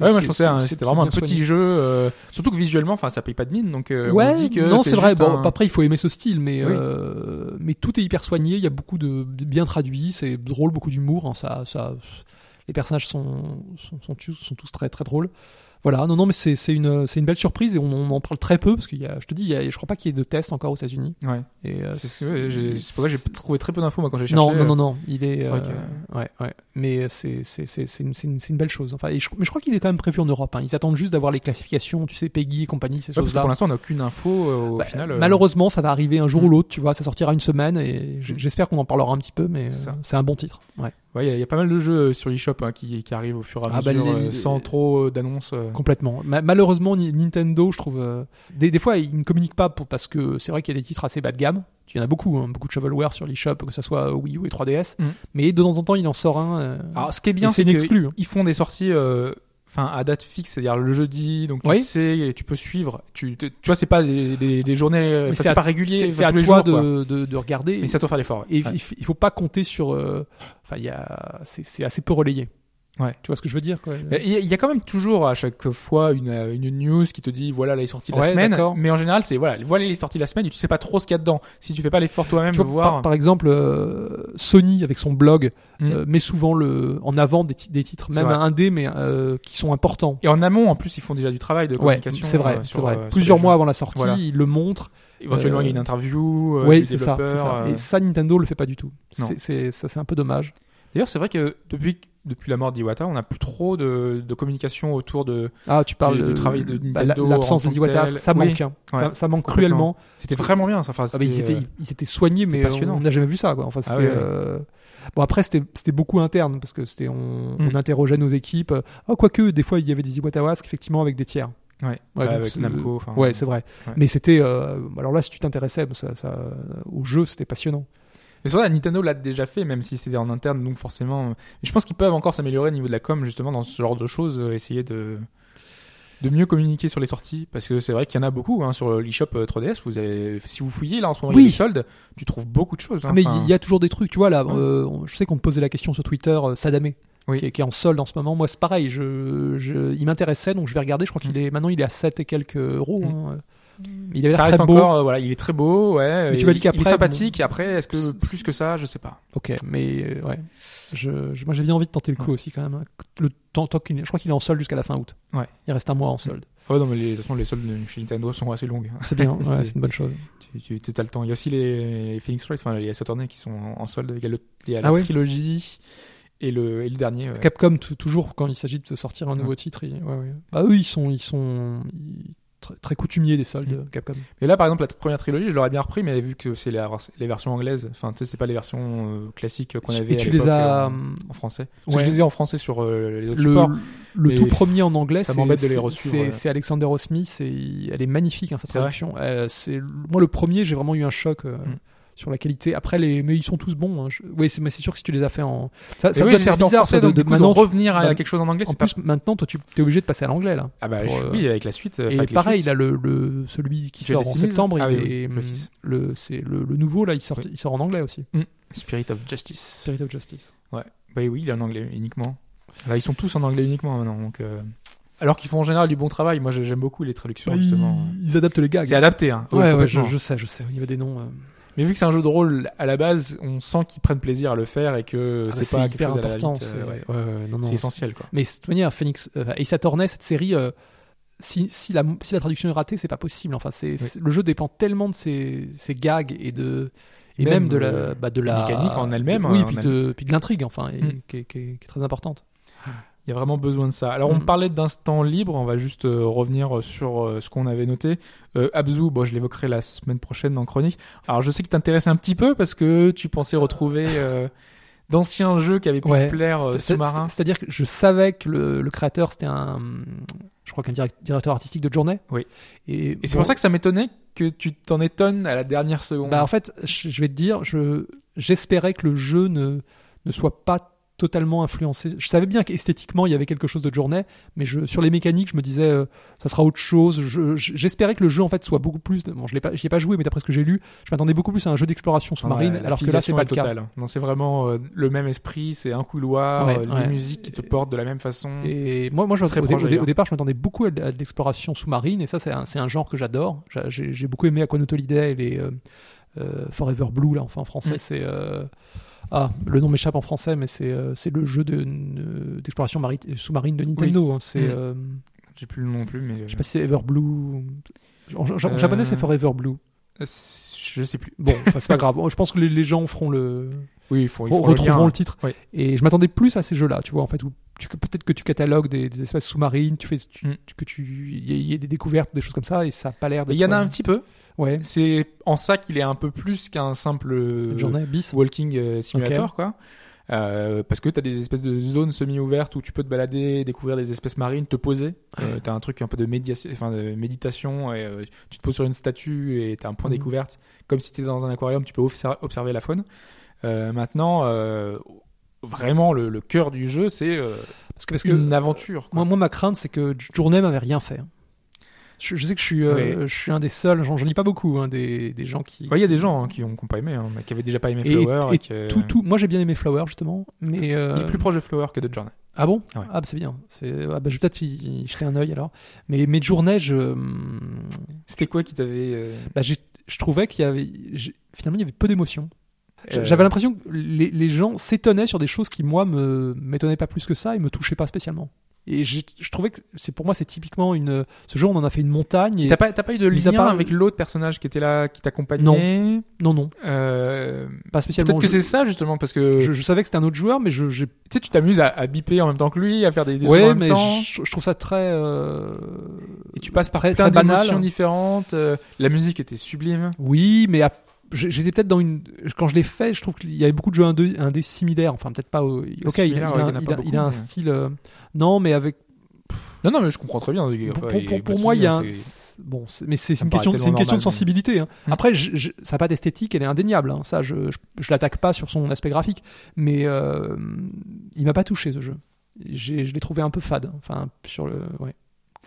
Ouais, moi je pensais c'était vraiment un soigné. petit jeu, euh, surtout que visuellement, enfin ça paye pas de mine, donc euh, ouais, on se dit que non, c'est vrai. Bon, un- après, il faut aimer ce style, mais Oui. euh, mais tout est hyper soigné. Il y a beaucoup de bien traduit, c'est drôle, beaucoup d'humour. hein, ça, ça, les personnages sont sont, sont tous, sont tous très très drôles. Voilà, non, non, mais c'est une belle surprise et on, on en parle très peu parce qu'il y a, je te dis, il y a, je crois pas qu'il y ait de tests encore aux États-Unis. Ouais. Euh, C'est ce que- ouais, j'ai- c'est pour ça que j'ai trouvé très peu d'infos moi quand j'ai cherché. non, non, non, non, il est. c'est vrai euh, Ouais, ouais. Mais c'est une, belle chose. Enfin, et je, mais je crois qu'il est quand même prévu en Europe. hein. Ils attendent juste d'avoir les classifications, tu sais, Peggy et compagnie, ces Ouais, que choses-là. pour l'instant on n'a aucune info euh, au Bah, final. euh, Malheureusement, ça va arriver un jour ou Mm. l'autre, tu vois, ça sortira une semaine et j- j'espère qu'on en parlera un petit peu, mais euh, c'est un bon titre. Ouais, Ouais, il y, a- il y a pas mal de jeux euh, sur l'eShop hein, qui, qui arrivent au fur et à Ah, bah, mesure les- euh, les- sans trop euh, d'annonces. euh. complètement. Ma- malheureusement, Ni- Nintendo, je trouve, euh, des, des fois, ils ne communiquent pas pour, parce que c'est vrai qu'il y a des titres assez bas de gamme. Il y en a beaucoup, hein, beaucoup de shovelware sur l'eShop, que ce soit Wii U et 3DS. Mm. Mais de temps en temps, il en sort un. euh, Alors ce qui est bien, c'est exclue, hein. qu'ils font des sorties. Enfin, à date fixe, c'est-à-dire le jeudi, donc tu Oui. sais, et tu peux suivre. Tu, tu tu vois, c'est pas des, des, des journées, euh, c'est pas régulier, C'est à tous les toi jours, de, de, de regarder. Mais ça doit faire l'effort. Et Ouais. il, il faut pas compter sur. euh, Enfin, il y a, c'est c'est assez peu relayé. Ouais. Tu vois ce que je veux dire quoi Il y, a- il quand même toujours à chaque fois une, euh, une news qui te dit voilà les sorties de la Ouais, semaine. Mais en général c'est voilà voilà les sorties de la semaine et tu sais pas trop ce qu'il y a dedans. Si tu fais pas l'effort toi-même Tu de voir. par, par exemple, euh, Sony avec son blog Mm. euh, met souvent le, en avant des, ti- des titres, même indés, mais euh, qui sont importants. Et en amont en plus ils font déjà du travail de Ouais, communication. c'est vrai, c'est vrai. Plusieurs mois jeux. avant la sortie, Voilà. ils le montrent. Éventuellement il y a une interview oui, c'est ça. Et ça, Nintendo le fait pas du tout. C'est, ça, c'est un peu dommage. D'ailleurs c'est vrai que depuis depuis la mort d'Iwata on a plus trop de, de communication autour de. Ah, tu parles Du- du travail de bah, Nintendo la- l'absence en des tant que Iwata, tel. ça Oui. manque. hein. Ouais, ça, ça manque cruellement. C'était vraiment bien ça. Enfin, Ah, étaient soignés, c'était mais on- passionnant. on n'a jamais vu ça. Quoi. Enfin, Ah c'était. ouais, ouais. euh, Bon après c'était beaucoup interne parce que c'était on, Mm. on interrogeait nos équipes. Oh quoique des fois il y avait des Iwatawask effectivement avec des tiers. ouais, avec c'est- Namco. Ouais, c'est vrai. Ouais. Mais c'était. euh, alors là, si tu t'intéressais bon, ça, ça, au jeu, c'était passionnant. Mais ça, Nintendo l'a déjà fait, même si c'était en interne, donc forcément. Mais je pense qu'ils peuvent encore s'améliorer au niveau de la com, justement, dans ce genre de choses, euh, essayer de. de mieux communiquer sur les sorties parce que c'est vrai qu'il y en a beaucoup hein, sur l'eShop euh, 3DS. Vous avez, si vous fouillez là en ce moment, il y a des soldes, tu trouves beaucoup de choses. hein. mais il y a toujours des trucs, tu vois là. Ouais. euh, je sais qu'on me posait la question sur Twitter, euh, Sadamé, Oui. qui, est, qui est en solde en ce moment. Moi, c'est pareil. Je, je, il m'intéressait, donc je vais regarder. Je crois qu'il est maintenant, il est à 7 et quelques euros. Mm. hein. Il avait ça reste très beau. encore, euh, voilà, il est très beau, ouais. Mais tu il- m'as dit qu'après, il est sympathique. bon, Après, est-ce que plus que ça, je sais pas. Ok, mais euh, ouais. Je, je- moi, j'ai bien envie de tenter le coup Ouais. aussi quand même. hein. Le temps, tant qu'il je crois qu'il est en solde jusqu'à la fin août. Ouais. Il reste un mois en solde. Ouais, non, mais les, de toute façon, les soldes chez Nintendo sont assez longues. C'est bien. (laughs) ouais, C'est- une bonne chose. Tu, tu as le temps. Il y a aussi les, les Phoenix Wright, enfin les Saturday qui sont en, en solde. Il y a, le, il y a la Ah trilogie et le, et le dernier. ouais. Capcom toujours quand il s'agit de sortir un nouveau titre, ouais, ouais. Bah, eux ils sont ils sont ils- très, très coutumiers des soldes Mm. Capcom. Et là, par exemple, la première trilogie, je l'aurais bien repris, mais vu que c'est les, les versions anglaises, enfin, tu sais, c'est pas les versions euh, classiques qu'on avait Et à tu les as euh, en français. Parce que ouais. je les ai en français sur euh, les autres le, supports. le tout premier en anglais, ça c'est- m'embête de les c'est- resuivre, C'est c'est Alexander Osmith et elle est magnifique hein, sa C'est traduction. Euh, c'est moi le premier, j'ai vraiment eu un choc euh, Mm. Sur la qualité. Après les, mais ils sont tous bons. Hein. Je- Oui, c'est mais c'est sûr que si tu les as fait en, ça, ça oui, doit faire bizarre français, ça, de, de coup, de maintenant. revenir à bah, quelque chose en anglais. en c'est pas... plus, maintenant, toi, tu es obligé de passer à l'anglais là. ah bah, pour, je- euh, oui, avec la suite. euh, Et pareil, suites. là, le, le, celui qui sort en septembre, Ah il oui, oui, est, le c'est le, le nouveau là, il sort, Oui. il sort en anglais aussi. Spirit of Justice. Spirit of Justice. Ouais. Bah oui, il est en anglais uniquement. Là, ils sont tous en anglais uniquement maintenant. Donc, euh, Alors qu'ils font en général du bon travail. Moi, j'ai- j'aime beaucoup les traductions, Bah, justement. ils, ils adaptent les gags. C'est adapté, hein. Ouais, ouais, je, sais, je sais. Au niveau des noms. euh, Mais vu que c'est un jeu de rôle à la base, on sent qu'ils prennent plaisir à le faire et que ah bah, c'est pas quelque hyper chose à la important. c'est euh, ouais, ouais, c'est essentiel, quoi. Mais de toute manière, Phoenix, euh, Ace Attorney, cette série, euh, si, si, la, si la traduction est ratée, c'est pas possible. Enfin, c'est, le jeu dépend tellement de ses, ses gags et de et même, Même, de la, bah, de la mécanique en elle-même, Oui, euh, puis en de, puis de l'intrigue, enfin, et- Mm. qui, est, qui est- qui est très importante. Il y a vraiment besoin de ça. Alors, on Mm. parlait d'instant libre. On va juste euh, revenir sur euh, ce qu'on avait noté. Euh, Abzu, bon, je l'évoquerai la semaine prochaine dans Chronique. Alors, je sais que t'intéresse un petit peu parce que tu pensais retrouver euh, d'anciens jeux qui avaient pu Ouais. plaire euh, sous-marins. C'est-à-dire que je savais que le, le créateur, c'était un, je crois qu'un direct- directeur artistique de journée. Oui. Et, Et c'est bon, pour ça que ça m'étonnait que tu t'en étonnes à la dernière seconde. Bah en fait, je je vais te dire, je j'espérais que le jeu ne ne soit pas totalement influencé. Je savais bien qu'esthétiquement il y avait quelque chose de journée, mais je sur les mécaniques, je me disais euh, ça sera autre chose. Je- je- J'espérais que le jeu en fait soit beaucoup plus. Bon, je l'ai pas, ai pas joué, mais d'après ce que j'ai lu, je m'attendais beaucoup plus à un jeu d'exploration sous-marine, Ouais, la alors que là c'est pas le cas. totale. Non, c'est vraiment euh, le même esprit, c'est un couloir, Ouais, euh, les musiques qui te portent de la même façon. Et moi, moi je Très au, proche, dé- d'ailleurs. au départ, je m'attendais beaucoup à l'exploration sous-marine, et ça, c'est un, un genre que j'adore. J'a- J'ai beaucoup aimé Aquanaut Holiday et les euh, Forever Blue, là, enfin en français, Mm. c'est. Euh, ah, le nom m'échappe en français, mais c'est euh, le jeu de- d'exploration sous-marine de Nintendo. hein. c'est. Mm. euh, J'ai plus le nom non plus, mais je sais pas si c'est Ever Blue. En, Euh, japonais, c'est Forever Blue. euh, je sais plus. Bon, enfin, c'est pas (laughs) grave. Je pense que les, les gens feront le, Oui, il faut, il Re- faut le retrouveront lien. le titre. Oui. Et je m'attendais plus à ces jeux-là, tu vois, en fait, où peut-être que tu catalogues des, des espèces sous-marines, tu fais, tu- Mm. que tu, il y, y a des découvertes, des choses comme ça, et ça a pas l'air. Il y en a euh, un petit peu. Ouais. C'est en ça qu'il est un peu plus qu'un simple euh, journée bis. walking euh, simulator, quoi. Euh, parce que tu as des espèces de zones semi-ouvertes où tu peux te balader, découvrir des espèces marines, te poser. Euh, tu as un truc un peu de, enfin, de méditation, et, euh, tu te poses sur une statue et tu as un point Mhm. découverte. Comme si tu étais dans un aquarium, tu peux obser- observer la faune. Maintenant, vraiment, le, le cœur du jeu, c'est Parce que, parce que une aventure. quoi. moi, moi, ma crainte, c'est que Journée m'avait rien fait. Je, je sais que je suis, euh, je suis un des seuls, j'en lis pas beaucoup, hein, des, des gens qui. Ouais, Il y a des gens hein, qui ont, qui ont pas aimé, hein, mais qui avaient déjà pas aimé Flower. et et que- tout, tout, moi j'ai bien aimé Flower justement, mais euh, Il est plus proche de Flower que de Journey. ah bon? Ouais. Ah bah, c'est bien, ah bah, je vais peut-être y, y jeter un œil alors. Mais mes journées, je, C'était quoi qui t'avait. euh, bah, je trouvais qu'il y avait, finalement il y avait peu d'émotion. euh, J'avais l'impression que les, les gens s'étonnaient sur des choses qui, moi, me m'étonnaient pas plus que ça et me touchaient pas spécialement. Et j'ai- je trouvais que c'est pour moi, c'est typiquement une. Ce jeu, on en a fait une montagne. T'as pas, t'as pas eu de lien part- avec l'autre personnage qui était là, qui t'accompagnait Non, non, Euh, pas spécialement. Peut-être que Je- c'est ça justement parce que je, je savais que c'était un autre joueur, mais je, j'ai. tu sais, tu t'amuses à, à biper en même temps que lui, à faire des, des Ouais, en même mais temps, je, je trouve ça très. euh, et tu passes par très, plein d'émotions différentes. euh, la musique était sublime. Oui, mais à- j'étais peut-être dans une. Quand je l'ai fait, je trouve qu'il y avait beaucoup de jeux indés, indés similaires. Enfin, peut-être pas. Ok, il, a, un style. euh, Non, mais avec. Non, non, mais je comprends très bien. Pour, moi, il y a un. Bon, mais c'est une question, c'est une question de sensibilité. hein. Mm. Après, je, je- ça n'a pas d'esthétique, elle est indéniable. hein. Ça, je, je, je l'attaque pas sur son aspect graphique, mais euh, il m'a pas touché ce jeu. Je l'ai trouvé un peu fade. Enfin, sur le, ouais.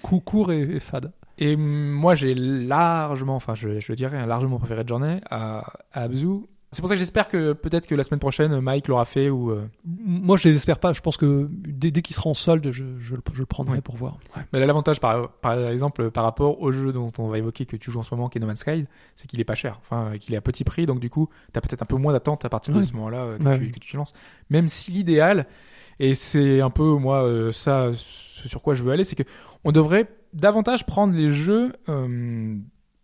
cou- court et, et fade. Et moi, j'ai largement, enfin, je, je dirais, un largement préféré de journée à, à Abzu. C'est pour ça que j'espère que peut-être que la semaine prochaine, Mike l'aura fait ou. euh, Moi, je les espère pas. Je pense que dès, dès qu'il sera en solde, je, je, le- je le prendrai Ouais. pour voir. Mais là, l'avantage, par, par exemple, par rapport au jeu dont on va évoquer que tu joues en ce moment, qui est No Man's Sky, c'est qu'il est pas cher. Enfin, qu'il est à petit prix, donc du coup, t'as peut-être un peu moins d'attente à partir de Ouais. ce moment-là euh, que, Ouais. tu, que tu lances. Même si l'idéal, et c'est un peu moi euh, ça, ce sur quoi je veux aller, c'est que on devrait davantage prendre les jeux euh,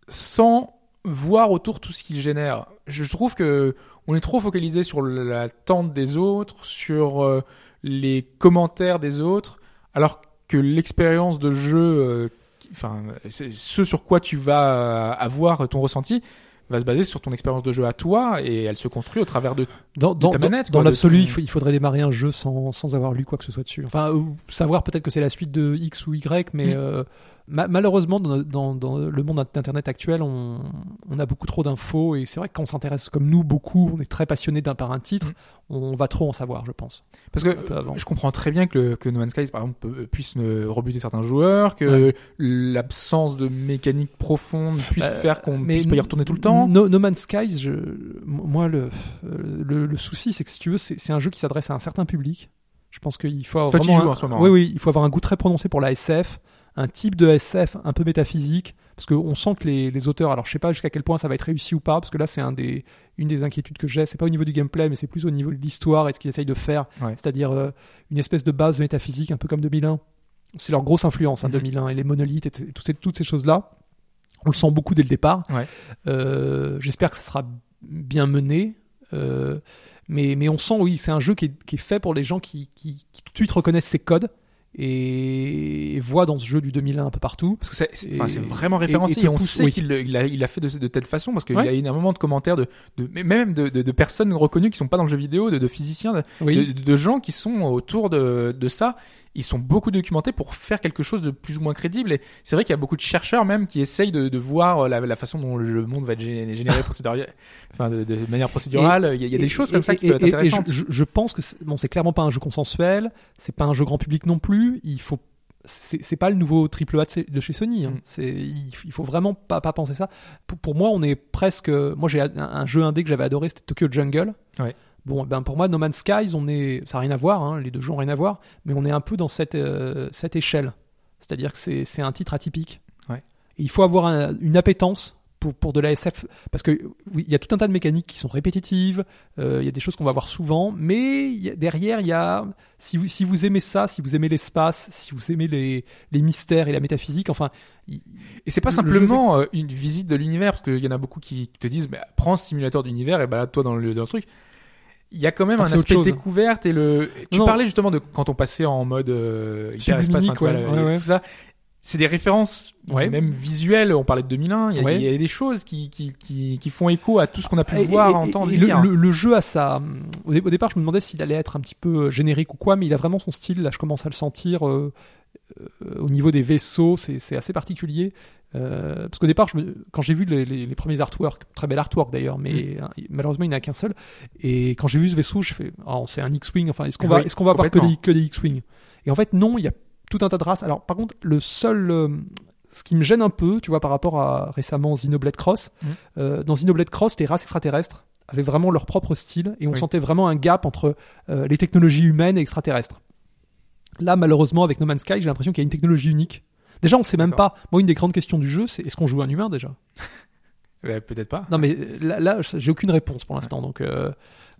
sans voir autour tout ce qu'ils génèrent. Je trouve que on est trop focalisé sur l'attente des autres, sur euh, les commentaires des autres, alors que l'expérience de jeu, euh, enfin, c'est ce sur quoi tu vas euh, avoir ton ressenti, va se baser sur ton expérience de jeu à toi et elle se construit au travers de Dans, ta dans- manette, dans l'absolu, ton- il, faudrait démarrer un jeu sans, sans avoir lu quoi que ce soit dessus. Enfin, savoir peut-être que c'est la suite de X ou Y, mais Mm. euh, ma- malheureusement, dans, dans- dans le monde d'Internet actuel, on, on a beaucoup trop d'infos et c'est vrai que quand on s'intéresse comme nous beaucoup, on est très passionné d'un par un titre, Mm. on va trop en savoir, je pense. Parce que je comprends très bien que, le- que No Man's Sky, par exemple, puisse rebuter certains joueurs, que l'absence de mécanique profonde puisse Bah, faire qu'on puisse pas y retourner tout le temps. No, No Man's Skies, je, moi, le, le, le souci, c'est que si tu veux, c'est un jeu qui s'adresse à un certain public. Je pense qu'il faut avoir Toi, vraiment un- en ce moment, Oui, hein. oui, il faut avoir un goût très prononcé pour la SF, un type de SF un peu métaphysique, parce qu'on sent que les, les auteurs, alors je sais pas jusqu'à quel point ça va être réussi ou pas, parce que là c'est un des, une des inquiétudes que j'ai, c'est pas au niveau du gameplay, mais c'est plus au niveau de l'histoire et de ce qu'ils essayent de faire, Ouais. c'est-à-dire euh, une espèce de base métaphysique, un peu comme 2001. C'est leur grosse influence, hein, Mhm. 2001, et les monolithes, et toutes ces, toutes ces choses-là. On le sent beaucoup dès le départ. Ouais. Euh, J'espère que ça sera bien mené. Euh, mais, mais on sent, oui, c'est un jeu qui est, qui est fait pour les gens qui, qui, qui tout de suite reconnaissent ses codes et voient dans ce jeu du 2001 un peu partout. Parce que c'est, vraiment et- référencié et on sait oui. qu'il le- il fait de, de telle façon parce qu'il Ouais. y a énormément de commentaires de, de même de, de, de personnes reconnues qui sont pas dans le jeu vidéo, de, de physiciens, de, Oui. de, de gens qui sont autour de, de ça. Ils sont beaucoup documentés pour faire quelque chose de plus ou moins crédible. Et c'est vrai qu'il y a beaucoup de chercheurs même qui essayent de, de voir la, la façon dont le monde va être gé- généré (laughs) enfin de, de manière procédurale. il, y a, il y a des Et- choses comme ça qui peuvent être intéressantes. je, pense que c'est- bon, c'est clairement pas un jeu consensuel, c'est pas un jeu grand public non plus. Il faut, c'est c'est pas le nouveau triple A de, chez- Sony. hein. Mm. C'est, il, il faut vraiment pas, pas penser ça. Pour, pour moi, on est presque. Moi, j'ai un, un jeu indé que j'avais adoré, c'était Tokyo Jungle. Ouais. Bon, ben pour moi, No Man's Skies, on est, ça n'a rien à voir. hein, les deux jeux ont rien à voir, mais on est un peu dans cette euh, cette échelle. C'est-à-dire que c'est c'est un titre atypique. Ouais. Et il faut avoir un- une appétence pour, pour de la SF parce que oui, il y a tout un tas de mécaniques qui sont répétitives, euh, il y a des choses qu'on va voir souvent, mais il y a- derrière il y a si vous si vous aimez ça, si vous aimez l'espace, si vous aimez les les mystères et la métaphysique, enfin Et c'est pas Le simplement euh, une visite de l'univers, parce qu'il y en a beaucoup qui, qui te disent, bah, prends ce simulateur d'univers et balade-toi dans le, dans le truc. Il y a quand même Ah, un aspect découverte et le. Tu Non. parlais justement de quand on passait en mode euh, hyperespace, ouais, ouais, ouais. tout ça. C'est des références, même visuelles. On parlait de 2001. Il y y a des choses qui, qui, qui, qui font écho à tout ce qu'on a pu Et- voir, et- entendre, et et le, lire. le- le jeu a sa. Au, dé- au départ, je me demandais s'il allait être un petit peu euh, générique ou quoi, mais il a vraiment son style. Là, je commence à le sentir. euh, euh, au niveau des vaisseaux, c'est c'est assez particulier. Euh, parce qu'au départ, je me- quand j'ai vu les, les- les premiers artworks, très bel artwork d'ailleurs, mais Mm. hein, malheureusement il n'y en a qu'un seul. Et quand j'ai vu ce vaisseau, je fais, oh, c'est un X-wing. Enfin, est-ce qu'on va, est-ce qu'on va avoir que des, que des X-wing? Et en fait, non. Il y a tout un tas de races. Alors, par contre, le seul, euh, ce qui me gêne un peu, tu vois, par rapport à récemment Xenoblade Cross, Mm. euh, dans Xenoblade Cross, les races extraterrestres avaient vraiment leur propre style et on Oui. sentait vraiment un gap entre euh, les technologies humaines et extraterrestres. Là, malheureusement, avec No Man's Sky, j'ai l'impression qu'il y a une technologie unique. Déjà, on sait même pas. Moi, une des grandes questions du jeu, c'est est-ce qu'on joue un humain déjà? (laughs) Ouais, Peut-être pas. Non, mais euh, là, là, j'ai aucune réponse pour l'instant. Donc, euh,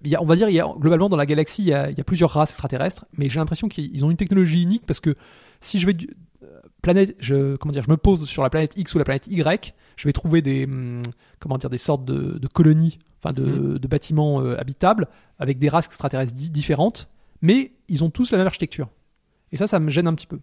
y a, on va dire, y a, globalement, dans la galaxie, il y a, il y a plusieurs races extraterrestres, mais j'ai l'impression qu'ils ont une technologie unique parce que si je vais du- euh, planète, je, comment dire, je me pose sur la planète X ou la planète Y, je vais trouver des, hum, comment dire, des sortes de, de colonies, enfin de, Mhm. de bâtiments euh, habitables avec des races extraterrestres di- différentes, mais ils ont tous la même architecture. Et ça, ça me gêne un petit peu.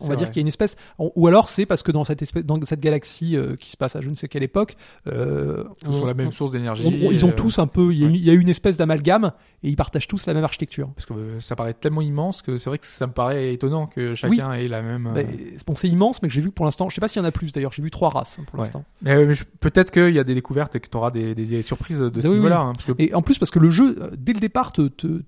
On va dire qu'il y a une espèce, ou alors c'est parce que dans cette espèce, dans cette galaxie euh, qui se passe à je ne sais quelle époque, euh, Tous la même on- source d'énergie. on- ils ont euh, tous un peu, il y, a, ouais. il y a une espèce d'amalgame et ils partagent tous la même architecture. Parce que euh, ça paraît tellement immense que c'est vrai que ça me paraît étonnant que chacun ait la même. Bah, bon, c'est immense, mais que j'ai vu pour l'instant, je sais pas s'il y en a plus d'ailleurs, j'ai vu trois races hein, pour Ouais. l'instant. Mais, peut-être qu'il y a des découvertes et que tu auras des, des, des surprises de ce Oui, oui. niveau-là. hein, que Et en plus parce que le jeu, dès le départ, te, te-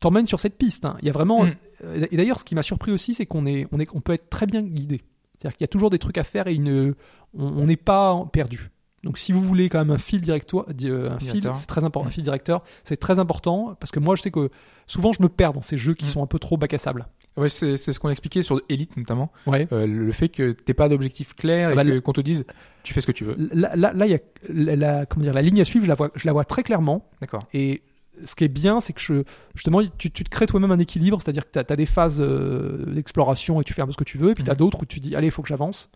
t'emmène sur cette piste. hein. Il y a vraiment, Mm. Euh, et d'ailleurs, ce qui m'a surpris aussi, c'est qu'on est, on est, on peut être très bien guidé. C'est-à-dire qu'il y a toujours des trucs à faire et une, on n'est pas perdu. Donc, si vous voulez quand même un fil directoire, di- euh, un fil, Directeur. c'est très important. Un fil directeur, c'est très important parce que moi, je sais que souvent, je me perds dans ces jeux qui sont un peu trop bac à sable. Ouais, c'est c'est ce qu'on expliquait sur Elite notamment. Ouais. Euh, le fait que t'aies pas d'objectif clair Ah et bah, qu'on te dise tu fais ce que tu veux. Là, là, là, il y a la, la- comment dire, la ligne à suivre, je la vois, je la vois très clairement. D'accord. Et ce qui est bien, c'est que je, justement, tu, tu te crées toi-même un équilibre, c'est-à-dire que tu as, des phases euh, d'exploration et tu fais un peu ce que tu veux, et puis tu as Mhm. d'autres où tu dis, allez, il faut que j'avance.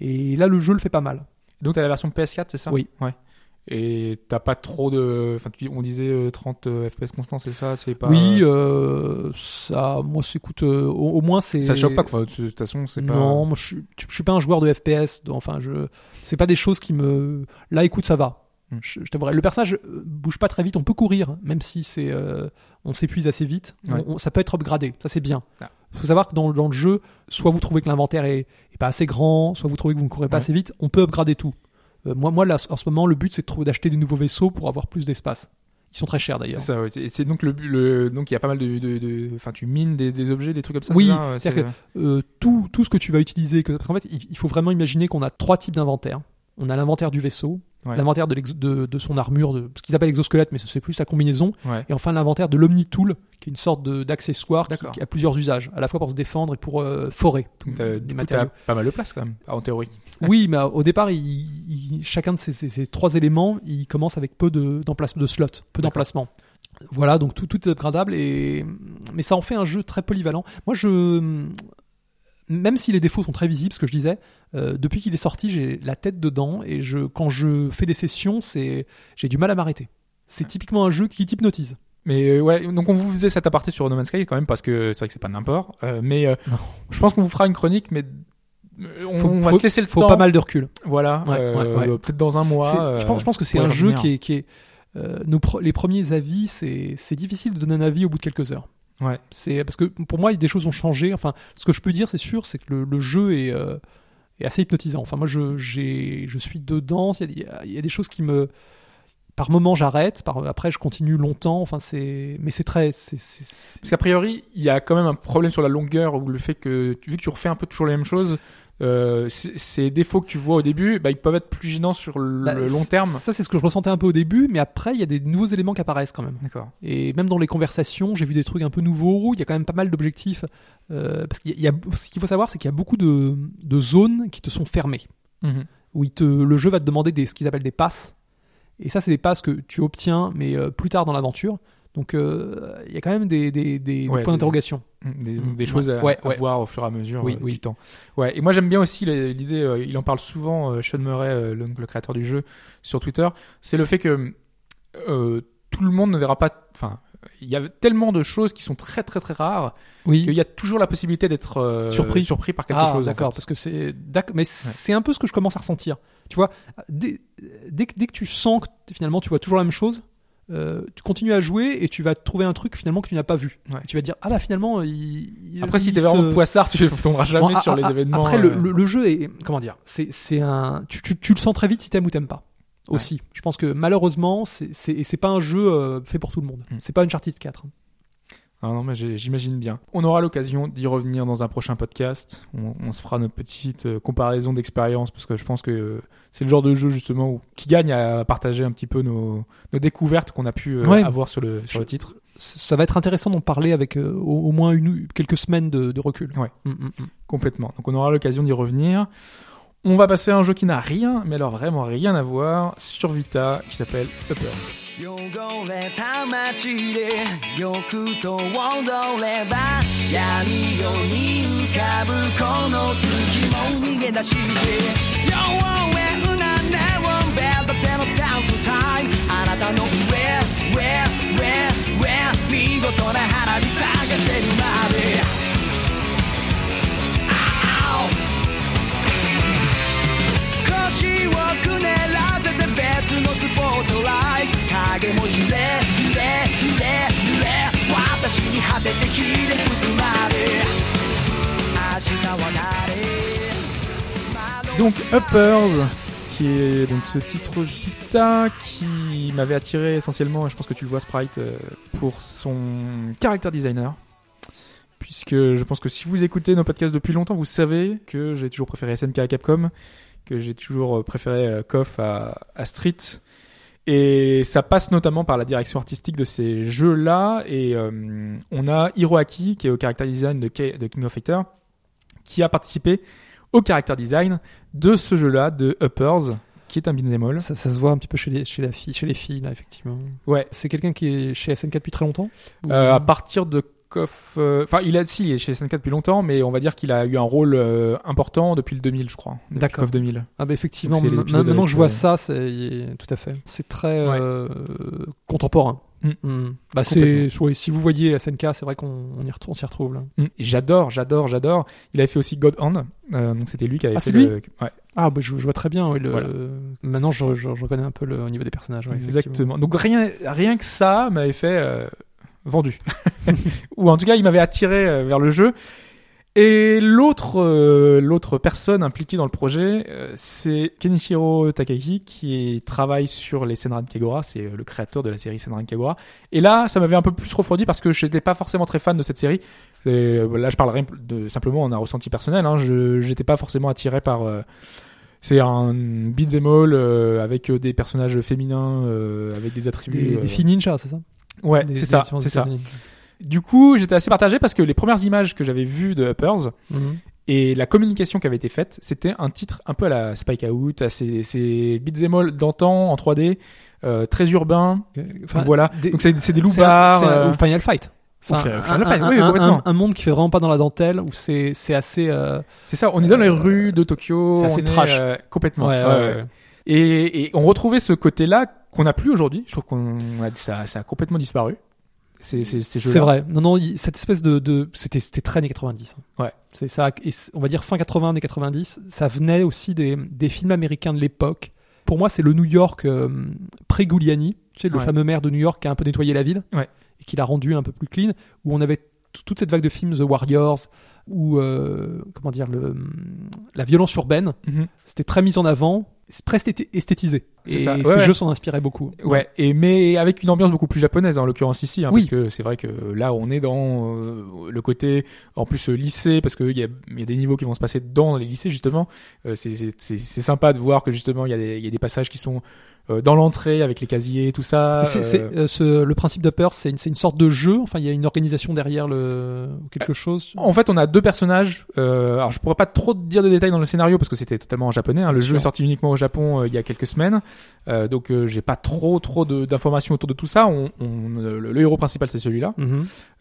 Et là, le jeu le fait pas mal. Donc t'as la version PS4, c'est ça? Oui. Ouais. Et t'as pas trop de. Enfin, tu- on disait euh, 30 euh, FPS constant, c'est ça? C'est pas. Oui, euh, ça, moi, c'est, écoute, euh, au, au moins, c'est. Ça choque pas, quoi. De toute façon, c'est pas. Non, moi, je, suis- je, suis pas un joueur de FPS. donc, Enfin, je, c'est pas des choses qui me. Là, écoute, ça va. Hmm. Je, je t'avouerai. Le personnage euh, bouge pas très vite. On peut courir, même si c'est, euh, on s'épuise assez vite. Ouais. On- on- ça peut être upgradé. Ça, c'est bien. Ah. Il faut savoir que dans, dans le jeu, soit vous trouvez que l'inventaire est, est pas assez grand, soit vous trouvez que vous ne courez pas Ouais. assez vite. On peut upgrader tout. Euh, moi, moi, là, en ce moment, le but, c'est d'acheter des nouveaux vaisseaux pour avoir plus d'espace. Ils sont très chers d'ailleurs. C'est ça, ouais. C'est donc le, le donc il y a pas mal de, enfin tu mines des, des objets, des trucs comme ça. Oui, c'est-à-dire c'est- euh, tout, tout ce que tu vas utiliser. Que, parce qu'en fait, il, il faut vraiment imaginer qu'on a trois types d'inventaire. On a l'inventaire du vaisseau, Ouais. l'inventaire de, l'exo- de, de son armure, de, ce qu'ils appellent exosquelette, mais c'est plus sa combinaison. Ouais. Et enfin l'inventaire de l'Omni-Tool, qui est une sorte d'accessoire qui, a plusieurs usages, à la fois pour se défendre et pour euh, forer Donc des matériaux. t'as pas mal de place quand même, en théorie. (laughs) Oui, mais au départ, il, il- chacun de ces, ces- ces trois éléments, il commence avec peu de, d'emplacement, de slots, peu D'accord. d'emplacement. Voilà, donc tout, tout est upgradable, et, mais ça en fait un jeu très polyvalent. Moi, je, même si les défauts sont très visibles, ce que je disais, euh, depuis qu'il est sorti, j'ai la tête dedans, et je, quand je fais des sessions, c'est, j'ai du mal à m'arrêter. C'est typiquement un jeu qui t'hypnotise. Mais euh, ouais, donc on vous faisait cet aparté sur No Man's Sky quand même parce que c'est vrai que c'est pas n'importe. Euh, mais euh, je pense qu'on vous fera une chronique, mais on, Faut- on va faut- se laisser le Faut temps. pas mal de recul. Voilà, Ouais, ouais, ouais. peut-être dans un mois. Je, pense, je pense que c'est un jeu qui est, qui est nos pro- les premiers avis, c'est c'est difficile de donner un avis au bout de quelques heures. Ouais. C'est parce que pour moi, des choses ont changé. Enfin, ce que je peux dire, c'est sûr, c'est que le, le jeu est, est assez hypnotisant. Enfin, moi, je, je suis dedans. Il y, a, des choses qui me, par moment, j'arrête. Après, je continue longtemps. Enfin, c'est, mais c'est très, c'est- c'est- Parce qu'a priori, il y a quand même un problème sur la longueur ou le fait que, vu que tu refais un peu toujours les mêmes choses, euh, ces défauts que tu vois au début, bah, ils peuvent être plus gênants sur le bah, long terme. Ça, c'est ce que je ressentais un peu au début, mais après, il y a des nouveaux éléments qui apparaissent quand même. D'accord. Et même dans les conversations, j'ai vu des trucs un peu nouveaux. Il y a quand même pas mal d'objectifs. euh, parce qu'il y a, ce qu'il faut savoir, c'est qu'il y a beaucoup de, de zones qui te sont fermées. Mhm. Où il te, le jeu va te demander des, ce qu'ils appellent des passes. Et ça, c'est des passes que tu obtiens, mais euh, plus tard dans l'aventure. Donc euh, il y a quand même des, des, des- des Ouais, points d'interrogation. Des, Mm. des choses à, Ouais, à ouais. voir au fur et à mesure Oui, euh, oui. du temps. Ouais. Et moi j'aime bien aussi l'idée, euh, il en parle souvent, euh, Sean Murray, le, le créateur du jeu, sur Twitter, c'est le fait que tout le monde ne verra pas. Enfin, il y a tellement de choses qui sont très très très rares Oui. qu'il y a toujours la possibilité d'être Surpris. surpris par quelque ah, chose. en d'accord, fait. parce que c'est mais c'est un peu ce que je commence à ressentir. Tu vois, dès, dès, que- dès que tu sens que finalement tu vois toujours la même chose, euh, tu continues à jouer et tu vas trouver un truc finalement que tu n'as pas vu. Ouais. Tu vas dire ah bah finalement il, il- Après, si il t'es se- vraiment poissard, tu (laughs) tomberas jamais Bon, sur a- les a- événements. Après le, euh, le, le jeu est comment dire, c'est c'est un tu, tu, tu le sens très vite si t'aimes ou t'aimes pas. Aussi, je pense que malheureusement, c'est c'est pas un jeu euh, fait pour tout le monde. Mm. C'est pas Uncharted 4. Ah non, mais j'imagine bien. On aura l'occasion d'y revenir dans un prochain podcast. On, on se fera notre petite euh, comparaison d'expérience parce que je pense que euh, c'est le genre de jeu justement où- qui gagne à partager un petit peu nos, nos découvertes qu'on a pu euh, Ouais. avoir sur le, sur le titre. Ça va être intéressant d'en parler avec euh, au, au moins une, quelques semaines de, de recul. Ouais. Mm, mm, mm. Complètement. Donc on aura l'occasion d'y revenir. On va passer à un jeu qui n'a rien, mais alors vraiment rien à voir, sur Vita, qui s'appelle Upper. 汚れた街で欲と踊れば闇夜に浮かぶこの月も逃げ出して夜を追うなネオンベルだってのダンスタイムあなたの上上上上見事な花火咲かせるまで 腰をくねらせて別のスポットライト影も揺れ揺れ揺れ揺れ私に果ててひれ伏すまで明日は誰 Donc Uppers, qui est donc ce titre Vita qui m'avait attiré essentiellement, et je pense que tu le vois Sprite, euh, pour son character designer. puisque je pense que si vous écoutez nos podcasts depuis longtemps, vous savez que j'ai toujours préféré SNK à Capcom, que j'ai toujours préféré euh, KOF à, à Street. Et ça passe notamment par la direction artistique de ces jeux-là. Et euh, on a Hiroaki, qui est au character design de, K- de King of Fighters, qui a participé au character design de ce jeu-là, de Uppers, qui est un beat'em. Ça, ça se voit un petit peu chez les, chez la fille, chez les filles, là, effectivement. Ouais. C'est quelqu'un qui est chez SNK depuis très longtemps? Ou- Euh, à partir de KOF, euh, enfin il a si il est chez SNK depuis longtemps, mais on va dire qu'il a eu un rôle euh, important depuis le 2000, je crois. D'accord. KOF 2000. Ah bah effectivement, maintenant que je vois euh, ça, c'est tout à fait. C'est très contemporain. Mm. Mm. Bah c'est ouais, si vous voyez SNK, c'est vrai qu'on on y retrouve- on s'y retrouve là. Mm. J'adore, j'adore, j'adore. Il avait fait aussi God Hand, euh, donc c'était lui qui avait Ah, fait c'est le. Ouais, Ah bah je, je vois très bien. oui, le... Voilà. Maintenant, je, je, je reconnais un peu le au niveau des personnages. ouais, exactement. Donc rien, rien que ça m'avait fait euh, vendu, (laughs) ou en tout cas il m'avait attiré euh, vers le jeu. Et l'autre, euh, l'autre personne impliquée dans le projet, euh, c'est Kenichiro Takagi qui travaille sur les Senran Kagura, c'est le créateur de la série Senran Kagura. Et là, ça m'avait un peu plus refroidi parce que je n'étais pas forcément très fan de cette série. Et, là, je parle rien de simplement en un ressenti personnel. Hein, je j'étais pas forcément attiré par. euh, c'est un beat'em all avec des personnages féminins, avec des attributs. Des, des filles ninja, c'est ça? Ouais, c'est ça, c'est ça. Du coup, j'étais assez partagé parce que les premières images que j'avais vues de Uppers, Mhm. et la communication qui avait été faite, c'était un titre un peu à la Spike Out, à ces, ces all d'antan en 3D, euh, très urbain. Enfin, voilà. des- Donc c'est des c'est un- euh, Final Fight. Enfin, Final un, oui, un- complètement. un- monde qui fait vraiment pas dans la dentelle, où c'est assez. euh, C'est ça. On est dans les rues de Tokyo. C'est assez est, trash. euh, complètement. ouais, Ouais, ouais, ouais. ouais. Et, et on retrouvait ce côté-là qu'on n'a plus aujourd'hui. Je trouve qu'on a ça, ça a complètement disparu. C'est vrai. Non, non, cette espèce de, de c'était, c'était très années 90. hein. Ouais. C'est ça. Et on va dire fin 80, années 90. Ça venait aussi des, des films américains de l'époque. Pour moi, c'est le New York euh, pré-Giuliani. Tu sais, le Ouais. fameux maire de New York qui a un peu nettoyé la ville. Ouais. Et qui l'a rendu un peu plus clean. Où on avait toute cette vague de films, The Warriors, ou euh, comment dire, le, la violence urbaine. Mhm. C'était très mis en avant. C'est presque esthé- esthétisé. Et ça. Ouais, ces ouais. jeux s'en inspiraient beaucoup. Ouais, et mais avec une ambiance beaucoup plus japonaise, hein, en l'occurrence ici, hein, Oui. parce que c'est vrai que là on est dans euh, le côté en plus euh, lycée, parce qu'il y a, y a des niveaux qui vont se passer dans les lycées justement. Euh, c'est sympa de voir que justement il y y a des passages qui sont euh, dans l'entrée avec les casiers, tout ça. C'est- euh, c'est, euh, ce- le principe d'Upper, c'est une, c'est une sorte de jeu. Enfin, il y a une organisation derrière le quelque chose? En fait, on a deux personnages. Euh, alors, je pourrais pas trop te dire de détails dans le scénario parce que c'était totalement en japonais. hein. Le Bien jeu est sorti uniquement au Japon euh, il y a quelques semaines, Euh, donc euh, j'ai pas trop trop de- d'informations autour de tout ça. On, on- le, le héros principal c'est celui-là.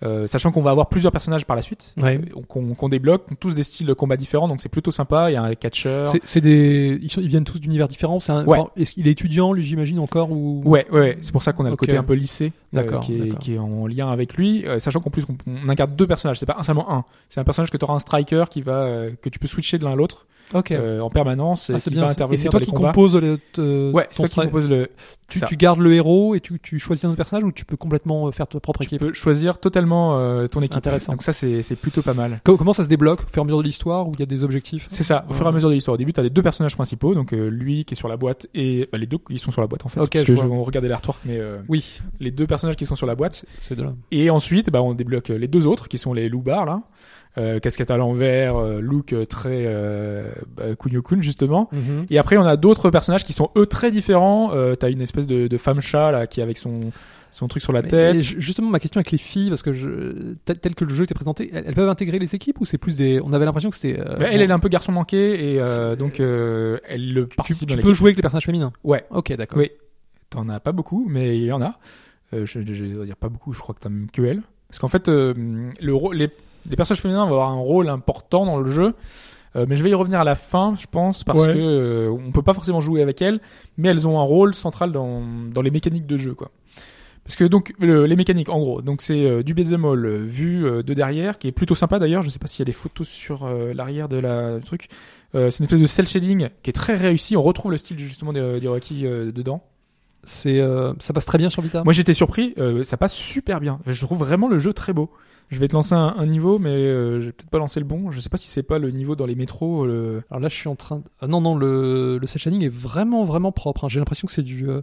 Euh, sachant qu'on va avoir plusieurs personnages par la suite, Ouais. euh, qu'on qu'on débloque, tous des styles de combat différents, donc c'est plutôt sympa. Il y a un catcheur. C'est, c'est des, ils, sont, ils viennent tous d'univers différents. C'est un, Ouais. est-ce qu'il est étudiant, lui, j'imagine encore ou Ouais, ouais, c'est pour ça qu'on a le côté un peu lycée, qui, est, d'accord. qui est en lien avec lui, euh, sachant qu'en plus on, on incarne deux personnages, c'est pas un seulement un, c'est un personnage que tu auras un striker qui va euh, que tu peux switcher de l'un à l'autre euh, en permanence, et Ah, c'est qui bien. va intervenir Et c'est toi dans les qui compose le, te- Ouais, c'est toi qui compose le. Tu, tu gardes le héros et tu, tu choisis un autre personnage ou tu peux complètement euh, faire ta propre Tu équipe. peux choisir totalement euh, ton équipe. intéressant. Donc ça, c'est c'est plutôt pas mal. Co- Comment ça se débloque au fur et à mesure de l'histoire où il y a des objectifs C'est ça. Au fur et à mesure de l'histoire, au début, t'as les deux personnages principaux, donc euh, lui qui est sur la boîte et bah, les deux qui sont sur la boîte en fait. Ok, Parce je que vois. on regardait l'artwork, mais euh, Oui, les deux personnages qui sont sur la boîte. Et ensuite, bah, on débloque les deux autres qui sont les loupards là. Euh, casquette à l'envers, euh, look très euh, bah, Kunio-kun justement. Mhm. Et après, on a d'autres personnages qui sont eux très différents. Euh, T'as une espèce de, de femme chat là qui est avec son son truc sur la Mais- tête. justement, ma question avec les filles, parce que je, tel, tel que le jeu était présenté, elles, elles peuvent intégrer les équipes ou c'est plus des. On avait l'impression que c'était. elle, elle est un peu garçon manqué et donc elle le participe tu dans peux jouer avec les personnages féminins. Ouais. Ok, d'accord. Oui. T'en as pas beaucoup, mais il y en a. Euh, je, vais dire pas beaucoup, je crois que t'as même que elle. Parce qu'en fait, euh, le les, les personnages féminins vont avoir un rôle important dans le jeu. Euh, mais je vais y revenir à la fin, je pense, parce Ouais. que euh, on peut pas forcément jouer avec elles, mais elles ont un rôle central dans, dans les mécaniques de jeu, quoi. Parce que donc le- les mécaniques, en gros, donc c'est euh, du beat'em vu de derrière, qui est plutôt sympa d'ailleurs. Je sais pas s'il y a des photos sur l'arrière de la du truc. C'est une espèce de cel shading qui est très réussi. On retrouve le style justement d'Hiroaki euh, dedans. C'est, euh, ça passe très bien sur Vita. Moi j'étais surpris, euh, ça passe super bien. Je trouve vraiment le jeu très beau. Je vais te lancer un, un niveau, mais euh, je vais peut-être pas lancer le bon. Je sais pas si c'est pas le niveau dans les métros. le- Alors là, je suis en train. De... Ah non, non, le, le cel shading est vraiment, vraiment propre. hein. J'ai l'impression que c'est du. euh,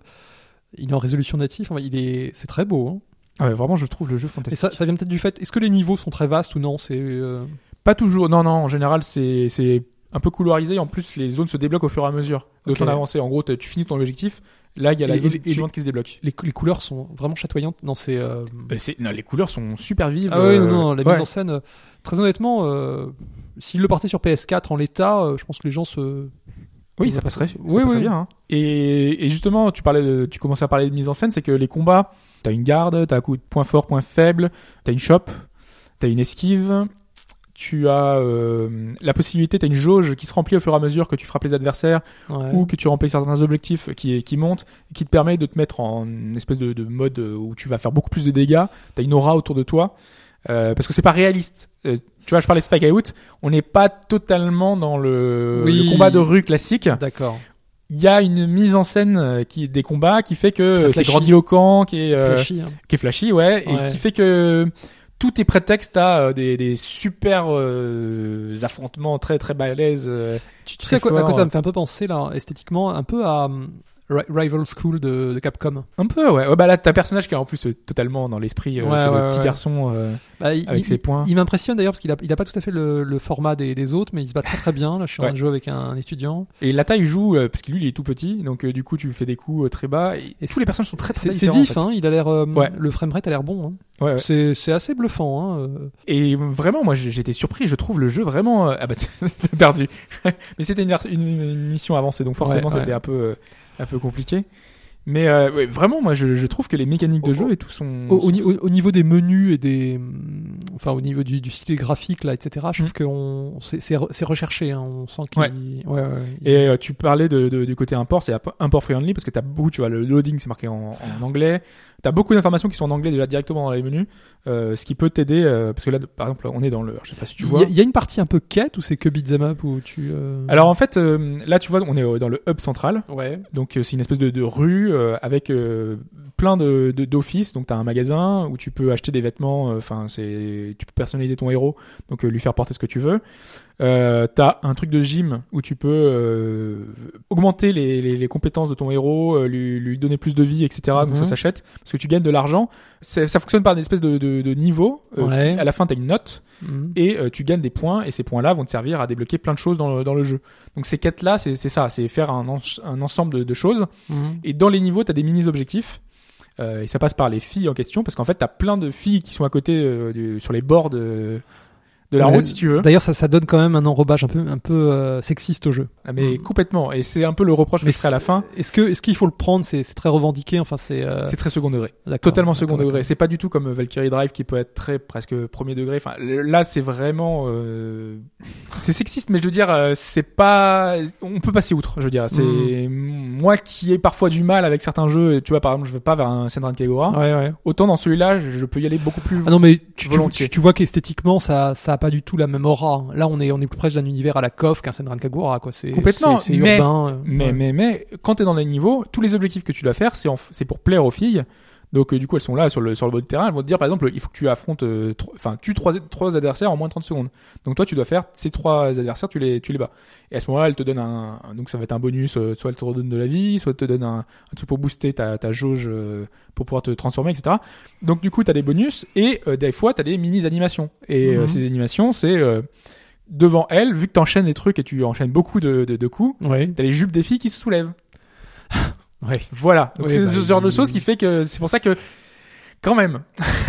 Il est en résolution native. Enfin, il est. C'est très beau. hein. Ah ouais, vraiment, je trouve le jeu Et fantastique. ça, ça vient peut-être du fait. Est-ce que les niveaux sont très vastes ou non? C'est euh, Pas toujours. Non, non. En général, c'est c'est un peu couloirisé. En plus, les zones se débloquent au fur et à mesure de Ok. ton avancée. En gros, tu finis ton objectif. Là, il y a la zone suivante qui se débloque. les, les couleurs sont vraiment chatoyantes. Non, c'est. euh, Euh, c'est- non, les couleurs sont super vives. Ah oui, euh, non, non, la ouais. mise en scène. euh, Très honnêtement, euh, s'il le partait sur PS4 en l'état, euh, je pense que les gens se. Oui, ça passerait, ça Oui, passerait oui. bien. hein. Et, et justement, tu parlais, de, tu commençais à parler de mise en scène, c'est que les combats, t'as une garde, t'as un coup de point fort, point faible, t'as une chope, t'as une esquive, tu as euh, la possibilité, t'as une jauge qui se remplit au fur et à mesure que tu frappes les adversaires Ouais. ou que tu remplis certains objectifs qui, qui montent, qui te permet de te mettre en espèce de, de mode où tu vas faire beaucoup plus de dégâts. T'as une aura autour de toi. Euh, parce que c'est pas réaliste. Euh, tu vois, je parlais Spike Out, on n'est pas totalement dans le, Oui. le combat de rue classique. D'accord. Il y a une mise en scène euh, qui des combats qui fait que euh, c'est grandiloquent, qui est, euh, Flashy, hein. qui est flashy, ouais, Ouais. et qui fait que tout est prétexte à euh, des, des super euh, affrontements très très balèzes. euh. Tu, tu Très sais à quoi, à quoi ça me fait un peu penser là, esthétiquement, un peu à hum, Rival School de, de Capcom. Un peu, ouais. ouais. Bah là, t'as personnage qui est en plus euh, totalement dans l'esprit. euh, Ouais, c'est ouais, le petit garçon. euh, Bah, il, Avec il- ses points. Il, m'impressionne d'ailleurs parce qu'il a, il a pas tout à fait le, le format des, des autres, mais il se bat très très bien. Là, je suis en train de jouer avec un, un étudiant. Et la taille joue euh, parce que lui, il est tout petit, donc du coup, tu fais des coups très bas. Et, Et tous les personnages sont très très C'est vif, en fait. hein. Il a l'air, Ouais. le framerate a l'air bon. hein. C'est, c'est assez bluffant. Hein. Et vraiment, moi, j'étais surpris. Je trouve le jeu vraiment. Ah bah, (laughs) perdu. (laughs) Mais c'était une, une, une mission avancée, donc forcément, c'était un peu un peu compliqué. Mais euh, ouais, vraiment, moi, je, je trouve que les mécaniques de Au- jeu et tout sont. Au, au sont- ni- au- au niveau des menus et des, hum, enfin au niveau du, du style graphique là, etc. Je trouve Mm. que c'est, c'est, re- c'est recherché. Hein. On sent qu'il, Ouais. ouais, ouais, ouais. Et euh, tu parlais de, de- du côté import, c'est import friendly parce que t'as beaucoup, tu vois, le loading c'est marqué en, en anglais. T'as beaucoup d'informations qui sont en anglais déjà directement dans les menus, euh, ce qui peut t'aider euh, parce que là, par exemple, on est dans le, je sais pas si tu Il vois. y, a- il y a une partie un peu quête ou c'est que beat'em up où tu. euh, Alors en fait, euh, là tu vois, on est dans le hub central, ouais. donc euh, c'est une espèce de, de rue euh, avec euh, plein de d'offices. Donc t'as un magasin où tu peux acheter des vêtements. euh, Enfin, c'est tu peux personnaliser ton héros, donc lui faire porter ce que tu veux. Euh, t'as un truc de gym où tu peux euh, augmenter les, les, les compétences de ton héros, euh, lui, lui donner plus de vie, etc. Donc Mhm. ça s'achète parce que tu gagnes de l'argent. Ça fonctionne par une espèce de, de, de niveau. euh, Ouais. qui, à la fin, t'as une note Mhm. et euh, tu gagnes des points et ces points-là vont te servir à débloquer plein de choses dans le, dans le jeu. Donc ces quêtes-là, c'est ça, c'est faire un, ensemble de, de choses. Mhm. Et dans les niveaux, t'as des mini-objectifs. Euh, et ça passe par les filles en question parce qu'en fait, t'as plein de filles qui sont à côté euh, du- sur les bords de, de la Ouais. route, si tu veux. D'ailleurs, ça, ça donne quand même un enrobage un peu, un peu euh, sexiste au jeu. Ah, mais complètement. Et c'est un peu le reproche que Mais je ferai à la fin. Est-ce que, est-ce qu'il faut le prendre? C'est, très revendiqué. Enfin, c'est. euh, C'est très second degré. Totalement second degré. C'est pas du tout comme Valkyrie Drive qui peut être très presque premier degré. Enfin, là, c'est vraiment, euh, c'est sexiste, mais je veux dire, euh, c'est pas, on peut passer outre. Je veux dire, c'est Mm. moi qui ai parfois du mal avec certains jeux. Tu vois, par exemple, je veux pas vers un Senran Kagura. Ouais, ouais. Autant dans celui-là, je peux y aller beaucoup plus. Ah non, mais tu, tu, Volontiers. tu- tu vois qu'esthétiquement, ça, ça pas du tout la même aura. Là, on est, on est plus proche d'un univers à la KOF qu'un Senran Kagura, quoi. C'est Complètement, C'est, c'est mais- urbain. euh, Mais, ouais. mais, mais, quand t'es dans les niveaux, tous les objectifs que tu dois faire, c'est c'est pour plaire aux filles. Donc, euh, du coup, elles sont là sur le, sur le bord du terrain. Elles vont te dire, par exemple, il faut que tu affrontes, euh, enfin, tu trois, trois adversaires en moins de 30 secondes. Donc, toi, tu dois faire ces trois adversaires, tu les, tu les bats. Et à ce moment-là, elle te donne un, un- donc ça va être un bonus, euh, soit elle te redonne de la vie, soit elle te donne un, un truc pour booster ta, ta jauge, euh, pour pouvoir te transformer, etc. Donc, du coup, t'as des bonus et euh, des fois, t'as des mini-animations. Et euh, Mhm. ces animations, c'est, euh, devant elle, vu que t'enchaînes les trucs et tu enchaînes beaucoup de, de, de coups, Ouais. T'as les jupes des filles qui se soulèvent. (laughs) Ouais. Voilà. Donc c'est bah, ce genre de choses qui fait que c'est pour ça que quand même,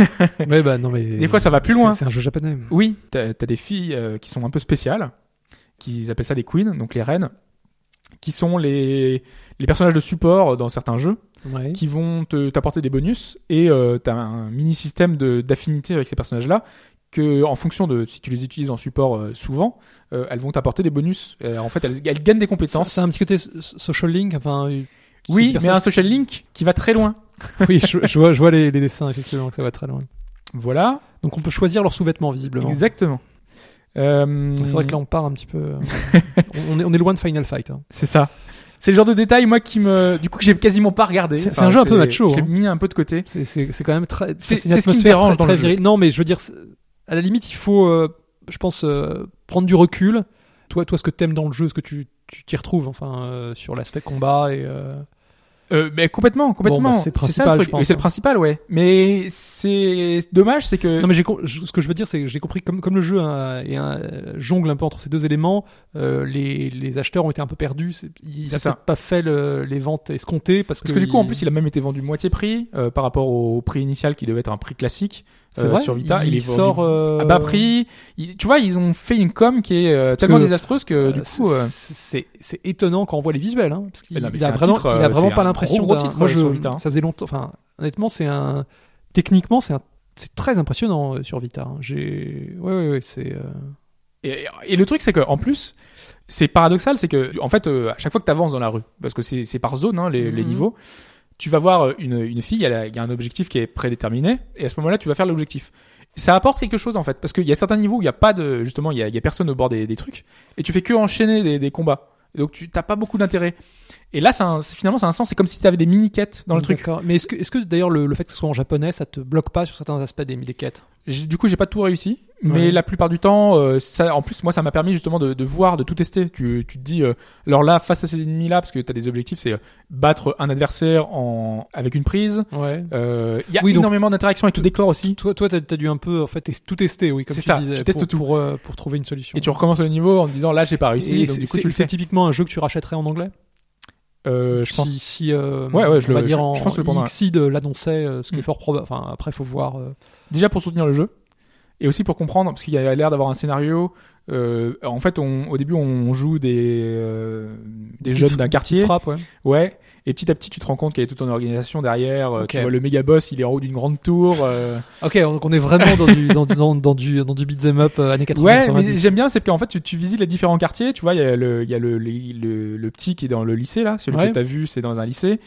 (laughs) Ouais, bah, non, mais. des fois ça va plus loin. C'est un jeu japonais. Oui, t'as as des filles euh, qui sont un peu spéciales, qui appellent ça des queens, donc les reines, qui sont les les personnages de support dans certains jeux, Ouais. qui vont te- t'apporter des bonus et euh, t'as un mini système de d'affinité avec ces personnages-là que en fonction de si tu les utilises en support euh, souvent, euh, elles vont t'apporter des bonus. En fait, elles, elles gagnent des compétences. c'est un petit côté so- social link, enfin. Oui, mais un social link qui va très loin. (laughs) Oui, je, je vois, je vois les, les dessins effectivement que ça va très loin. Voilà. Donc on peut choisir leurs sous-vêtements visiblement. Exactement. Euh, C'est vrai que là on part un petit peu. euh, (laughs) on, est, on est loin de Final Fight. hein. c'est ça. C'est le genre de détail moi qui me, du coup que j'ai quasiment pas regardé. C'est- un jeu un peu macho, Je l'ai hein. mis un peu de côté. C'est- quand même très. C'est- ce qui me dérange très, dans très le jeu. virile. Non, mais je veux dire, à la limite, il faut, euh, je pense, euh, prendre du recul. Toi, toi, ce que t'aimes dans le jeu, ce que tu tu t'y retrouves, enfin, euh, sur l'aspect combat et. euh, Euh, mais complètement, complètement. bah, c'est ça principal, le truc. je pense, Mais c'est hein. le principal, ouais. Mais c'est dommage, c'est que Non mais ce que je veux dire c'est que j'ai compris que comme comme le jeu hein, est un, jongle un peu entre ces deux éléments, euh, les les acheteurs ont été un peu perdus. Il C'est a ça. peut-être pas fait le- les ventes escomptées parce, parce que du coup, en plus, il a même été vendu moitié prix euh, par rapport au prix initial qui devait être un prix classique euh, vrai, sur Vita. il, sort euh, à bas prix. Il- tu vois, ils ont fait une com qui est euh, tellement que, désastreuse que du euh, coup. euh, c'est étonnant quand on voit les visuels hein, parce qu'il a vraiment titre, il a vraiment pas l'impression gros, gros titre, moi je sur Vita, hein. ça faisait longtemps enfin honnêtement c'est un techniquement c'est un c'est très impressionnant sur Vita hein. j'ai ouais ouais ouais c'est euh, Et, et le truc, c'est que en plus, c'est paradoxal, c'est que en fait, euh, à chaque fois que tu avances dans la rue, parce que c'est par zone hein, les, les Mhm. niveaux, tu vas voir euh, une, une fille, elle a- il y a un objectif qui est prédéterminé, et à ce moment-là, tu vas faire l'objectif. Ça apporte quelque chose en fait, parce qu'il y a certains niveaux où il n'y a pas de justement, il y a, il y a personne au bord des, des trucs, et tu fais que enchaîner des, des combats. Donc tu t'as pas beaucoup d'intérêt. Et là, c'est- finalement, c'est un sens, c'est comme si tu avais des mini quêtes dans le truc. d'accord. mais est-ce que est-ce que d'ailleurs le, le fait que ce soit en japonais ça te bloque pas sur certains aspects des des quêtes Du coup, j'ai pas tout réussi, mais Ouais. la plupart du temps, euh, ça, en plus, moi, ça m'a permis justement de, de voir, de tout tester. Tu, tu te dis, euh, alors là, face à ces ennemis-là, parce que tu as des objectifs, c'est euh, battre un adversaire en avec une prise. ouais Euh, Il y a Oui, énormément d'interactions avec le décor aussi. Toi, toi, t'as as dû un peu en fait tout tester, oui, comme C'est tu ça, disais, tu testes pour, tout. pour, euh, pour trouver une solution. Et tu recommences le niveau en te disant, là, j'ai pas réussi. Donc c'est du coup, tu c'est- le c'est fais. typiquement un jeu que tu rachèterais en anglais? Euh, je si, pense. si euh, Ouais, ouais, je on va le- dire je- en je pense le ouais. Xseed l'annonçait, ce qui est Mm. fort probable. Enfin, après, faut voir. euh, Déjà pour soutenir le jeu. Et aussi pour comprendre, parce qu'il y a l'air d'avoir un scénario. euh, en fait, on, au début, on joue des, euh, des jeunes d'un quartier. frappe, ouais. Ouais. Et petit à petit, tu te rends compte qu'il y a toute une organisation derrière. euh, Ok. Tu vois, le méga boss, il est en haut d'une grande tour. euh. Ok, donc on est vraiment dans du dans, du- dans, dans du dans du beat'em up euh, années 80. Ouais, mais 90. j'aime bien, c'est qu'en fait, tu, tu visites les différents quartiers. Tu vois, il y a le, il y a le, le, le, le petit qui est dans le lycée là, celui Ouais. que t'as vu, c'est dans un lycée.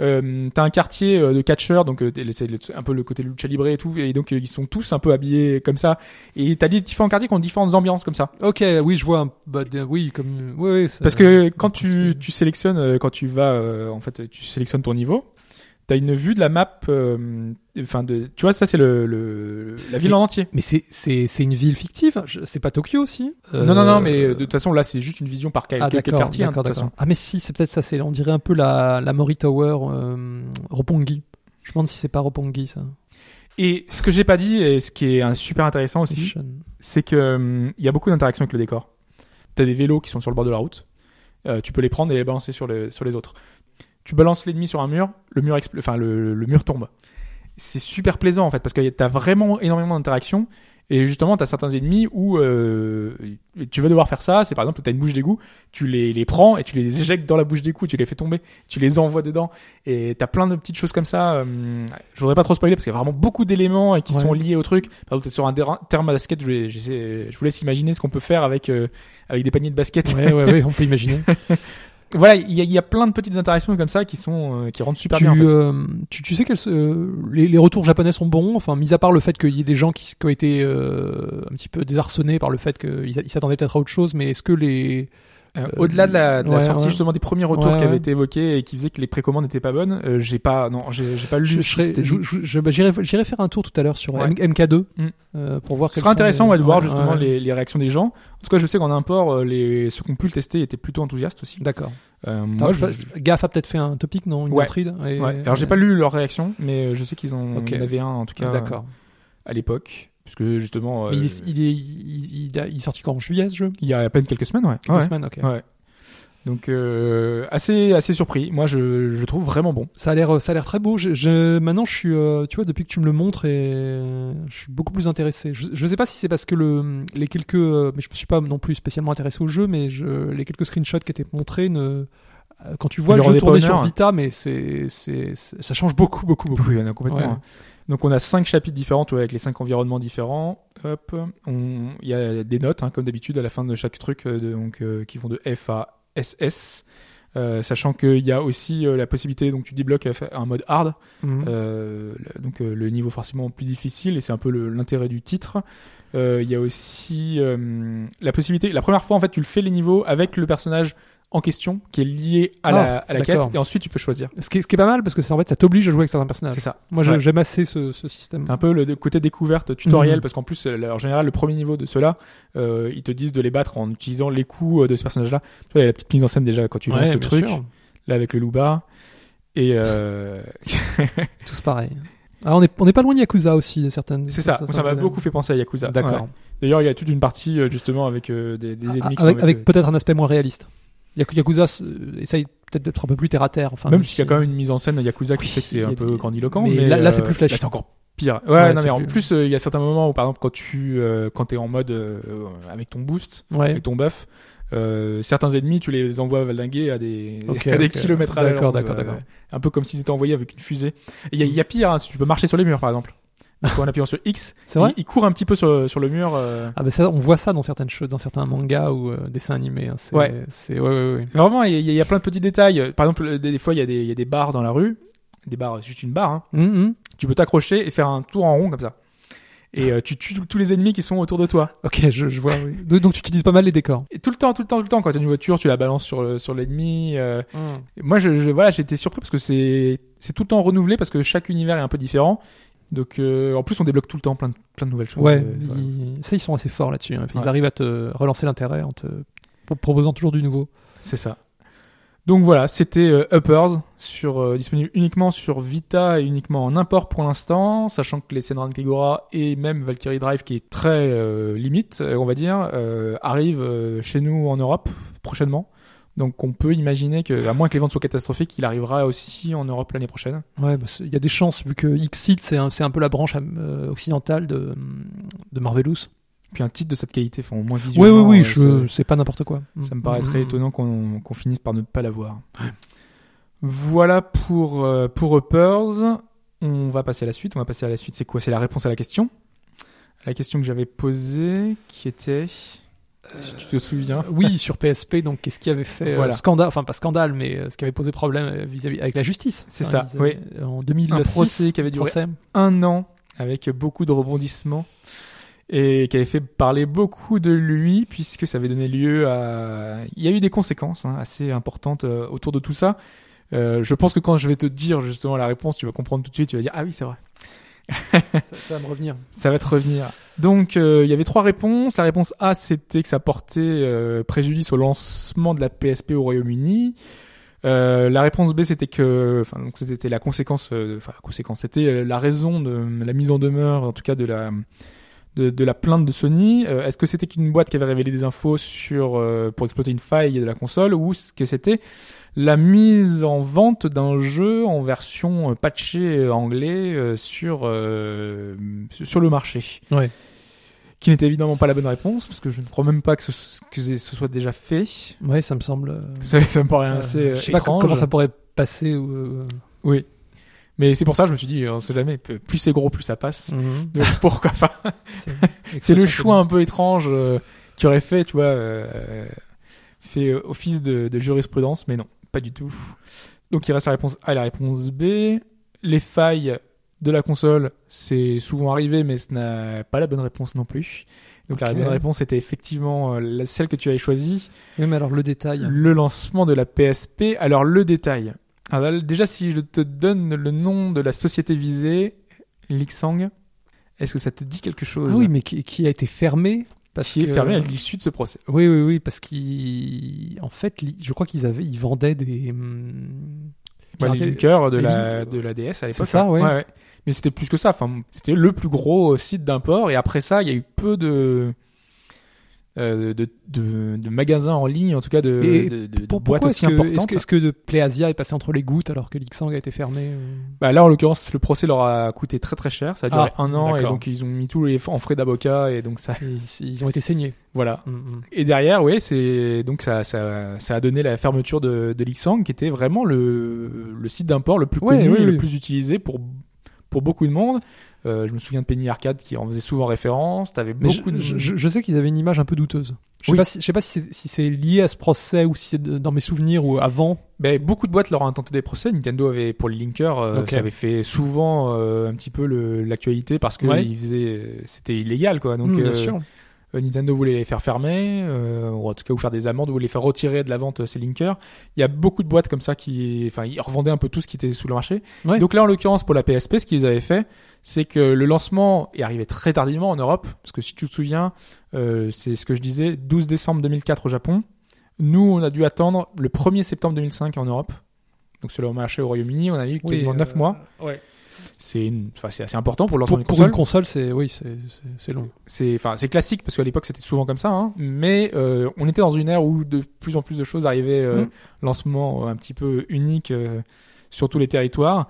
Euh, t'as un quartier euh, de catcheurs, donc euh, c'est un peu le côté lucha libre et tout, et donc euh, ils sont tous un peu habillés comme ça. Et t'as des différents quartiers qui ont différentes ambiances comme ça. Ok, oui, je vois. un- Bah, oui, comme. Oui, oui, ça- Parce que quand tu, tu sélectionnes, quand tu vas, euh, en fait, tu sélectionnes ton niveau, t'as une vue de la map, euh, enfin de, tu vois, ça c'est le, le, la ville Mais- en entier. Mais c'est une ville fictive? C'est pas Tokyo aussi? Non, non, non, mais Euh, de toute façon, là, c'est juste une vision par quel- Ah, hein, de d'accord, toute façon. d'accord. Ah, mais si, c'est peut-être ça. C'est, on dirait un peu la, la Mori Tower, euh, Roppongi. Je me demande si c'est pas Roppongi, ça. Et ce que j'ai pas dit, et ce qui est un super intéressant aussi, c'est que hum, il y a beaucoup d'interactions avec le décor. T'as des vélos qui sont sur le bord de la route. Euh, tu peux les prendre et les balancer sur les, sur les autres. Tu balances l'ennemi sur un mur, le mur, expl- enfin, le, le mur tombe. C'est super plaisant en fait parce que t'as vraiment énormément d'interactions et justement t'as certains ennemis où euh, tu vas devoir faire ça. C'est par exemple t'as une bouche d'égout, tu les, les prends et tu les éjectes dans la bouche d'égout, tu les fais tomber, tu les envoies dedans et t'as plein de petites choses comme ça. hum, je voudrais pas trop spoiler parce qu'il y a vraiment beaucoup d'éléments et qui Ouais. sont liés au truc. Par exemple t'es sur un terrain- de basket, je, j'essaie- je vous laisse imaginer ce qu'on peut faire avec euh, avec des paniers de basket. Ouais, ouais, ouais, on peut imaginer. (laughs) voilà, il y, y a plein de petites interactions comme ça qui sont euh, qui rendent super tu, bien. En fait. euh, tu, tu sais que les, les retours japonais sont bons, enfin, mis à part le fait qu'il y ait des gens qui, qui ont été euh, un petit peu désarçonnés par le fait qu'ils ils s'attendaient peut-être à autre chose, mais est-ce que les. Euh, Au-delà de la, de la ouais, sortie ouais. justement des premiers retours Ouais, qui avaient été évoqués et qui faisaient que les précommandes n'étaient pas bonnes, euh, j'ai pas non j'ai pas lu. Je, je bah, j'irai, j'irai faire un tour tout à l'heure sur Ouais. M- MK2 Mm. euh, pour voir Ce sera intéressant les- ouais, de voir justement. Les, les réactions des gens. En tout cas, je sais qu'en import, euh, les ceux qui ont pu le tester étaient plutôt enthousiastes aussi. D'accord. Euh, moi, je- a peut-être fait un topic, non Une et- ouais. Alors j'ai pas lu leurs réactions, mais je sais qu'ils en Ok. il y en avait un en tout cas D'accord. à l'époque, puisque justement euh, Mais il, est, il, est, il, il a- il est sorti quand? En juillet ce jeu? Il y a à peine quelques semaines, ouais. Quelques Ouais. semaines, ok. Ouais. Donc euh, assez assez surpris. Moi, je, je trouve vraiment bon. Ça a l'air, ça a l'air très beau. Je, je- maintenant, je suis, euh, tu vois, depuis que tu me le montres, et euh, je suis beaucoup plus intéressé. Je, je sais pas si c'est parce que le, les quelques, euh, mais je me suis pas non plus spécialement intéressé au jeu, mais je, les quelques screenshots qui étaient montrés, ne, euh, quand tu vois le jeu tourner sur. Vita, mais c'est, c'est, c'est- ça change beaucoup, beaucoup, beaucoup. Oui, il y en a complètement. Ouais. hein. Donc on a cinq chapitres différents, tu vois, avec les cinq environnements différents. Hop, il y a des notes, hein, comme d'habitude, à la fin de chaque truc, euh, de- donc euh, qui vont de F à SS. Euh, sachant qu'il y a aussi euh, la possibilité, donc tu débloques un mode hard, Mhm. euh, le- donc le niveau forcément plus difficile, et c'est un peu l'intérêt du titre. Il y a aussi la possibilité, la première fois en fait, tu le fais les niveaux avec le personnage en question qui est lié à la, Ah, à la d'accord. quête, et ensuite tu peux choisir. Ce, qui est, ce qui est pas mal parce que ça, en fait, ça t'oblige à jouer avec certains personnages. C'est ça. Moi, Ouais. j'aime assez ce, ce système. Un peu le côté découverte tutoriel Mhm. parce qu'en plus euh, en général le premier niveau de ceux-là euh, ils te disent de les battre en utilisant les coups euh, de ce personnage-là. Tu vois il y a la petite mise en scène déjà quand tu lances Ouais, le bien truc sûr. là avec le louba. Et euh, (laughs) Tous pareil. Ah, on est on n'est pas loin de Yakuza aussi, certaines. c'est ça, ça m'a beaucoup fait penser à Yakuza. D'accord. Ouais. D'ailleurs, il y a toute une partie justement avec euh, des, des ennemis Ah, qui sont avec, avec euh, peut-être un aspect moins réaliste. Yaku- Yakuza euh, essaye peut-être d'être un peu plus terre à terre. Enfin, même s'il y a quand même une mise en scène à Yakuza qui Oui, fait que c'est un peu grandiloquent. mais Mais, là- là, c'est euh, plus flashy. là, c'est encore pire. Ouais, Ouais, non, c'est mais en plus- plus, euh, il y a certains moments où, par exemple, quand tu, euh, quand t'es en mode euh, avec ton boost, Ouais. avec ton buff, euh, certains ennemis, tu les envoies valdinguer à des, (laughs) à des kilomètres à D'accord, l'heure, d'accord, euh, d'accord. Un peu comme s'ils étaient envoyés avec une fusée. Il y, y a pire, hein, si tu peux marcher sur les murs, par exemple. En appuyant sur X, C'est vrai il, il court un petit peu sur, sur le mur. euh. Ah bah ça, on voit ça dans certaines choses, dans certains mangas ou euh, dessins animés. hein. C'est, Ouais. c'est ouais, ouais, ouais. Vraiment, il y, a- il y a plein de petits détails. Par exemple, des, des fois, il y, a des, il y a des barres dans la rue. Des barres, juste une barre. Hein. Hum, hum. Tu peux t'accrocher et faire un tour en rond comme ça. Et euh, tu tues tous les ennemis qui sont autour de toi. Ok, je, je vois. Oui. Donc, tu utilises pas mal les décors. Et tout le temps, tout le temps, tout le temps. Quand tu as une voiture, tu la balances sur, le- sur l'ennemi. euh. Et Moi, je, je- voilà, j'étais surpris parce que c'est c'est tout le temps renouvelé parce que chaque univers est un peu différent. Donc, euh, en plus, on débloque tout le temps plein de, plein de nouvelles choses. Ouais, Euh, ils- ça ils sont assez forts là-dessus. hein. Ils Ouais. arrivent à te relancer l'intérêt en te pro- proposant toujours du nouveau. C'est ça. Donc voilà, c'était euh, Uppers, sur, euh, disponible uniquement sur Vita et uniquement en import pour l'instant, sachant que les Senran Kagura et même Valkyrie Drive, qui est très limite, on va dire, arrivent chez nous en Europe prochainement. Donc on peut imaginer que, à moins que les ventes soient catastrophiques, il arrivera aussi en Europe l'année prochaine. Ouais, bah, il y a des chances vu que Xseed c'est un, peu la branche euh, occidentale de, de Marvelous. Puis un titre de cette qualité, enfin au moins Oui, visuellement. oui, oui, euh, je, c'est pas n'importe quoi. Ça, me paraît très Mm. étonnant qu'on qu'on finisse par ne pas l'avoir. Voilà pour, euh, pour Uppers. On va passer à la suite. On va passer à la suite. C'est quoi? C'est la réponse à la question. La question que j'avais posée, qui était. Si tu te souviens. (laughs) Oui, sur PSP, donc qu'est-ce qui avait fait euh, scandale, enfin pas scandale, mais euh, ce qui avait posé problème euh, vis-à-vis avec la justice. C'est ça, euh, En 2006, Un procès qui avait duré un an avec beaucoup de rebondissements et qui avait fait parler beaucoup de lui puisque ça avait donné lieu à... Il y a eu des conséquences hein, assez importantes euh, autour de tout ça. Euh, je pense que quand je vais te dire justement la réponse, tu vas comprendre tout de suite, tu vas dire ah oui c'est vrai. Ça, va me revenir. (laughs) Ça va te revenir. Donc euh, il y avait trois réponses. La réponse A c'était que ça portait euh, préjudice au lancement de la PSP au Royaume-Uni. Euh, la réponse B c'était que, enfin donc c'était la conséquence, enfin la conséquence c'était la raison de la mise en demeure, en tout cas de la de, de la plainte de Sony. Euh, Est-ce que c'était qu'une boîte qui avait révélé des infos sur euh, pour exploiter une faille de la console ou est-ce que c'était la mise en vente d'un jeu en version euh, patchée anglais sur sur le marché? Ouais. Qui n'était évidemment pas la bonne réponse parce que je ne crois même pas que ce, que ce soit déjà fait. Ouais, ça me semble. Ça, ça me paraît assez je sais pas comment ça pourrait passer. ou, Oui. Mais c'est pour ça je me suis dit, on sait jamais, plus c'est gros, plus ça passe. mhm. (laughs) Donc pourquoi pas? (laughs) C'est (laughs) le choix un peu étrange euh, qui aurait fait, tu vois, euh, fait euh, office de, de jurisprudence, mais non, pas du tout. Donc il reste la réponse A et la réponse B. Les failles de la console, c'est souvent arrivé, mais ce n'est pas la bonne réponse non plus. Donc la bonne réponse était effectivement euh, celle que tu avais choisie, Oui, mais alors le détail. le lancement de la PSP. Alors le détail. Alors là, déjà, si je te donne le nom de la société visée, Lixang, est-ce que ça te dit quelque chose Ah oui, mais qui, qui a été fermé parce qui est que- fermé à l'issue de ce procès. Oui, oui, oui, parce qu'ils, en fait, je crois qu'ils avaient, ils vendaient des. hum, Ouais, les de les la, de la DS à l'époque. C'est ça, ouais. ouais. Mais c'était plus que ça. Enfin, c'était le plus gros site d'import. Et après ça, il y a eu peu de, euh, de, de, de magasins en ligne, en tout cas de, Et de, de- de Pour- boîtes aussi que, est-ce importantes. que, est-ce que de PlayAsia est passé entre les gouttes alors que Lixang a été fermé euh Bah là, en l'occurrence, le procès leur a coûté très très cher. Ça a duré Ah, un an et donc ils ont mis tous les en frais d'avocat et donc ça, ils, ils ont été saignés. voilà. Hum, hum. Et derrière, oui, c'est donc ça, ça, ça a donné la fermeture de, de Lixang, qui était vraiment le, le site d'import le plus Ouais, connu oui, et le oui. plus utilisé pour pour beaucoup de monde. Euh, je me souviens de Penny Arcade qui en faisait souvent référence. T'avais beaucoup je, de je- je sais qu'ils avaient une image un peu douteuse. Je sais Oui. pas si, je sais pas si c'est, si lié à ce procès ou si c'est dans mes souvenirs ou avant. Ben, beaucoup de boîtes leur ont intenté des procès. Nintendo avait pour le linker, euh, ça avait fait souvent euh, un petit peu l'actualité parce que Ouais. c'était illégal quoi. Donc bien euh, sûr. Euh, Nintendo voulait les faire fermer, euh, ou en tout cas ou faire des amendes, ou les faire retirer de la vente euh, ces linkers. Il y a beaucoup de boîtes comme ça qui, enfin, ils revendaient un peu tout ce qui était sous le marché. Ouais. Donc là, en l'occurrence, pour la PSP, ce qu'ils avaient fait, c'est que le lancement est arrivé très tardivement en Europe, parce que si tu te souviens, c'est ce que je disais, 12 décembre 2004 au Japon. Nous, on a dû attendre le 1er septembre 2005 en Europe. donc sur le marché au Royaume-Uni, on a eu Oui, quasiment euh, 9 mois. Ouais. C'est enfin, c'est assez important pour lancer Pour, une pour console. une console, c'est oui, c'est long. c'est enfin c'est classique parce qu'à l'époque c'était souvent comme ça hein, mais euh, on était dans une ère où de plus en plus de choses arrivaient euh, Mm. lancement euh, un petit peu unique euh, sur tous les territoires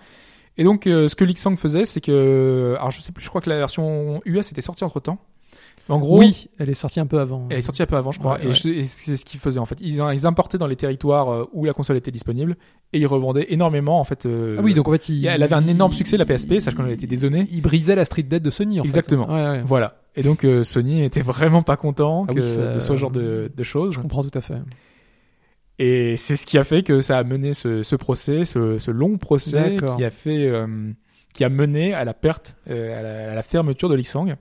et donc ce que Lixang faisait c'est que alors je sais plus je crois que la version US était sortie entre temps en gros oui, elle est sortie un peu avant. elle est sortie un peu avant je crois Ouais, et, ouais. je- et c'est ce qu'ils faisaient en fait ils, ils importaient dans les territoires euh, où la console était disponible et ils revendaient énormément en fait euh, Ah oui, donc en fait, il, elle avait un énorme succès la PSP sache qu'on avait été dézonné Il brisait la Street Dead de Sony. En fait. Exactement. Ouais, ouais. voilà et donc euh, Sony était vraiment pas content Ah que- oui, ça- de ce genre de, de choses Je comprends tout à fait. Et c'est ce qui a fait que ça a mené ce, ce procès, ce, ce long procès qui a fait, euh, qui a mené à la perte, à, la, à la fermeture de Lixang,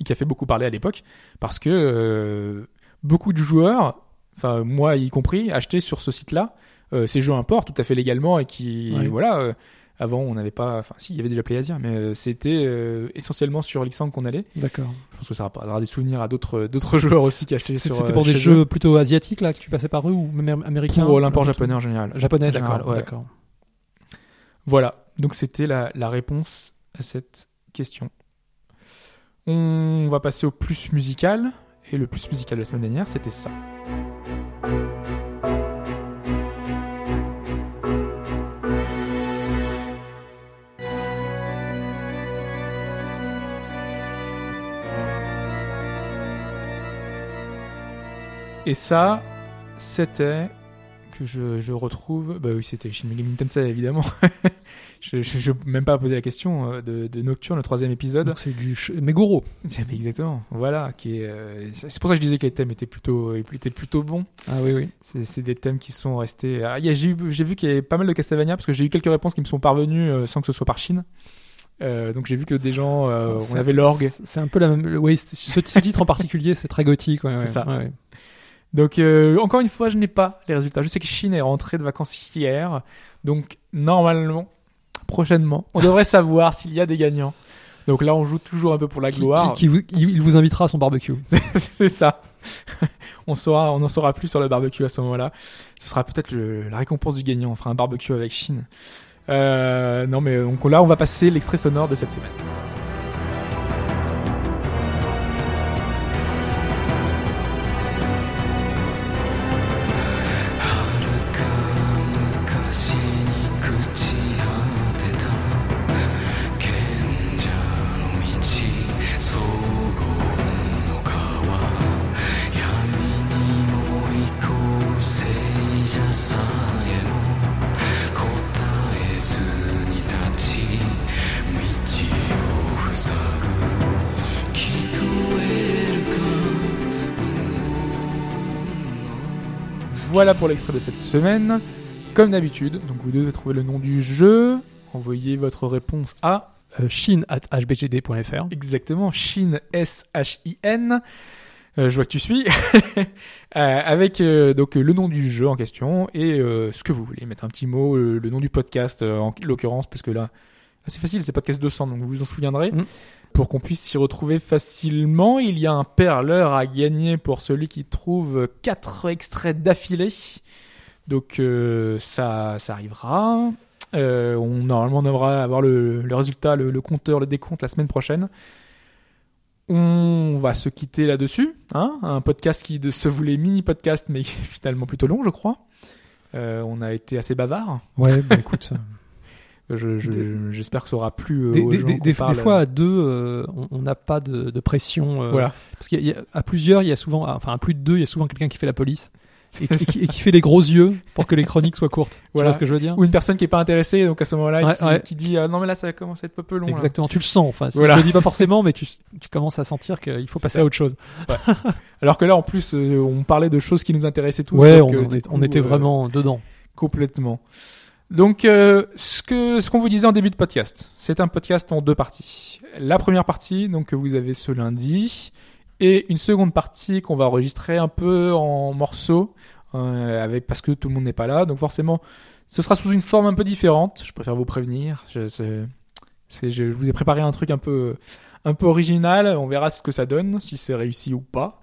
et qui a fait beaucoup parler à l'époque, parce que euh, beaucoup de joueurs, enfin moi y compris, achetaient sur ce site-là euh, ces jeux import tout à fait légalement et qui, Ouais. voilà, euh, avant on n'avait pas, enfin si, il y avait déjà PlayAsia, mais c'était essentiellement sur Lixang qu'on allait. D'accord. Je pense que ça rappellera des souvenirs à d'autres d'autres (laughs) joueurs aussi qui achetaient sur C'était pour des jeux eux. plutôt asiatiques là que tu passais par eux ou même américains pour l'import japonais en général. Japonais, d'accord. ouais. D'accord. Voilà, donc c'était la, la réponse à cette question. On va passer au plus musical. Et le plus musical de la semaine dernière, c'était ça. Et ça, c'était que je, je retrouve. Bah oui, c'était Shin Megami Tensei évidemment. (laughs) je, je même pas poser la question euh, de, de Nocturne, le troisième épisode. Donc c'est du ch- Meguro. (laughs) Exactement. Voilà, qui est. euh, c'est pour ça que je disais que les thèmes étaient plutôt, étaient plutôt bons. Ah oui oui. C'est c'est des thèmes qui sont restés. Ah, y a- J'ai j'ai vu qu'il y avait pas mal de Castlevania parce que j'ai eu quelques réponses qui me sont parvenues euh, sans que ce soit par Chine. Euh, donc j'ai vu que des gens, euh, on avait l'orgue. c'est- un peu la même. Oui, ce, ce titre en particulier, c'est très gothique. Ouais, C'est ouais, ça. ouais. Donc euh, encore une fois, je n'ai pas les résultats. Je sais que Chine est rentrée de vacances hier, donc normalement, prochainement, on devrait (laughs) savoir s'il y a des gagnants. Donc là, on joue toujours un peu pour la gloire. qui- qui vous- il vous invitera à son barbecue. (laughs) c'est ça. (laughs) on saura, on en saura plus sur le barbecue à ce moment-là. Ce sera peut-être la récompense du gagnant. On fera un barbecue avec Chine. Euh, non, mais donc là, on va passer l'extrait sonore de cette semaine. Semaine. Comme d'habitude, donc vous devez trouver le nom du jeu. Envoyez votre réponse à Euh, Chine at hbgd.fr. exactement Shin S H I N. Euh, je vois que tu suis. (laughs) Euh, avec euh, donc le nom du jeu en question et ce que vous voulez. Mettre un petit mot, le nom du podcast en l'occurrence, parce que là, c'est facile, c'est podcast 200, donc vous vous en souviendrez. Mm. Pour qu'on puisse s'y retrouver facilement, il y a un perleur à gagner pour celui qui trouve quatre extraits d'affilée. Donc euh, ça, ça arrivera. Euh, on normalement on devra avoir le, le résultat, le, le compteur, le décompte la semaine prochaine. On va se quitter là-dessus. Hein un podcast qui de, se voulait mini-podcast, mais qui (laughs) est finalement plutôt long, je crois. Euh, on a été assez bavard. Ouais, bah écoute. (laughs) Je- je- J'espère que ça aura plu euh, des, aux gens fois à deux, euh, on- n'a pas de, de pression. Voilà. Parce qu'à plusieurs, il y a souvent, enfin à plus de deux, il y a souvent quelqu'un qui fait la police (laughs) et, qui- et fait les gros yeux pour que les chroniques soient courtes. Voilà. Tu vois ce que je veux dire Ou une personne qui est pas intéressée, donc à ce moment-là, Ouais, qui, ouais. qui dit ah, non mais là ça commence à être un peu long. là. Exactement, tu le sens. Enfin, Voilà. je le dis pas forcément, mais tu, tu commences à sentir qu'il faut passer ça. à autre chose. Alors que là en plus, euh, on parlait de choses qui nous intéressaient tous. ouais, donc, on, euh, on était euh, vraiment dedans. Complètement. Donc, euh, ce que ce qu'on vous disait en début de podcast, c'est un podcast en deux parties. La première partie, donc que vous avez ce lundi, et une seconde partie qu'on va enregistrer un peu en morceaux, euh, parce que tout le monde n'est pas là, donc forcément, ce sera sous une forme un peu différente. Je préfère vous prévenir. Je, vous ai préparé un truc un peu original. On verra ce que ça donne, si c'est réussi ou pas.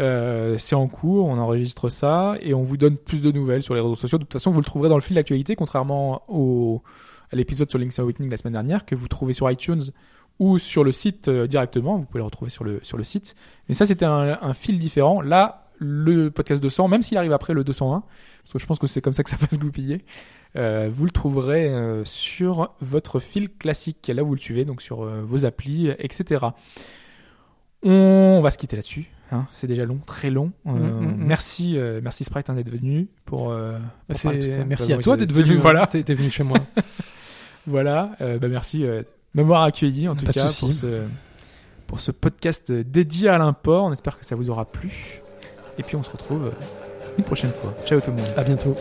Euh, c'est en cours, on enregistre ça et on vous donne plus de nouvelles sur les réseaux sociaux. De toute façon, vous le trouverez dans le fil d'actualité, contrairement à l'épisode sur Link's Awakening la semaine dernière, que vous trouvez sur iTunes ou sur le site euh, directement. Vous pouvez le retrouver sur le, sur le site. Mais ça, c'était un, un fil différent. Là, le podcast 200, même s'il arrive après le 201, parce que je pense que c'est comme ça que ça va se goupiller, euh, vous le trouverez euh, sur votre fil classique, là où vous le suivez, donc sur euh, vos applis, etc. On va se quitter là-dessus. hein. C'est déjà long, très long. Mm, mm, mm. Merci, merci Sprite hein, d'être venu pour. pour tout ça. merci Bah, à toi d'être venu. Voilà, T'es venu chez moi. (laughs) voilà. Bah, merci m'avoir accueilli en tout Pas cas pour ce, pour ce podcast dédié à l'import. On espère que ça vous aura plu. Et puis on se retrouve une prochaine fois. Ciao tout le monde. À bientôt.